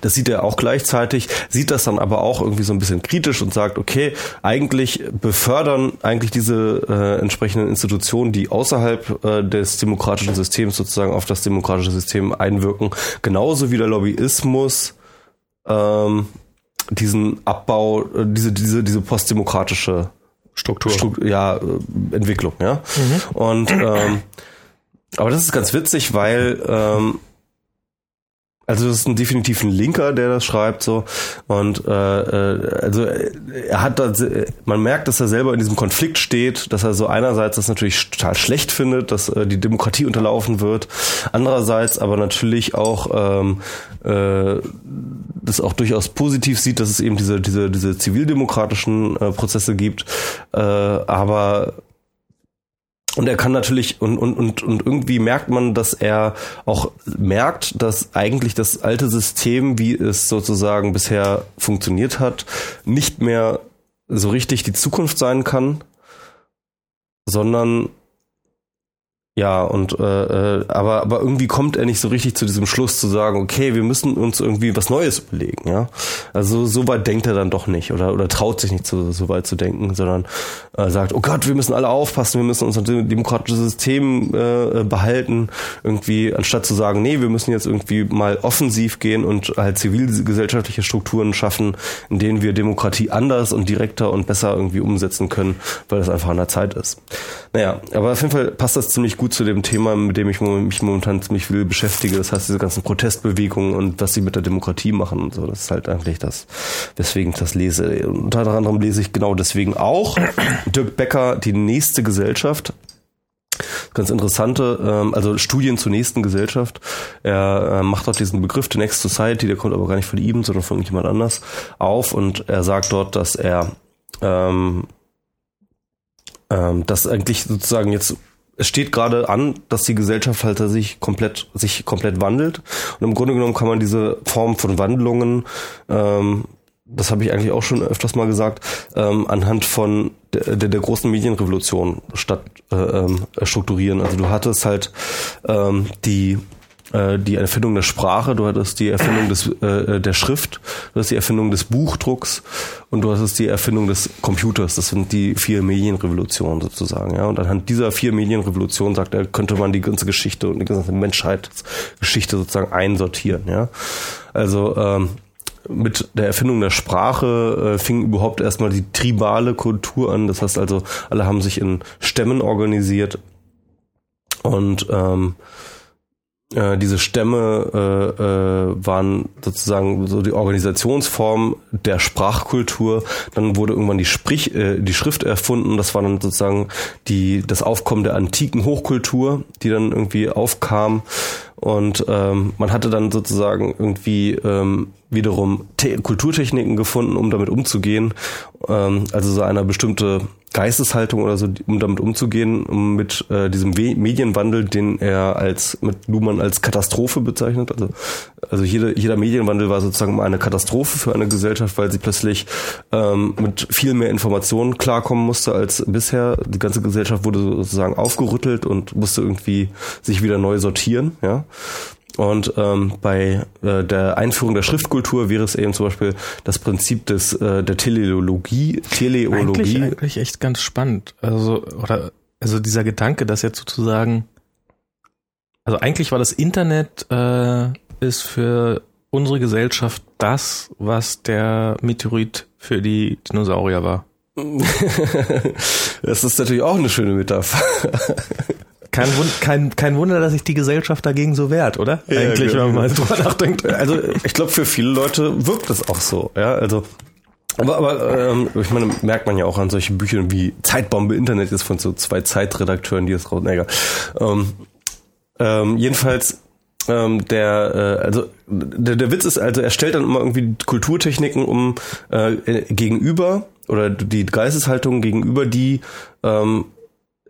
Das sieht er auch gleichzeitig, sieht das dann aber auch irgendwie so ein bisschen kritisch und sagt, okay, eigentlich befördern eigentlich diese äh, entsprechenden Institutionen, die außerhalb äh, des demokratischen Systems sozusagen auf das demokratische System einwirken, genauso wie der Lobbyismus ähm, diesen Abbau, äh, diese, diese, diese postdemokratische Struktur. Stru ja, äh, Entwicklung, ja. Und ähm, aber das ist ganz witzig, weil ähm, also das ist ein definitiv ein Linker, der das schreibt so. Und äh, äh, also er hat da, man merkt, dass er selber in diesem Konflikt steht, dass er so einerseits das natürlich total schlecht findet, dass äh, die Demokratie unterlaufen wird, andererseits aber natürlich auch ähm, äh, das auch durchaus positiv sieht, dass es eben diese diese diese zivildemokratischen äh, Prozesse gibt, äh, aber und er kann natürlich, und, und, und, und irgendwie merkt man, dass er auch merkt, dass eigentlich das alte System, wie es sozusagen bisher funktioniert hat, nicht mehr so richtig die Zukunft sein kann, sondern ja, und äh, äh, aber, aber irgendwie kommt er nicht so richtig zu diesem Schluss zu sagen, okay, wir müssen uns irgendwie was Neues überlegen, ja. Also so weit denkt er dann doch nicht oder, oder traut sich nicht so, so weit zu denken, sondern äh, sagt, oh Gott, wir müssen alle aufpassen, wir müssen unser demokratisches System äh, behalten, irgendwie, anstatt zu sagen, nee, wir müssen jetzt irgendwie mal offensiv gehen und halt zivilgesellschaftliche Strukturen schaffen, in denen wir Demokratie anders und direkter und besser irgendwie umsetzen können, weil das einfach an der Zeit ist. Naja, aber auf jeden Fall passt das ziemlich gut zu dem Thema, mit dem ich mich momentan ziemlich viel beschäftige. Das heißt, diese ganzen Protestbewegungen und was sie mit der Demokratie machen und so. Das ist halt eigentlich das, weswegen ich das lese. Unter anderem lese ich genau deswegen auch Dirk Becker, die nächste Gesellschaft. Ganz interessante, ähm, also Studien zur nächsten Gesellschaft. Er äh, macht dort diesen Begriff, The Next Society, der kommt aber gar nicht von ihm, sondern von jemand anders auf und er sagt dort, dass er ähm, ähm, dass eigentlich sozusagen jetzt es steht gerade an, dass die Gesellschaft halt sich komplett sich komplett wandelt und im Grunde genommen kann man diese Form von Wandlungen ähm, das habe ich eigentlich auch schon öfters mal gesagt, ähm, anhand von der, der, großen Medienrevolution statt äh, ähm, strukturieren. Also du hattest halt ähm, die die Erfindung der Sprache, du hattest die Erfindung des, äh, der Schrift, du hast die Erfindung des Buchdrucks und du hattest die Erfindung des Computers. Das sind die vier Medienrevolutionen sozusagen. Ja? Und anhand dieser vier Medienrevolutionen, sagt er, könnte man die ganze Geschichte und die ganze Menschheitsgeschichte sozusagen einsortieren. Ja? Also ähm, mit der Erfindung der Sprache äh, fing überhaupt erstmal die tribale Kultur an. Das heißt also, alle haben sich in Stämmen organisiert und ähm, äh, diese Stämme äh, äh, waren sozusagen so die Organisationsform der Sprachkultur. Dann wurde irgendwann die Sprich, äh, die Schrift erfunden. Das war dann sozusagen die das Aufkommen der antiken Hochkultur, die dann irgendwie aufkam. Und ähm, man hatte dann sozusagen irgendwie ähm, wiederum Te Kulturtechniken gefunden, um damit umzugehen. Ähm, also so eine bestimmte Geisteshaltung oder so, um damit umzugehen, um mit äh, diesem We Medienwandel, den er als mit Luhmann als Katastrophe bezeichnet. Also, also jede, jeder Medienwandel war sozusagen eine Katastrophe für eine Gesellschaft, weil sie plötzlich ähm, mit viel mehr Informationen klarkommen musste als bisher. Die ganze Gesellschaft wurde sozusagen aufgerüttelt und musste irgendwie sich wieder neu sortieren. Ja. Und ähm, bei äh, der Einführung der Schriftkultur wäre es eben zum Beispiel das Prinzip des äh, der Teleologie, Teleologie. Eigentlich, eigentlich echt ganz spannend. Also oder also dieser Gedanke, dass jetzt sozusagen Also eigentlich war das Internet äh, ist für unsere Gesellschaft das, was der Meteorit für die Dinosaurier war. das ist natürlich auch eine schöne Metapher. Kein, Wund, kein, kein Wunder, dass sich die Gesellschaft dagegen so wehrt, oder? Ja, Eigentlich, genau. wenn man mal drüber nachdenkt. Also ich glaube, für viele Leute wirkt das auch so. Ja, also aber, aber ähm, ich meine, merkt man ja auch an solchen Büchern wie Zeitbombe Internet ist von so zwei Zeitredakteuren, die das raus. Nee. Ähm, ähm, jedenfalls ähm, der, äh, also der, der Witz ist, also er stellt dann immer irgendwie Kulturtechniken um äh, gegenüber oder die Geisteshaltung gegenüber, die ähm,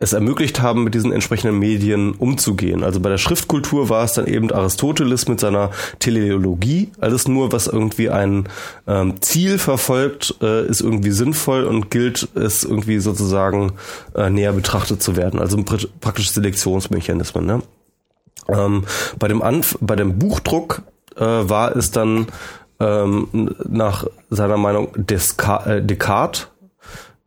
es ermöglicht haben, mit diesen entsprechenden Medien umzugehen. Also bei der Schriftkultur war es dann eben Aristoteles mit seiner Teleologie. Alles nur, was irgendwie ein ähm, Ziel verfolgt, äh, ist irgendwie sinnvoll und gilt es irgendwie sozusagen äh, näher betrachtet zu werden. Also pr praktisch Selektionsmechanismen. Ne? Ähm, bei dem Anf bei dem Buchdruck äh, war es dann ähm, nach seiner Meinung Desca äh, Descartes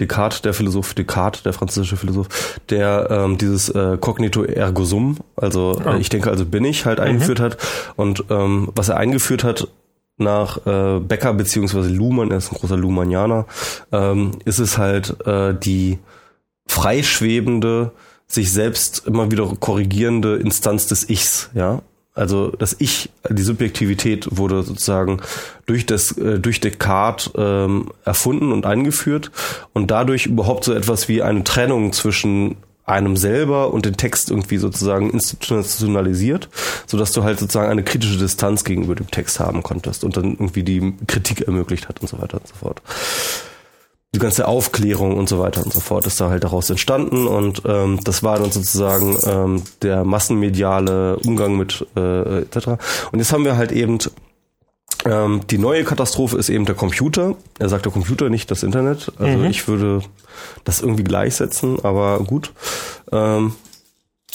Descartes, der Philosoph, Descartes, der französische Philosoph, der ähm, dieses äh, Cognito ergo sum, also Ah. äh, ich denke, also bin ich, halt eingeführt hat. Und ähm, was er eingeführt hat nach äh, Becker beziehungsweise Luhmann, er ist ein großer Luhmannianer, ähm, ist es halt äh, die freischwebende, sich selbst immer wieder korrigierende Instanz des Ichs, ja. Also das Ich, die Subjektivität wurde sozusagen durch das äh, durch Descartes ähm, erfunden und eingeführt und dadurch überhaupt so etwas wie eine Trennung zwischen einem selber und den Text irgendwie sozusagen institutionalisiert, so dass du halt sozusagen eine kritische Distanz gegenüber dem Text haben konntest und dann irgendwie die Kritik ermöglicht hat und so weiter und so fort die ganze Aufklärung und so weiter und so fort ist da halt daraus entstanden und ähm, das war dann sozusagen ähm, der massenmediale Umgang mit äh, etc. Und jetzt haben wir halt eben ähm, die neue Katastrophe ist eben der Computer. Er sagt der Computer, nicht das Internet. Also Mhm. ich würde das irgendwie gleichsetzen, aber gut. Ähm,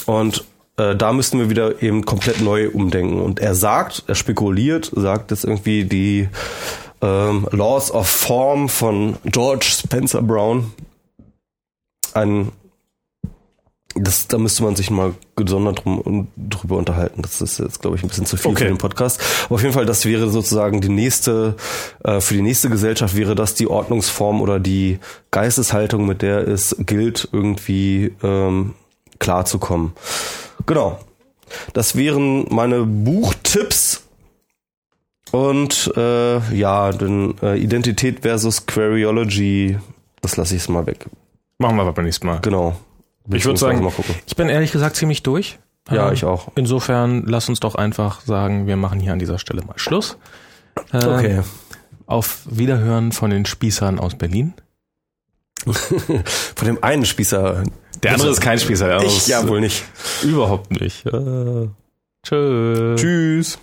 und äh, da müssten wir wieder eben komplett neu umdenken. Und er sagt, er spekuliert, sagt jetzt irgendwie die ähm, Laws of Form von George Spencer Brown. Ein, das, da müsste man sich mal gesondert drum, drüber unterhalten. Das ist jetzt, glaube ich, ein bisschen zu viel Okay. für den Podcast. Aber auf jeden Fall, das wäre sozusagen die nächste, äh, für die nächste Gesellschaft wäre das die Ordnungsform oder die Geisteshaltung, mit der es gilt, irgendwie ähm, klarzukommen. Genau. Das wären meine Buchtipps. Und äh, ja, dann äh, Identität versus Queryology, das lasse ich es mal weg. Machen wir aber beim nächsten Mal. Genau. Ich würde sagen, mal gucken. ich bin ehrlich gesagt ziemlich durch. Ja, Ähm, ich auch. Insofern lass uns doch einfach sagen, wir machen hier an dieser Stelle mal Schluss. Äh, Okay. Auf Wiederhören von den Spießern aus Berlin. Von dem einen Spießer. Der andere ist kein Spießer. der Ich ja wohl nicht. Überhaupt nicht. Äh, tschö. Tschüss.